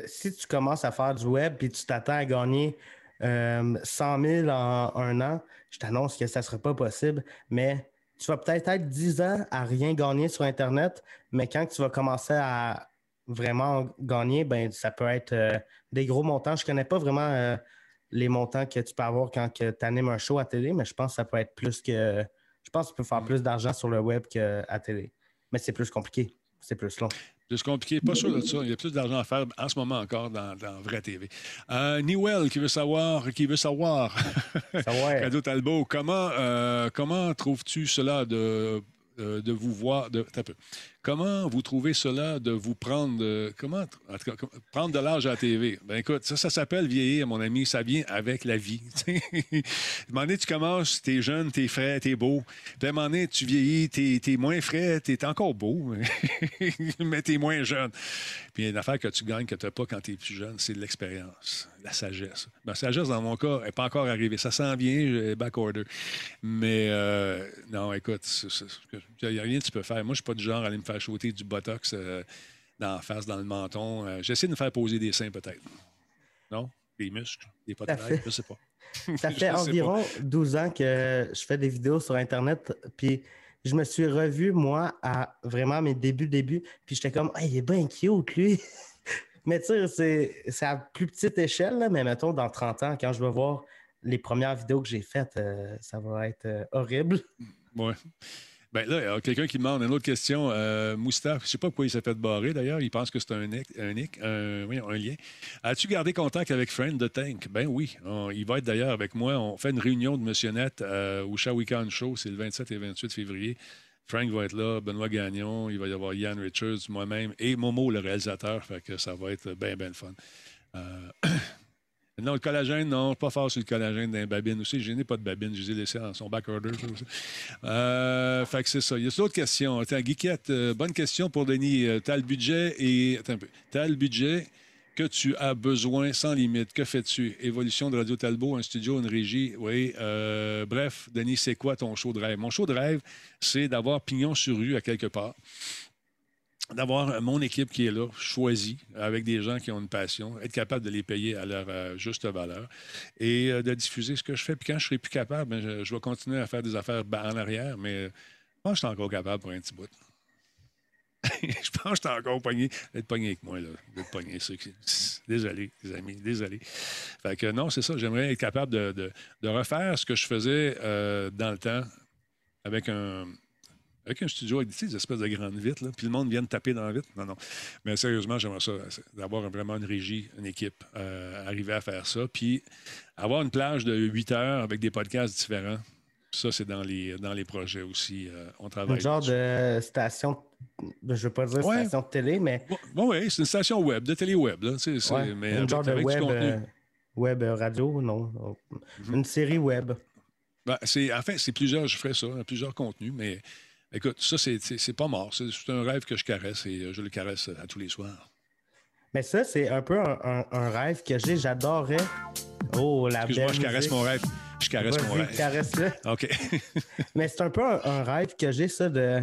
si tu commences à faire du web puis tu t'attends à gagner euh, 100 000 en un an, je t'annonce que ça ne sera pas possible, mais tu vas peut-être être 10 ans à rien gagner sur Internet, mais quand tu vas commencer à vraiment gagner, ben, ça peut être euh, des gros montants. Je ne connais pas vraiment euh, les montants que tu peux avoir quand tu animes un show à télé, mais je pense que ça peut être plus que. Je pense que tu peux faire plus d'argent sur le web qu'à télé. Mais c'est plus compliqué. C'est plus long. C'est compliqué. Pas sûr de ça. Il y a plus d'argent à faire en ce moment encore dans, dans Vrai TV. Euh, Newell qui veut savoir, qui veut savoir, Cadeau Talbot, comment, euh, comment trouves-tu cela de, euh, de vous voir, de, un peu, Comment vous trouvez cela de vous prendre, comment, prendre de l'âge à la TV? Ben écoute, ça, ça s'appelle vieillir, mon ami. Ça vient avec la vie. un moment donné, tu commences, t'es jeune, t'es frais, t'es beau. Puis moment tu vieillis, t'es es moins frais, t'es encore beau, mais t'es moins jeune. Puis il y a une affaire que tu gagnes que tu n'as pas quand tu es plus jeune, c'est de l'expérience, la sagesse. La sagesse, dans mon cas, n'est pas encore arrivée. Ça s'en vient, back order. Mais euh, non, écoute, il n'y a rien que tu peux faire. Moi, je suis pas du genre à aller me faire faire du botox euh, dans la face, dans le menton. Euh, j'essaie de me faire poser des seins, peut-être. Non? Des muscles, des potes de je sais pas. Ça fait environ 12 ans que je fais des vidéos sur Internet, puis je me suis revu, moi, à vraiment mes débuts, débuts, puis j'étais comme, il est bien cute, lui. mais tu sais, c'est à plus petite échelle, mais mettons, dans 30 ans, quand je vais voir les premières vidéos que j'ai faites, euh, ça va être horrible. Ouais. Ben là, quelqu'un qui demande une autre question. Euh, Moustapha, je ne sais pas pourquoi il s'est fait barrer d'ailleurs. Il pense que c'est un, un, un, lien. As-tu gardé contact avec Friend de Tank? Ben oui. il va être d'ailleurs avec moi. On fait une réunion de Monsieur Net euh, au Shawikan Show. C'est le 27 et 28 février. Frank va être là, Benoît Gagnon, il va y avoir Ian Richards, moi-même et Momo, le réalisateur. Que ça va être bien, bien fun. Euh, Non, le collagène, non, pas fort sur le collagène d'un babine aussi. Je n'ai pas de babine, je les ai laissés en son back order. Euh, fait que c'est ça. Il y a d'autres questions. Attends, Guiquette, euh, bonne question pour Denis. Euh, tu as le budget et. Attends un peu. Tu as le budget que tu as besoin sans limite. Que fais-tu? Évolution de Radio Talbot, un studio, une régie. Oui. Euh, bref, Denis, c'est quoi ton show de rêve? Mon show de rêve, c'est d'avoir pignon sur rue à quelque part d'avoir mon équipe qui est là, choisie, avec des gens qui ont une passion, être capable de les payer à leur euh, juste valeur et euh, de diffuser ce que je fais. Puis quand je serai plus capable, ben, je, vais continuer à faire des affaires en arrière, mais je pense que je suis encore capable pour un petit bout. je pense que je suis encore pogné. D'être pogné avec moi, là. D'être pogné. Désolé, les amis, désolé. Fait que non, c'est ça. J'aimerais être capable de, refaire ce que je faisais euh, dans le temps avec un, avec un studio avec des espèces de grandes vitres, puis le monde vient de taper dans la vitre. Non, non. Mais sérieusement, j'aimerais ça, d'avoir vraiment une régie, une équipe, euh, arriver à faire ça. Puis avoir une plage de 8 heures avec des podcasts différents. Ça, c'est dans les, dans les projets aussi. Euh, on travaille. Un genre de station, je ne veux pas dire station de télé, mais. Oui, ouais, c'est une station web, de télé-web. Là, c'est, mais un genre de web, euh, web radio, non. Mm-hmm. Une série web. Ben, c'est, en fait, c'est plusieurs, je ferais ça, plusieurs contenus, mais écoute, ça, c'est, c'est, c'est pas mort. C'est, c'est un rêve que je caresse et euh, je le caresse à tous les soirs. Mais ça, c'est un peu un, un- un rêve que j'ai. J'adorais. Oh, la Excuse-moi, je caresse mon rêve. Je caresse mon rêve. caresse-le. OK. Mais c'est un peu un, un rêve que j'ai, ça, de.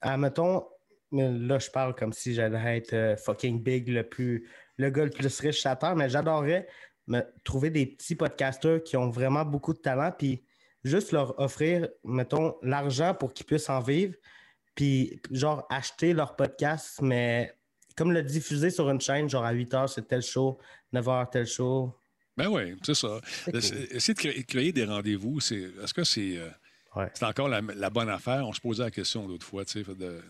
Admettons, là, je parle comme si j'allais être euh, fucking big, le plus. Le gars le plus riche à terre, mais j'adorerais me trouver des petits podcasteurs qui ont vraiment beaucoup de talent, puis juste leur offrir, mettons, l'argent pour qu'ils puissent en vivre, puis genre acheter leur podcast, mais comme le diffuser sur une chaîne, genre à 8 h, c'est tel show, 9 h, tel show. Ben oui, c'est ça. cool. Essayer de créer, des rendez-vous, c'est, est-ce que c'est, euh, Ouais. c'est encore la, la bonne affaire? On se posait la question l'autre fois. tu sais, de-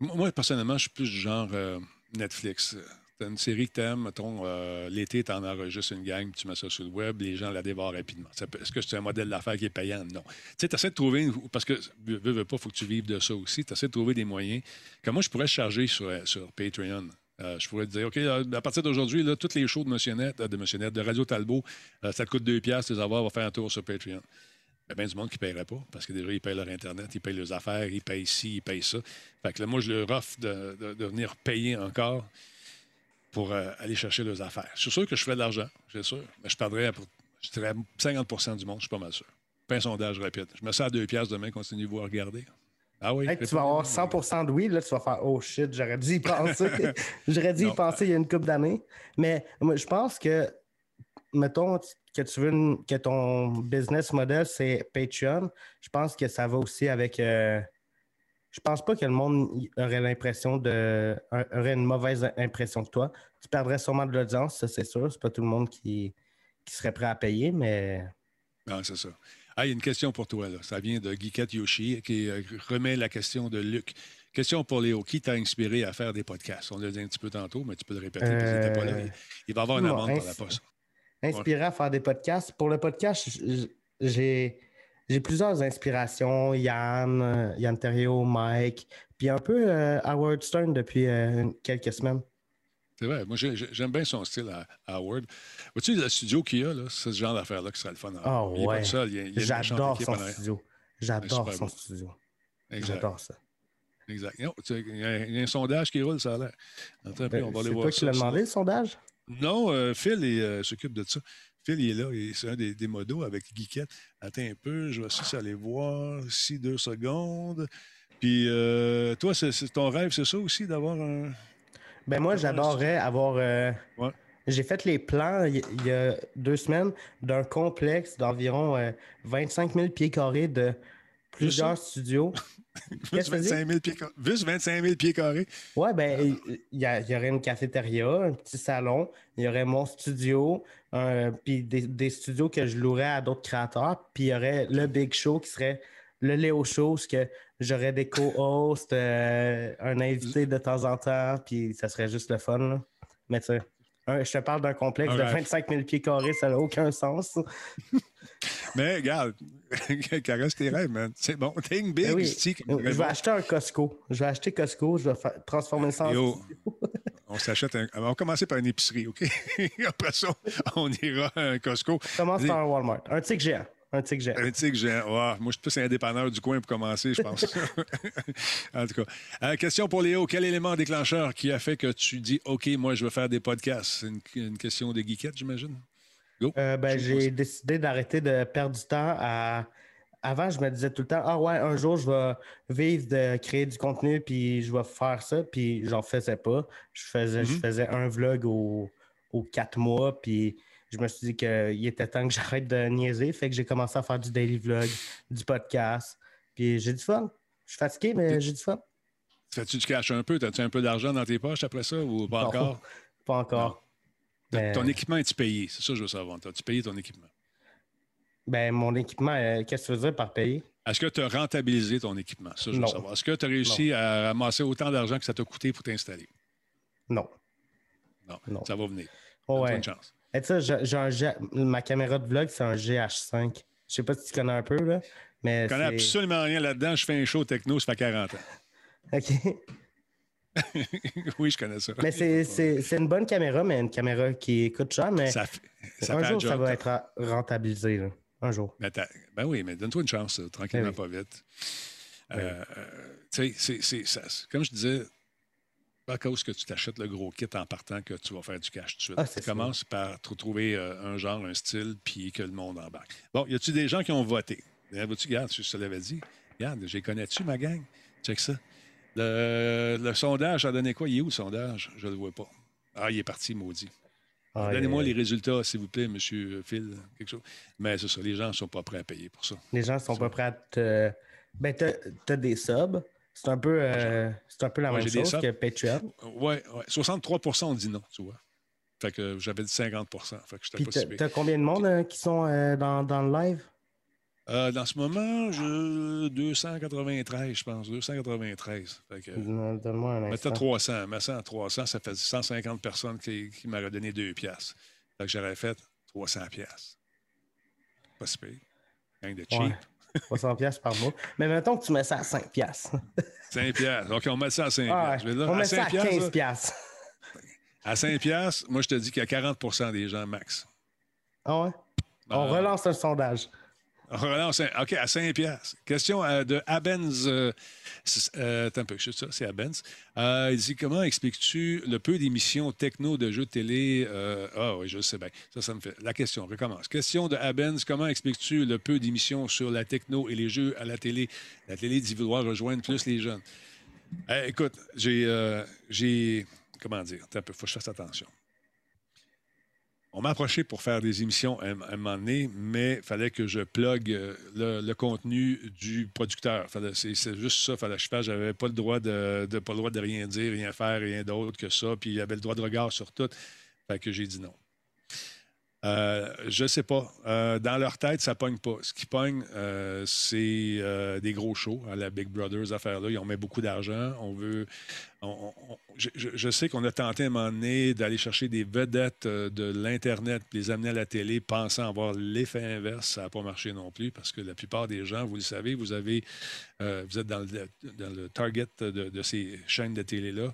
moi, personnellement, je suis plus du genre euh, Netflix. T'as une série que t'aimes, mettons, euh, l'été, t'en enregistres une gang, tu mets ça sur le web, les gens la dévorent rapidement. Est-ce que c'est un modèle d'affaires qui est payant? Non. Tu sais, t'essaies de trouver, parce que, veux, veux pas, faut que tu vives de ça aussi, t'essaies de trouver des moyens. Comme moi, je pourrais charger sur, sur Patreon. Euh, je pourrais te dire, OK, euh, à partir d'aujourd'hui, toutes les shows de Monsieur Net, euh, de Monsieur Net, de Radio Talbot, ça te coûte 2 piastres, les avoir, va faire un tour sur Patreon. Il y a bien du monde qui ne paierait pas parce que déjà, ils payent leur Internet, ils payent leurs affaires, ils payent ci, ils payent ça. Fait que là, moi, je leur offre de venir payer encore pour euh, aller chercher leurs affaires. Je suis sûr que je ferais de l'argent, c'est sûr, mais je perdrais, je dirais 50% du monde, je suis pas mal sûr. Pas un sondage rapide. Je me sers à 2 piastres demain, continuez-vous à regarder. Ah oui? Hey, tu vas avoir 100% de oui, là, tu vas faire Oh shit, j'aurais dû y penser. j'aurais dû y penser il y a une couple d'années. Mais moi, je pense que, mettons que tu veux une- que ton business model, c'est Patreon, je pense que ça va aussi avec. euh, je pense pas que le monde aurait l'impression de. aurait une mauvaise impression de toi. Tu perdrais sûrement de l'audience, ça c'est sûr. C'est pas tout le monde qui, qui serait prêt à payer, mais. Non, c'est ça. Ah, il y a une question pour toi. Là. Ça vient de Geekette Yoshi qui euh, remet la question de Luc. Question pour Léo. Qui t'a inspiré à faire des podcasts? On l'a dit un petit peu tantôt, mais tu peux le répéter parce pas là. Euh, Il- va y avoir une amende par la poste. inspiré à faire des podcasts. Pour le podcast, j'ai j'ai plusieurs inspirations. Yann, euh, Yann Terrio, Mike, puis un peu euh, Howard Stern depuis euh, quelques semaines. C'est vrai. Moi, j'ai- j'ai- j'aime bien son style à, à Howard. Vois-tu le studio qu'il y a, là, c'est ce genre d'affaire-là qui serait le fun. à avoir. il ouais. J'adore son studio. J'adore son beau. studio. J'adore ça. exact. Il y, a, il y a un sondage qui roule, ça a l'air. Attends on va aller voir toi qui l'as demandé, le sondage? Non, euh, Phil il, euh, s'occupe de ça. Phil, il est là, c'est un des, des modos avec Geekette. Attends un peu, je vais juste aller voir ici deux secondes. Puis, euh, toi, c'est, ton rêve, c'est ça aussi, d'avoir un. Ben moi, j'adorerais avoir. euh, Ouais. J'ai fait les plans il y- a deux semaines d'un complexe d'environ euh, 25 000 pieds carrés de plusieurs studios. Juste Qu'est-ce que tu dis? 25 000 pieds, car- juste 25 000 pieds carrés. Ouais, ben, il il y, aurait une cafétéria, un petit salon, il y aurait mon studio, puis des, des studios que je louerais à d'autres créateurs, puis il y aurait le Big Show qui serait le Léo Show, ce que j'aurais des co-hosts, euh, un invité de temps en temps, puis ça serait juste le fun. là. Mais tu sais, je te parle d'un complexe de rêve. 25 000 pieds carrés, ça n'a aucun sens. Mais regarde, caresse tes rêves, man. C'est bon. Think big, Ben oui. c'est Je vais acheter un Costco. Je vais acheter Costco, je vais transformer ça en Yo, on s'achète un. On va commencer par une épicerie, OK? Après ça, on ira à un Costco. Commence par un Walmart. Un tic géant. Un tic géant. Un tic géant. Moi, je suis plus un dépanneur du coin pour commencer, je pense. en tout cas. Euh, question pour Léo. Quel élément déclencheur qui a fait que tu dis OK, moi, je veux faire des podcasts? C'est une, une question de geekette, j'imagine? Euh, ben, j'ai décidé d'arrêter de perdre du temps à. Avant, je me disais tout le temps, ah ouais, un jour, je vais vivre de créer du contenu, puis je vais faire ça, puis j'en faisais pas. Je faisais, je Mhm. faisais un vlog au- aux quatre mois, puis je me suis dit qu'il était temps que j'arrête de niaiser. Fait que j'ai commencé à faire du daily vlog, du podcast, puis j'ai du fun. Je suis fatigué, mais j'ai du fun. Fais-tu du cash un peu? As-tu un peu d'argent dans tes poches après ça ou pas Non. encore? Pas encore. Ton équipement, est tu payé? C'est ça que je veux savoir. As-tu payé ton équipement? Ben, mon équipement, euh, qu'est-ce que tu veux dire par payer? Est-ce que tu as rentabilisé ton équipement? Ça, je veux savoir. Est-ce que tu as réussi à ramasser autant d'argent que ça t'a coûté pour t'installer? Non. Non. Non. Ça va venir. Oh, ouais. une chance. Et ça, un G- ma caméra de vlog, c'est un GH5. Je sais pas si tu connais un peu, là. Mais Je connais absolument rien là-dedans. Je fais un show techno, ça fait 40 ans. OK. oui, je connais ça. Mais c'est- une bonne caméra, mais une caméra qui coûte cher, mais Ça, un jour, ça va être rentabilisé. là. Un jour. Ben, ben oui, mais donne-toi une chance, tranquillement, Eh oui. pas vite. Euh, euh, tu sais, comme je disais, pas à cause que tu t'achètes le gros kit en partant que tu vas faire du cash tout de suite. Ah, tu commences par trouver euh, un genre, un style, puis que le monde embarque. Bon, y a-tu des gens qui ont voté? Vois-tu, regarde, je te l'avais dit. Regarde, j'ai connais-tu ma gang? Check ça. Le, le sondage a donné quoi? Il est où le sondage? Je ne le vois pas. Ah, il est parti, maudit. Ah, Donnez-moi les résultats, s'il vous plaît, monsieur Phil. Quelque chose. Mais c'est ça, les gens ne sont pas prêts à payer pour ça. Les gens sont pas prêts à te. Ben, t'as t'as des subs. C'est un peu, euh, c'est un peu la Ouais, même chose que Patreon. Oui, ouais. 63% ont dit non, tu vois. Fait que j'avais dit 50% Fait que j'étais pas t'as combien de monde euh, qui sont euh, dans, dans le live? Euh, dans ce moment, je 293, je pense. 293. Fait que, Donne- Donne-moi un instant. t'as 300. Mais ça, 300, ça fait 150 personnes qui, qui m'auraient donné 2 piastres. Fait que j'aurais fait 300 piastres. Pas si pire. Gang de cheap. Ouais. 300 pièces par mois. Mais mettons que tu mets ça à 5 pièces. 5 piastres. Donc, on met ça à 5 Ah, vais dire, on à met ça 5 à piastres, 15 là, pièces. À 5 piastres, moi, je te dis qu'il y a 40% des gens max. Ah ouais? On Ah. relance le sondage. Un- OK, à 5 piastres. Question euh, de Abens. Euh, euh, un peu, je ça, c'est Abens. Euh, il dit Comment expliques-tu le peu d'émissions techno de jeux de télé Ah oui, je sais bien. Ça, ça me fait. La question, recommence. Question de Abens Comment expliques-tu le peu d'émissions sur la techno et les jeux à la télé? La télé dit vouloir rejoindre plus les jeunes. Eh, écoute, j'ai. j'ai comment dire? Attends faut que je fasse attention. On m'a approché pour faire des émissions à un, moment donné, mais il fallait que je plug euh, le, contenu du producteur. C'est juste ça, fallait que je fasse. J'avais pas le droit de, pas le droit de rien dire, rien faire, rien d'autre que ça. Puis il avait le droit de regard sur tout. Fait que j'ai dit non. Euh, je sais pas. Euh, dans leur tête, ça pogne pas. Ce qui pogne, euh, c'est des gros shows à la Big Brothers affaire-là. Ils ont mis beaucoup d'argent. On veut. on- je, je- je sais qu'on a tenté à un moment donné d'aller chercher des vedettes de l'Internet, les amener à la télé, pensant avoir l'effet inverse. Ça n'a pas marché non plus parce que la plupart des gens, vous le savez, vous avez, vous êtes dans le, dans le target de, de ces chaînes de télé-là.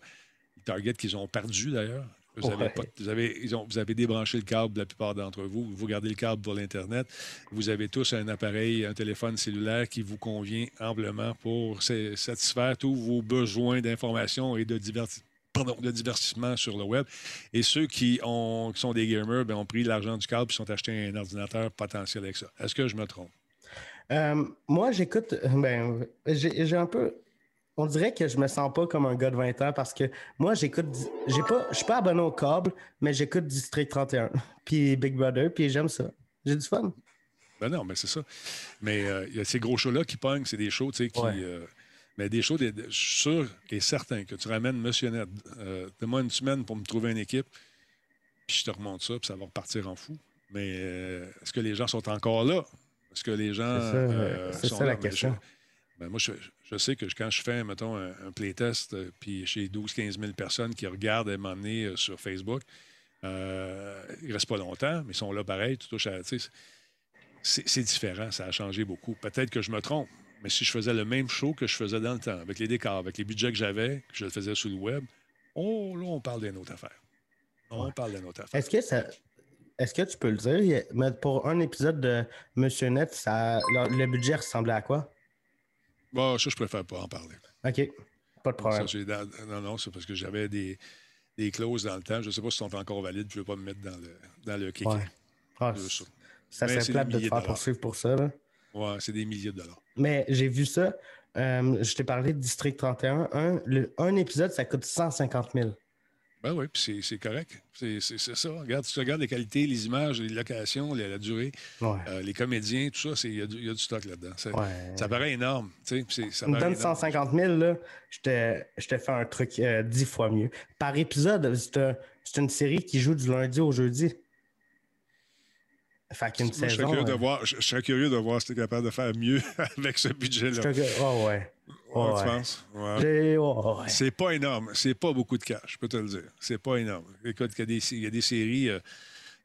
Target qu'ils ont perdu d'ailleurs. Vous avez, pas- vous, avez, ils ont- vous avez débranché le câble, la plupart d'entre vous. Vous gardez le câble pour l'Internet. Vous avez tous un appareil, un téléphone cellulaire qui vous convient amplement pour sa- satisfaire tous vos besoins d'information et de, diverti- pardon, de divertissement sur le web. Et ceux qui, ont, qui sont des gamers ben, ont pris l'argent du câble et sont achetés un ordinateur potentiel avec ça. Est-ce que je me trompe? Euh, moi, j'écoute. Ben, j'ai un peu. On dirait que je me sens pas comme un gars de 20 ans parce que moi, j'écoute. J'ai pas, je suis pas abonné au câble, mais j'écoute District 31, puis Big Brother, puis j'aime ça. J'ai du fun. Ben non, mais c'est ça. Mais euh, il y a ces gros shows-là qui pognent, c'est des shows, tu sais, qui. Ouais. euh, mais des shows, des- je suis sûr et certain que tu ramènes Monsieur Ned. Euh, Donne-moi une semaine pour me trouver une équipe, puis je te remonte ça, puis ça va repartir en fou. Mais euh, est-ce que les gens sont encore là? Est-ce que les gens. C'est ça, sont ça la là? Mais question. je- moi, je, je sais que quand je fais, mettons, un, un playtest, euh, puis chez 12-15 000 personnes qui regardent à moment donné euh, sur Facebook, euh, ils ne restent pas longtemps, mais ils sont là pareil. Tu touches à. c'est différent, ça a changé beaucoup. Peut-être que je me trompe, mais si je faisais le même show que je faisais dans le temps, avec les décors, avec les budgets que j'avais, que je le faisais sur le web, oh, là, on parle d'une autre affaire. On parle d'une autre affaire. Est-ce que ça. Est-ce que tu peux le dire? Mais pour un épisode de Monsieur Net, ça, le budget ressemblait à quoi? Bon, ça, je préfère pas en parler. OK. Pas de problème. Ça, j'ai dans- non, non, c'est parce que j'avais des, des clauses dans le temps. Je ne sais pas si sont encore valides. Je ne veux pas me mettre dans le, dans le kick. Ouais. Ah, ça. serait c'est plate de te faire poursuivre pour ça. Là. Ouais, c'est des milliers de dollars. Mais j'ai vu ça. euh, je t'ai parlé de District 31. Un, le- un épisode, ça coûte 150 000. Ben oui, puis c'est- correct. C'est ça. Regarde, tu regardes les qualités, les images, les locations, la, la durée, Ouais. euh, les comédiens, tout ça, il y, a du- il y a du stock là-dedans. Ça, Ouais. ça paraît énorme. ça Tu me donnes énorme. 150 000, là, je te, je te fais un truc euh, dix fois mieux. Par épisode, c'est un- c'est une série qui joue du lundi au jeudi. Fait qu'une Moi, je, serais saison. curieux de euh, voir, je, je serais curieux de voir si tu es capable de faire mieux avec ce budget-là. te- Oh, ouais. Ouais, ouais. Tu penses? Ouais. J'ai- ouais. C'est pas énorme. C'est pas beaucoup de cash, je peux te le dire. C'est pas énorme. Écoute, il y a des, il y a des séries. euh,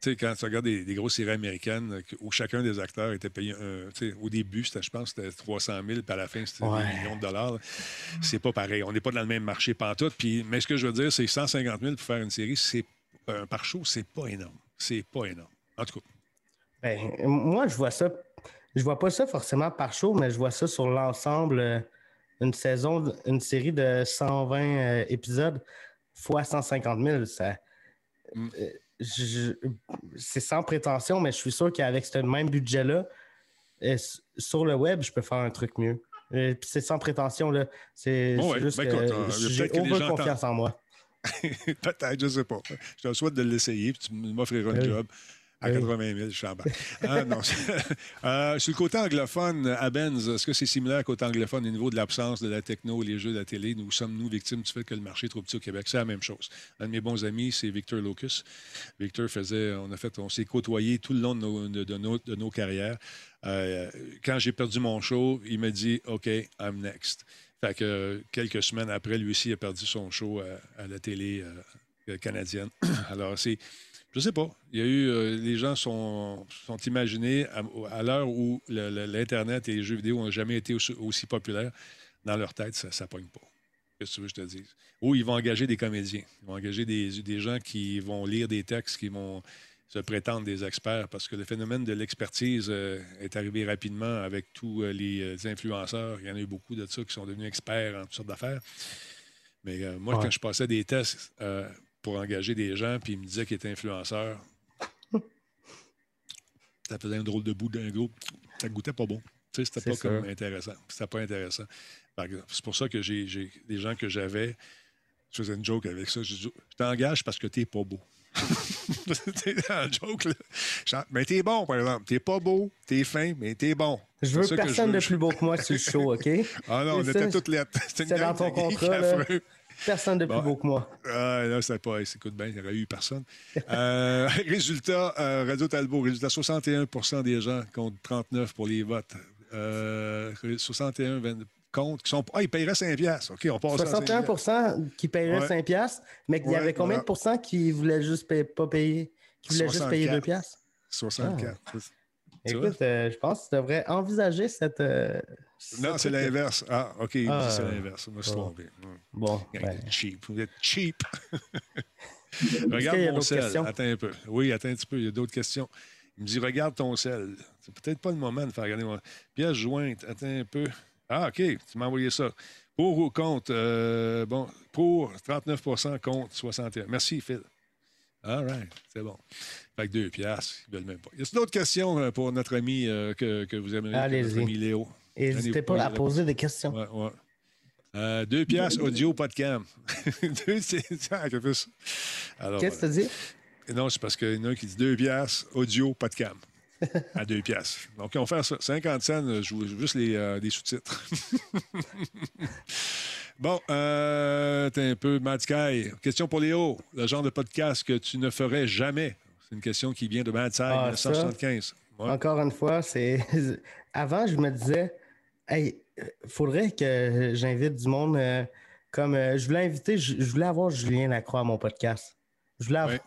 tu sais, quand tu regardes des, des grosses séries américaines euh, où chacun des acteurs était payé, sais, au début, c'était, je pense, c'était 300 000, puis à la fin, c'était Ouais. des millions de dollars. C'est pas pareil. On n'est pas dans le même marché pantoute. Puis, mais ce que je veux dire, c'est 150 000 pour faire une série, c'est un par show, c'est pas énorme. C'est pas énorme. En tout cas, Ben, moi, je vois ça. je vois pas ça forcément par show, mais je vois ça sur l'ensemble. Une saison, une série de 120 euh, épisodes fois 150 000. Ça, Mm. euh, c'est sans prétention, mais je suis sûr qu'avec ce même budget-là, euh, sur le web, je peux faire un truc mieux. C'est sans prétention, là. C'est Bon, ouais. juste Ben, écoute, j'ai gens confiance en moi. Peut-être, je sais pas. Je te souhaite de l'essayer, puis tu m'offriras un job à Oui. 80 000, je suis en bas. Ah, non. Euh, sur le côté anglophone, à Benz, est-ce que c'est similaire côté anglophone au niveau de l'absence de la techno, les jeux de la télé? Nous sommes-nous victimes du fait que le marché est trop petit au Québec? C'est la même chose. Un de mes bons amis, c'est Victor Locus. Victor faisait, on a fait, on s'est côtoyé tout le long de nos, de, de nos, de nos carrières. Euh, quand j'ai perdu mon show, il m'a dit OK, I'm next. Fait que euh, quelques semaines après, lui aussi a perdu son show à, à la télé euh, canadienne. Alors, c'est. Je sais pas. Il y a eu. euh, les gens sont, sont imaginés à, à l'heure où le- le- l'Internet et les jeux vidéo n'ont jamais été aussi, aussi populaires. Dans leur tête, ça ne pogne pas. Qu'est-ce que tu veux que je te dise? Ou ils vont engager des comédiens. Ils vont engager des, des gens qui vont lire des textes, qui vont se prétendre des experts, parce que le phénomène de l'expertise euh, est arrivé rapidement avec tous euh, les euh, influenceurs. Il y en a eu beaucoup de ça qui sont devenus experts en toutes sortes d'affaires. Mais moi, Ouais. quand je passais des tests euh, pour engager des gens, puis ils me disaient qu'ils étaient influenceurs, ça faisait un drôle de bout d'un groupe. Ça goûtait pas bon. Tu sais, c'était pas comme intéressant. C'était pas intéressant. C'est pour ça que j'ai des gens que j'avais. Je faisais une joke avec ça. Je je t'engage parce que t'es pas beau. T'es dans le joke, là. Je- Mais t'es bon, par exemple. T'es pas beau, t'es fin, mais t'es bon. Je veux ça que personne veux. de plus beau que moi sur le show, OK? Ah non, on était toutes lettres. C'était dans ton contrat. Personne de plus Bon. beau que moi. Ah, là, c'était pas. Écoute bien, il n'y aurait eu personne. Euh, résultat, euh, Radio Talbot, résultat 61% des gens contre 39 pour les votes. Euh, 61 20 contre qui sont. Ah, ils paieraient 5 piastres. OK, on passe à 5 piastres. 61 qui paieraient Ouais. 5 piastres, mais qu'il y Ouais, avait combien de pourcents qui voulaient juste pas payer, qui voulaient juste payer 64. 2 piastres? 64. Tu Écoute, euh, je pense que tu devrais envisager cette. euh, Non, ce c'est l'inverse. Ah, OK, il Ah. c'est l'inverse. Je me suis trompé. Hum. Bon, Gang ben, cheap. Vous êtes cheap. qu'il y a regarde mon sel. Attends un peu. Oui, attends un petit peu. Il y a d'autres questions. Il me dit Regarde ton sel. C'est peut-être pas le moment de faire regarder mon. Pièce jointe. Attends un peu. Ah, OK. Tu m'as envoyé ça. Pour ou contre euh, Bon, pour 39% contre 61 Merci, Phil. All right. C'est bon. Fait que deux piastres. Ils veulent même pas. Y a d'autres questions euh, pour notre ami euh, que, que vous aimeriez Allez-y. Notre ami Léo. n'hésitez pas à poser des questions. Ouais, ouais. Euh, deux piastres audio, pas de cam. deux, c'est Qu'est-ce que tu dis? non, c'est parce qu'il y en a un qui dit deux piastres, audio, pas de cam. À deux piastres. Donc, on faire ça. 50 cents, euh, je veux juste les, euh, sous-titres. bon, euh, t'es un peu Sky. Question pour Léo. Le genre de podcast que tu ne ferais jamais. C'est une question qui vient de Sky, Ah, 1975. Ouais. Encore une fois, c'est. Avant, je me disais, hey, faudrait que j'invite du monde. euh, comme euh, je voulais inviter, je, je voulais avoir Julien Lacroix à mon podcast. Je voulais avoir- Ouais.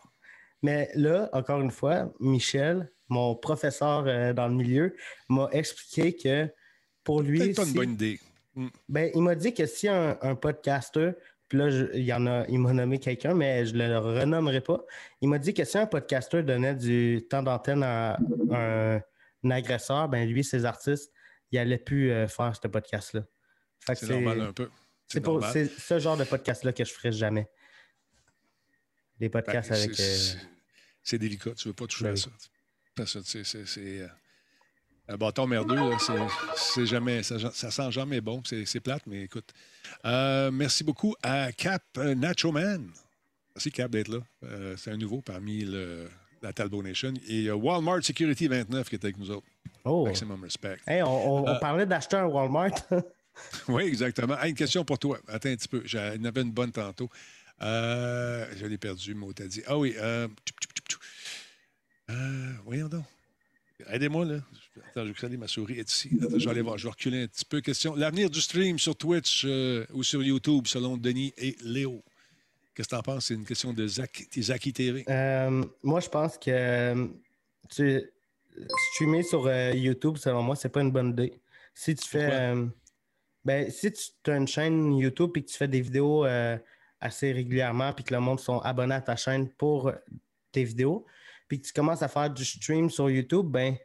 Mais là, encore une fois, Michel, mon professeur euh, dans le milieu, m'a expliqué que pour lui. Peut-être pas une bonne idée. Ben, il m'a dit que si un, un podcaster, puis là, je- il y en a, il m'a nommé quelqu'un, mais je le renommerai pas. Il m'a dit que si un podcaster donnait du temps d'antenne à un, un agresseur, ben lui, ses artistes, il allait plus euh, faire ce podcast-là. C'est normal un peu. c'est pour c'est ce genre de podcast-là que je ferais jamais. Des Ben, podcasts c'est- avec. euh, c'est- C'est délicat, tu veux pas toucher Ben à ça. Parce que, c'est- euh, Un bâton merdeux, c'est- jamais, ça, ça sent jamais bon. C'est plate, mais écoute. Euh, merci beaucoup à Cap Nacho Man. Merci Cap d'être là. Euh, c'est un nouveau parmi le- la Talbot Nation. Et Walmart Security 29 qui est avec nous autres. Oh! Maximum respect. Hey, on, on- on parlait d'acheter un Walmart. Oui, exactement. Ah, une question pour toi. Attends un petit peu. J'en avais une bonne tantôt. Je l'ai perdu, mot t'as dit. Ah oui. Tchoup, tchoup. Euh, voyons donc. Aidez-moi, là. Attends, je vais salir ma souris est ici. Attends, je vais aller voir. Je vais reculer un petit peu. Question. L'avenir du stream sur Twitch euh, ou sur YouTube, selon Denis et Léo. Qu'est-ce que tu en penses? C'est une question de Zach, Zaki TV. Euh, moi, je pense que tu, streamer sur euh, YouTube, selon moi, c'est pas une bonne idée. Si tu fais. Ben, si tu as une chaîne YouTube et que tu fais des vidéos assez régulièrement, puis que le monde sont abonnés à ta chaîne pour tes vidéos, puis que tu commences à faire du stream sur YouTube, ben,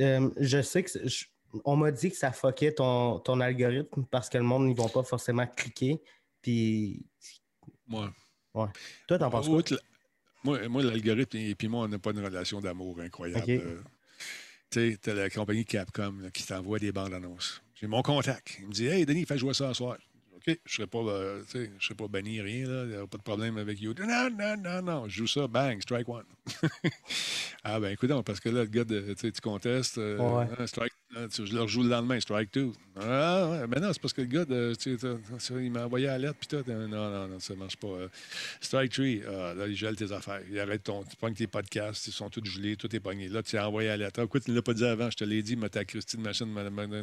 euh, je sais que je- on m'a dit que ça fuckait ton, ton algorithme parce que le monde n'y vont pas forcément cliquer. Puis Moi, toi, t'en penses quoi? moi, moi, l'algorithme et puis moi, on n'a pas une relation d'amour incroyable. Euh, tu sais, t'as la compagnie Capcom là, qui t'envoie des bandes annonces. J'ai mon contact. Il me dit Hey, Denis, fais jouer ça ce soir. OK, je serai pas, euh, serai pas banni, rien, là. Il n'y a pas de problème avec YouTube. Non, non, non, non. Je joue ça, bang, strike one. ah, ben, écoute, parce que là, le gars, de, tu contestes, euh, Ouais. ah, strike, ah, tu- je le rejoue le lendemain, strike two. Ah, ouais, ben non, c'est parce que le gars, de, tu sais, t'as- t'as- il m'a envoyé à la lettre, puis tout. Non, non, non, ça marche pas. Euh, Strike three, ah, là, il gèle tes affaires. Il arrête ton. Tu pognes tes podcasts, ils sont tous gelés, tout est pogné. Là, tu as envoyé à la lettre. Ah, Écoute, tu ne l'as pas dit avant, je te l'ai dit, mais ta Christine machine, ma, ma, ma-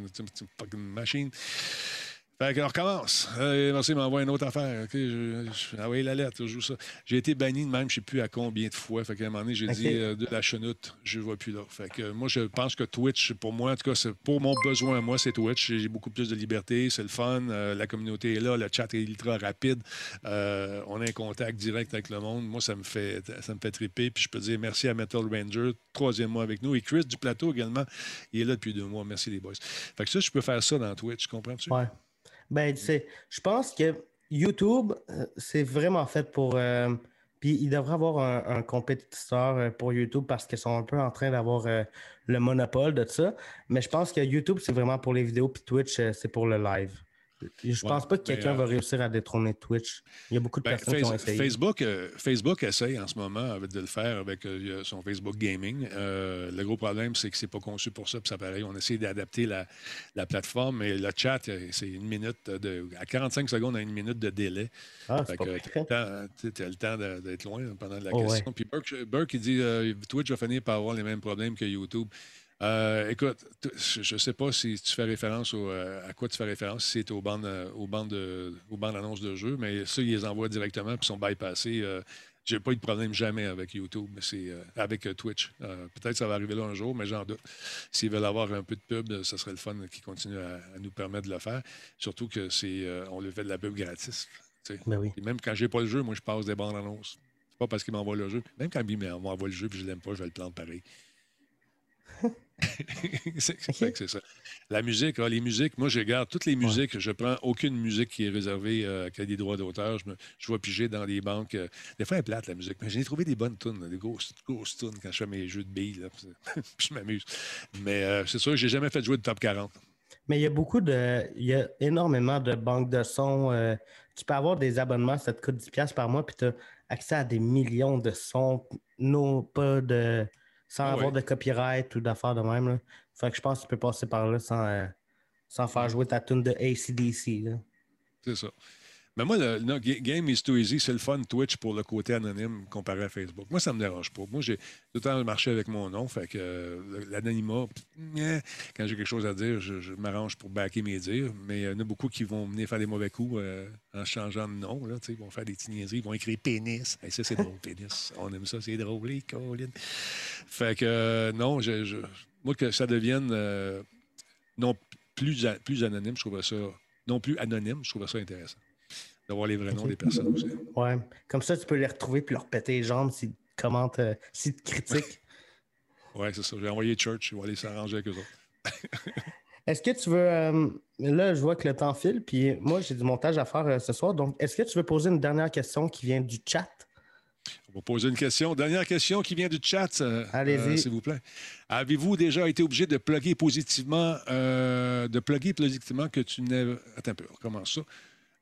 machine. Fait qu'on recommence. Euh, merci, il m'envoie une autre affaire. OK, je, je, ah oui, la lettre, je joue ça. J'ai été banni de même, je ne sais plus à combien de fois. Fait qu'à un moment donné, j'ai dit euh, de la chenoute, je ne vois plus là. Fait que euh, moi, je pense que Twitch, pour moi, en tout cas, pour mon besoin moi, c'est Twitch. J'ai beaucoup plus de liberté, c'est le fun. euh, la communauté est là, le chat est ultra rapide. On a un contact direct avec le monde. Moi, ça me fait ça me fait triper. Puis je peux dire merci à Metal Ranger, troisième mois avec nous. Et Chris du plateau également, il est là depuis deux mois. Merci les boys. Fait que ça, je peux faire ça dans Twitch, comprends-tu? Ouais. Ben, sais, je pense que YouTube, euh, c'est vraiment fait pour. euh, puis il devrait avoir un, compétiteur euh, pour YouTube parce qu'ils sont un peu en train d'avoir le monopole de ça. Mais je pense que YouTube, c'est vraiment pour les vidéos, puis Twitch, c'est pour le live. Je Ouais, pense pas que quelqu'un euh, va réussir à détrôner Twitch. Il y a beaucoup de Ben, personnes qui ont essayé. Facebook, euh, Facebook essaye en ce moment de le faire avec euh, son Facebook Gaming. Euh, le gros problème, c'est que c'est pas conçu pour ça. Puis ça pareil, on essaie d'adapter la, la plateforme, mais le chat, euh, c'est une minute de, à 45 secondes à une minute de délai. Ah, Fait que tu as le temps d'être loin pendant la Oh, question. Puis Burke, Burke, il dit euh, Twitch va finir par avoir les mêmes problèmes que YouTube. Euh, écoute, je ne sais pas si tu fais référence au, euh, à quoi tu fais référence, si c'est aux bandes, euh, aux bandes, de- aux bandes annonces de jeux, mais ça, ils les envoient directement puis sont bypassés. Euh, j'ai pas eu de problème jamais avec YouTube, mais c'est euh, avec Twitch. Peut-être que ça va arriver là un jour, mais j'en doute. S'ils veulent avoir un peu de pub, ça serait le fun qu'ils continuent à, à nous permettre de le faire. Surtout que c'est on le fait de la pub gratis. Ben oui. Et même quand j'ai pas le jeu, moi, je passe des bandes annonces. C'est pas parce qu'il m'envoie le jeu. Même quand il m'envoie le jeu et je l'aime pas, je vais le plante pareil. c'est ça. La musique, ah, les musiques, moi, je regarde toutes les musiques. Je prends aucune musique qui est réservée, euh, a des droits d'auteur. Je, me, je vais piger dans des banques. euh, des fois, elle est plate, la musique. Mais j'ai trouvé des bonnes tunes, des grosses, grosses tunes quand je fais mes jeux de billes. là. Puis je m'amuse. Mais euh, c'est sûr que j'ai jamais fait jouer de top 40. Mais il y a beaucoup de. Il y a énormément de banques de sons. euh, tu peux avoir des abonnements, ça te coûte 10$ par mois, puis tu as accès à des millions de sons, non pas de. Sans avoir de copyright ou d'affaires de même. Là. Fait que je pense que tu peux passer par là sans, euh, sans faire jouer ta tune de ACDC. C'est ça. Mais moi, le, le Ga- Game is too easy, c'est le fun Twitch pour le côté anonyme comparé à Facebook. Moi, ça me dérange pas. Moi, j'ai tout le temps marché avec mon nom. Fait que euh, l'anonymat, eh, quand j'ai quelque chose à dire, je, je m'arrange pour backer mes dires. Mais il y en a beaucoup qui vont venir faire des mauvais coups euh, en changeant de nom. Là, ils vont faire des niaiseries. Ils vont écrire pénis. Hey, ça, c'est drôle, pénis. On aime ça, c'est drôle, les Colin. Fait que euh, non, je, je- moi, que ça devienne euh, non plus, plus anonyme, je trouve ça. Non plus anonyme, je trouve ça intéressant. D'avoir les vrais noms des personnes aussi. Ouais. Comme ça, tu peux les retrouver puis leur péter les jambes s'ils te commentent, euh, s'ils te critiquent. Oui, c'est ça. J'ai envoyé Church, il va aller s'arranger avec eux autres. Est-ce que tu veux. euh, là, je vois que le temps file, puis moi, j'ai du montage à faire euh, ce soir. Donc, est-ce que tu veux poser une dernière question qui vient du chat? On va poser une question. Dernière question qui vient du chat, Allez-y. s'il vous plaît. Avez-vous déjà été obligé de plugger positivement, de plugger positivement que tu n'aimes. Attends un peu, on recommence ça.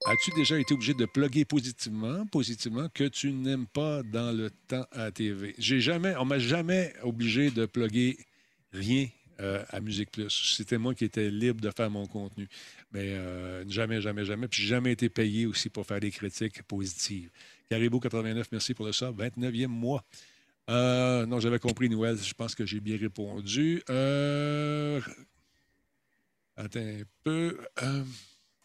As-tu déjà été obligé de plugger positivement, positivement que tu n'aimes pas dans le temps à TV? J'ai jamais, on m'a jamais obligé de plugger rien euh, à Musique Plus. C'était moi qui étais libre de faire mon contenu. Mais euh, jamais, jamais, jamais. Puis j'ai jamais été payé aussi pour faire des critiques positives. Caribou 89, merci pour le sub. 29e mois. Euh, non, j'avais compris, Noël. Je pense que j'ai bien répondu. Euh... Attends un peu.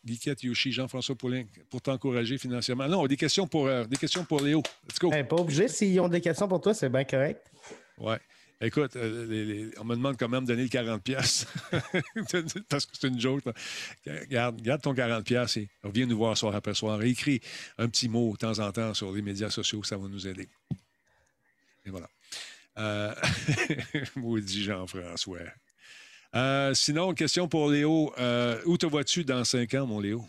Guiquette, Yoshi, Jean-François Poulin, pour t'encourager financièrement. Non, des questions pour, euh, des questions pour Léo. Let's go. Eh, pas obligé. S'ils ont des questions pour toi, c'est bien correct. Ouais. Écoute, euh, les- les- on me demande quand même de donner le 40$ piastres. parce que c'est une joke. Garde, garde ton 40$ piastres et reviens nous voir soir après soir. Écris un petit mot de temps en temps sur les médias sociaux, ça va nous aider. Et voilà. Euh... Maudit Jean-François. Euh, sinon, question pour Léo. Euh, où te vois-tu dans cinq ans, mon Léo?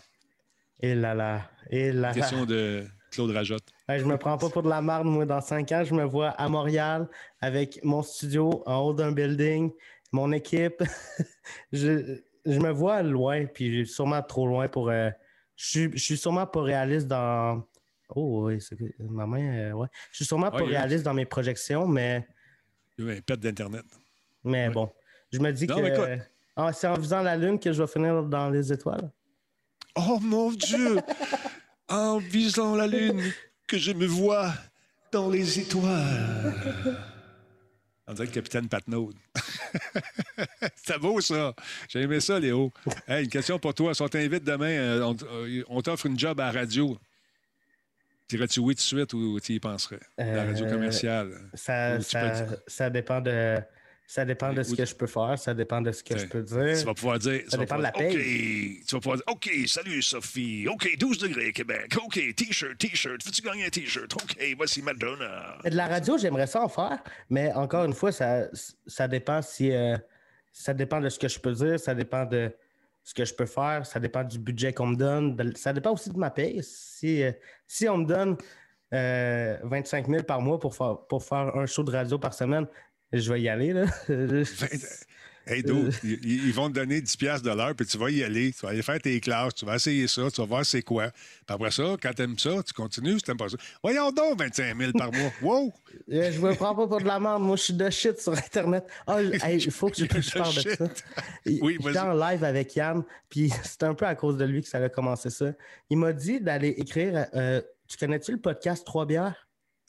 Et là là. Et là là. Question de Claude Rajotte. Hey, je me prends pas pour de la merde, moi. Dans cinq ans, je me vois à Montréal avec mon studio en haut d'un building, mon équipe. je, je me vois loin, puis sûrement trop loin pour. euh, je, suis, je suis sûrement pas réaliste dans. Oh, oui, c'est ma main. euh, ouais. Je suis sûrement pas Ouais, il y a- réaliste dans mes projections, mais, Il y a eu un pet d'Internet. mais Ouais. bon. Je me dis Non, que. Ah, c'est en visant la Lune que je vais finir dans les étoiles. Oh mon Dieu! en visant la lune, que je me vois dans les étoiles. On dirait le capitaine Patnaud. C'est beau, ça. J'ai aimé ça, Léo. Hey, une question pour toi. Si on t'invite demain, euh, on, euh, on t'offre une job à la radio. Dirais-tu oui tout de suite ou tu y penserais? La radio Euh, commerciale. Ça, Ou tu ça, peux- ça dépend de. Ça dépend de ce que je peux faire, ça dépend de ce que je peux dire. Tu vas pouvoir dire. vas dépend de la paye. OK. Tu vas pouvoir dire OK, salut Sophie. OK, 12 degrés Québec. OK, T-shirt, T-shirt. Veux-tu gagner un T-shirt? OK, voici Madonna. De la radio, j'aimerais ça en faire, mais encore une fois, ça, ça dépend si euh, ça dépend de ce que je peux dire, ça dépend de ce que je peux faire, ça dépend du budget qu'on me donne, de- ça dépend aussi de ma paye. Si, euh, si on me donne euh, 25 000 par mois pour faire, pour faire un show de radio par semaine, je vais y aller. Là. Hey, dude, ils, ils vont te donner 10 piastres de l'heure, puis tu vas y aller. Tu vas aller faire tes classes, tu vas essayer ça, tu vas voir c'est quoi. Puis après ça, quand tu aimes ça, tu continues. Si tu pas ça, voyons donc 25 000 par mois. Wow! Euh, je me prends pas pour de la merde. Moi, je suis de shit sur Internet. Ah, il faut que je, je parle de ça. Oui, J'étais en live avec Yann, puis c'est un peu à cause de lui que ça a commencé ça. Il m'a dit d'aller écrire. euh, tu connais-tu le podcast Trois bières?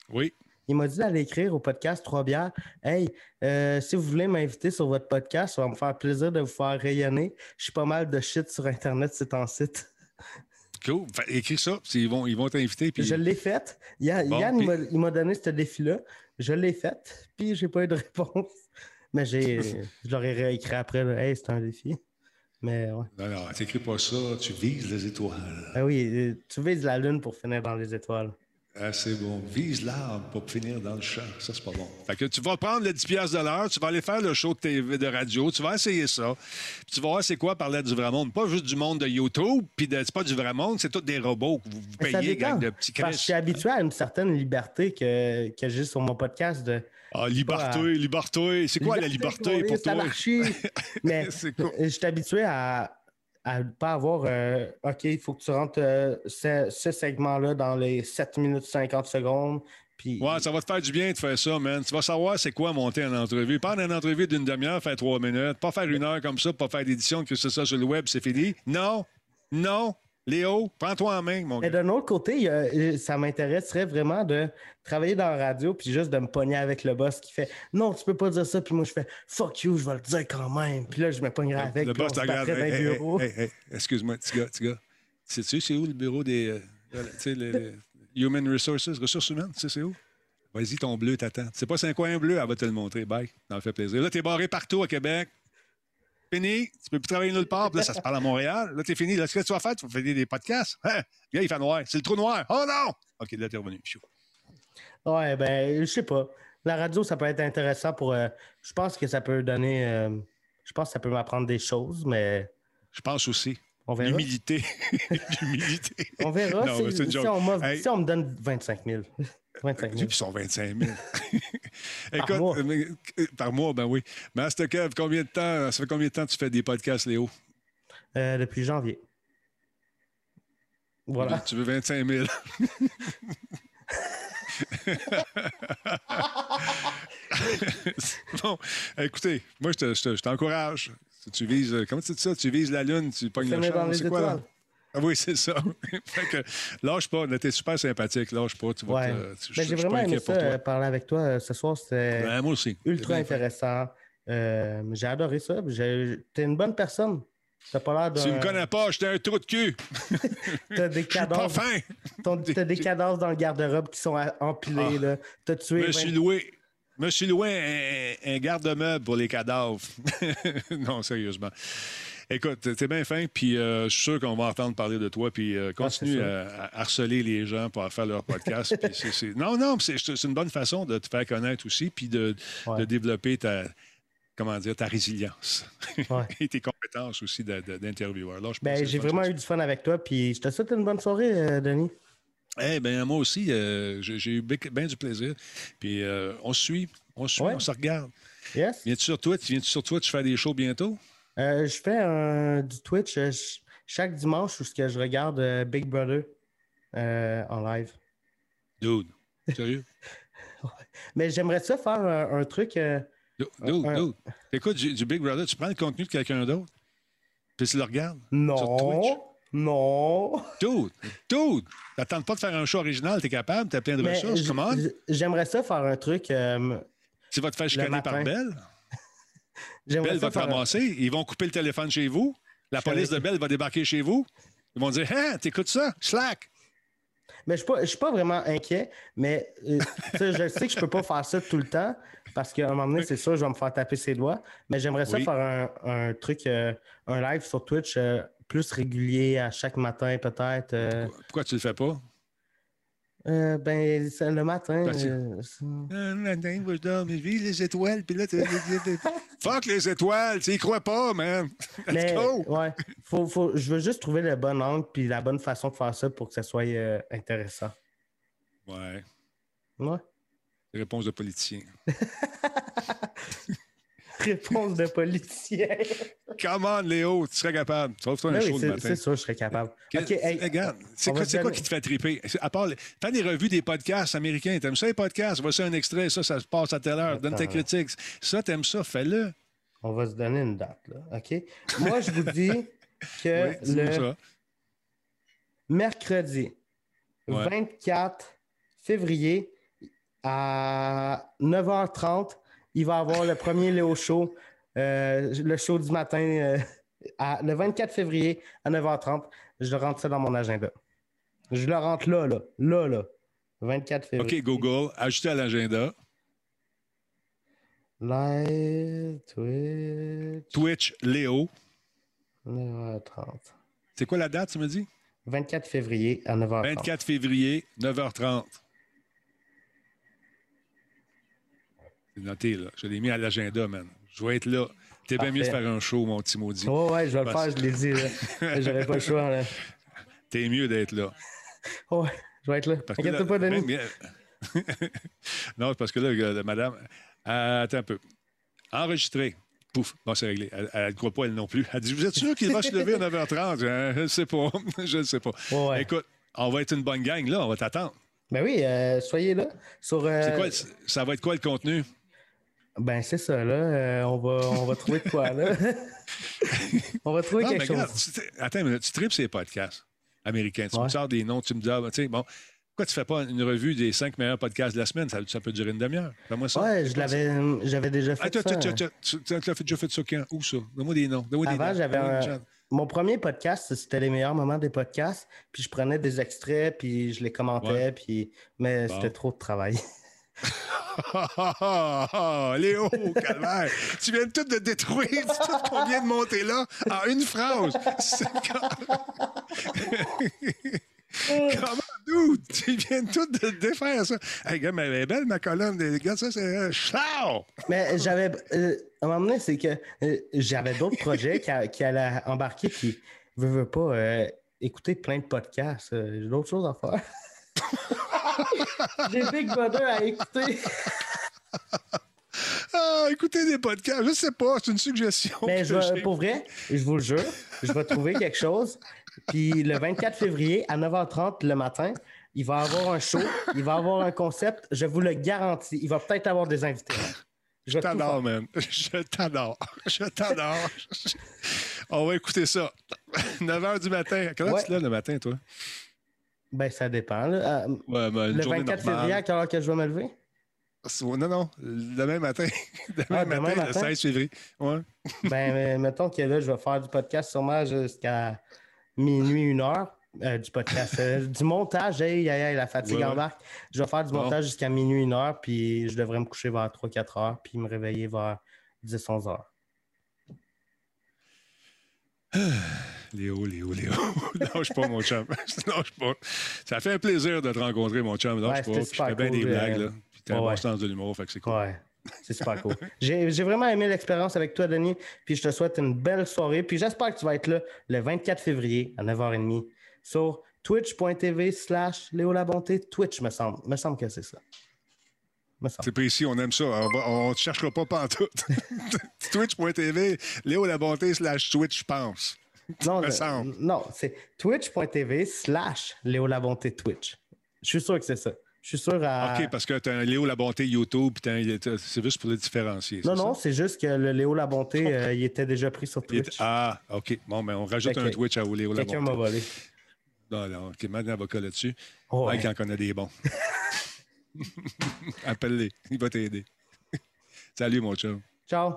Oui. Il m'a dit d'aller écrire au podcast Trois bières. Hey, euh, si vous voulez m'inviter sur votre podcast, ça va me faire plaisir de vous faire rayonner. Je suis pas mal de shit sur Internet, c'est en site. Cool. Fait, écris ça, puis ils vont ils vont t'inviter. Puis... Je l'ai fait. Yann, Bon, Yann, il puis- m'a- il m'a donné ce défi-là. Je l'ai fait, puis j'ai pas eu de réponse. Mais j'ai, je leur ai réécrit après. là, hey, c'est un défi. Mais ouais. Non, non, t'écris pas ça, tu vises les étoiles. Ah oui, euh, tu vises la lune pour finir dans les étoiles. Ah, c'est bon. Vise l'arbre pour finir dans le champ. Ça, c'est pas bon. Fait que tu vas prendre le 10 piastres de l'heure, tu vas aller faire le show de TV de radio, tu vas essayer ça. Puis tu vas voir c'est quoi parler du vrai monde. Pas juste du monde de YouTube, puis c'est pas du vrai monde, c'est tous des robots que vous, payez, gang de petits Parce que je suis habitué à une certaine liberté que, que j'ai sur mon podcast de. Ah, liberté, liberté. C'est quoi la liberté pour c'est toi? Mais C'est quoi? je suis habitué à à ne pas avoir euh, OK, il faut que tu rentres euh, ce, segment-là dans les 7 minutes 50 secondes. Puis Ouais, ça va te faire du bien de faire ça, man. Tu vas savoir c'est quoi monter une entrevue. Pas une entrevue d'une demi-heure, faire trois minutes. Pas faire une heure comme ça, pas faire d'édition, que c'est ça sur le web, c'est fini. Non, non. Léo, prends-toi en main, mon gars. d'un autre côté, a- ça m'intéresserait vraiment de travailler dans la radio puis juste de me pogner avec le boss qui fait Non, tu peux pas dire ça. Puis moi, je fais Fuck you, je vais le dire quand même. Puis là, je me pognerai avec. le boss dans Hey, les hey, excuse-moi, petit gars, petit gars. Sais-tu, c'est où le bureau des. euh, tu sais, le- le Human Resources, ressources humaines, tu sais, c'est où? Vas-y, ton bleu t'attend. Sais pas c'est un coin bleu, elle va te le montrer. Bye. Ça me fait plaisir. Là, t'es barré partout à Québec. Fini. Tu peux plus travailler nulle part. Puis là, ça se parle à Montréal. Là, t'es fini. Là, ce que tu vas faire, tu vas faire des podcasts. Hein? Là, il fait noir. C'est le trou noir. Oh non! OK, là, t'es revenu. Chou. Ouais, ben, je sais pas. La radio, ça peut être intéressant pour. euh, je pense que ça peut donner. euh, je pense que ça peut m'apprendre des choses, mais Je pense aussi. on verra. L'humilité. L'humilité. On verra Non, si, si on Hey. si on me donne 25 000. 25 000. Puis ils sont 25 000. Écoute, mois. mais, euh, par mois, ben oui. Master Kev, combien de temps, ça fait combien de temps que tu fais des podcasts, Léo? Euh, depuis janvier. Voilà. Tu veux 25 000. bon, écoutez, moi, je te- je te- je t'encourage. Si tu vises, euh, comment tu dis ça? Tu vises la lune, tu pognes le champ. C'est quoi, là? Ah oui, c'est ça. fait que, lâche pas. T'es super sympathique. Lâche pas. Tu Ouais. tu- Ben, j'ai vraiment aimé ça, euh, parler avec toi euh, ce soir. C'était moi aussi. ultra intéressant. Euh, j'ai adoré ça. T'es une bonne personne. T'as pas l'air de. Tu me connais pas, j'étais un trou de cul. T'as des suis pas cadavres. fin. T'as des cadavres dans le garde-robe qui sont empilés. Ah. là. T'as tué. Je me suis 20 loué. Je me suis loué un, un garde-meuble pour les cadavres. non, sérieusement. Écoute, t'es bien fin, puis euh, je suis sûr qu'on va entendre parler de toi, puis euh, continue Ah, c'est à, à harceler les gens pour faire leur podcast. Non, non, c'est c'est une bonne façon de te faire connaître aussi, puis de, Ouais. de développer ta, comment dire, ta résilience Ouais. et tes compétences aussi d'intervieweur. Ben, j'ai vraiment eu du fun avec toi, puis je te souhaite une bonne soirée, euh, Denis. Eh ben moi aussi, euh, j'ai j'ai eu bien du plaisir. Puis euh, on se suit, on se suit, Ouais. on se regarde. Yes? Viens-tu sur Twitch? Viens-tu sur Twitch faire des shows bientôt? Euh, je fais un- du Twitch euh, ch- chaque dimanche où que je regarde euh, Big Brother euh, en live. Dude, sérieux? Mais j'aimerais ça faire un, un truc. Dude, dude, un- dude. Écoute, du, du Big Brother, tu prends le contenu de quelqu'un d'autre, puis tu le regardes. Twitch? non. Non. Dude, dude, t'attends pas de faire un show original, t'es capable, t'as plein de Mais ressources, comment? J'aimerais ça faire un truc. euh, Tu vas te faire chicaner par. Belle? Belle va te un- ramasser, ils vont couper le téléphone chez vous. La police de Belle va débarquer chez vous. Ils vont dire Hein, t'écoutes ça? Slack! Mais je ne suis pas vraiment inquiet, mais euh, je sais que je peux pas faire ça tout le temps parce qu'à un moment donné, c'est sûr, je vais me faire taper ses doigts. Mais j'aimerais ça Oui. faire un, un truc, euh, un live sur Twitch euh, plus régulier à chaque matin, peut-être. Pourquoi tu le fais pas? Euh, ben, c'est le matin. Que- euh, matin, moi, je dors, mais je vis les étoiles, puis là, tu- Fuck les étoiles, tu y crois pas, man! Let's mais, go! ouais, faut, faut, je veux juste trouver le bon angle puis la bonne façon de faire ça pour que ça soit euh, intéressant. Ouais, Ouais. réponse de politicien. Réponse de politicien. Come on, Léo, tu serais capable. Trouve-toi un Ben oui, show le c'est matin. c'est sûr, je serais capable. Hey, regarde, c'est quoi, qui te fait triper? À part, faire des revues des podcasts américains. T'aimes ça, les podcasts? Voici un extrait, ça, ça se passe à telle heure. Donne tes critiques. Ça, t'aimes ça, fais-le. On va se donner une date, là. OK? Moi, je vous dis que Oui, le ça. mercredi Ouais. 24 février à 9h30, il va avoir le premier Léo Show, euh, le show du matin, euh, à- le 24 février à 9h30. Je rentre ça dans mon agenda. Je le rentre là, là, là, là. 24 février. OK, Google, ajouter à l'agenda. Live, Twitch, Twitch, Léo. 9h30. C'est quoi la date, tu me dis? 24 février à 9h30. 24 février, 9h30. Là. Je l'ai mis à l'agenda, man. Je vais être là. T'es bien mieux de faire un show, mon petit maudit. Ouais, ouais, je vais le faire, je l'ai dit. là. J'aurais pas le choix. Là. T'es mieux d'être là. Ouais, je vais être là. Parce que Inquiète là, pas, Denis. même- non, c'est parce que là, le- madame. euh, attends un peu. Enregistré. Pouf. Bon, c'est réglé. Elle ne croit pas, elle non plus. Elle dit Vous êtes sûr qu'il va se lever à 9h30 Euh, Je ne sais pas. Je ne sais pas. Ouais. Écoute, on va être une bonne gang, là. On va t'attendre. Ben oui, euh, soyez là. Sur, euh, C'est quoi, ça va être quoi le contenu? Ben c'est ça, là. Euh, on, va, on va trouver de quoi, là. on va trouver Non, mais quelque regarde, chose. tu- attends, une minute, tu tripes ces podcasts américains. Tu me sors des noms, tu me dis, ah, ben, tu sais, bon, pourquoi tu fais pas une revue des cinq meilleurs podcasts de la semaine? Ça, ça peut durer une demi-heure. Fais-moi ça. Ouais, je l'avais, j'avais déjà fait Ah, toi, ça. tu tu- tu as fait- déjà fait ça quand? Où ça? Donne-moi des noms. Donne-moi Avant, j'avais un-. Mon premier podcast, c'était les meilleurs moments des podcasts. Puis je prenais des extraits, puis je les commentais, Ouais. puis... mais Bon. c'était trop de travail. Léo, calvaire, tu viens tout de détruire tout ce qu'on vient de monter là en une phrase. Comment, dude? Tu viens tout de défaire ça? Hey, gars, mais elle est belle, ma colonne. Gars, ça, c'est un char. Mais j'avais. euh, à un moment donné, c'est que euh, j'avais d'autres projets qui, a- qui allaient embarquer, puis je veux pas euh, écouter plein de podcasts. euh, J'ai d'autres choses à faire. J'ai Big Brother à écouter. Ah, écoutez des podcasts, je sais pas, c'est une suggestion. Mais je vais- pour vrai, je vous le jure, je vais trouver quelque chose. Puis le 24 février à 9h30 le matin, il va y avoir un show, il va y avoir un concept, je vous le garantis. Il va peut-être avoir des invités. Je t'adore, man. Je t'adore. Je t'adore. On va écouter ça. 9 h du matin. Heure Ouais. tu te lèves le matin, toi? Ben, ça dépend. là. Euh, Ouais, ben, le journée 24 normale. février, à quelle heure que je vais me lever? Non, non, demain matin. Demain Ah, matin, demain le matin? 16 février. Ouais. Ben, mettons que là, je vais faire du podcast sûrement jusqu'à minuit, une heure. Euh, du podcast. euh, du montage, hey, hey, hey, la fatigue Ouais, ouais. embarque. Je vais faire du Bon. montage jusqu'à minuit, une heure, puis je devrais me coucher vers 3-4 heures, puis me réveiller vers 10-11 heures. Léo, Léo, Léo. Lâche pas, mon chum. Lâche pas. Ça fait un plaisir de te rencontrer, mon chum. Lâche Ouais, pas. je fais bien cool, des blagues, euh, là. Puis t'as un bon sens de l'humour, fait que c'est cool. Ouais. C'est super cool. J'ai vraiment aimé l'expérience avec toi, Denis. Puis je te souhaite une belle soirée. Puis j'espère que tu vas être là le 24 février à 9h30 sur twitch.tv slash Léo Labonté. Twitch, me semble. Me semble que c'est ça. C'est précis, on aime ça. On ne te cherchera pas pantoute. Twitch.tv, Léo Labonté slash Twitch, je pense. Non, le- semble. non c'est twitch.tv slash Léo Labonté Twitch. Je suis sûr que c'est ça. Je suis sûr à. OK, parce que tu as un Léo Labonté YouTube, t'as- c'est juste pour le différencier. non, non, c'est juste que le Léo Labonté, euh, il était déjà pris sur est- Twitch. Ah, OK. Bon, ben, on rajoute un Twitch à Léo Quelqu'un m'a Labonté. volé. Non, non, OK, mets un avocat là-dessus. Oh, ouais. Mike en connaît des bons. Appelle-les, il va t'aider. Salut, mon chum. Ciao.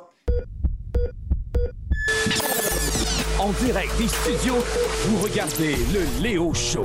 En direct des studios, vous regardez le Léo Show.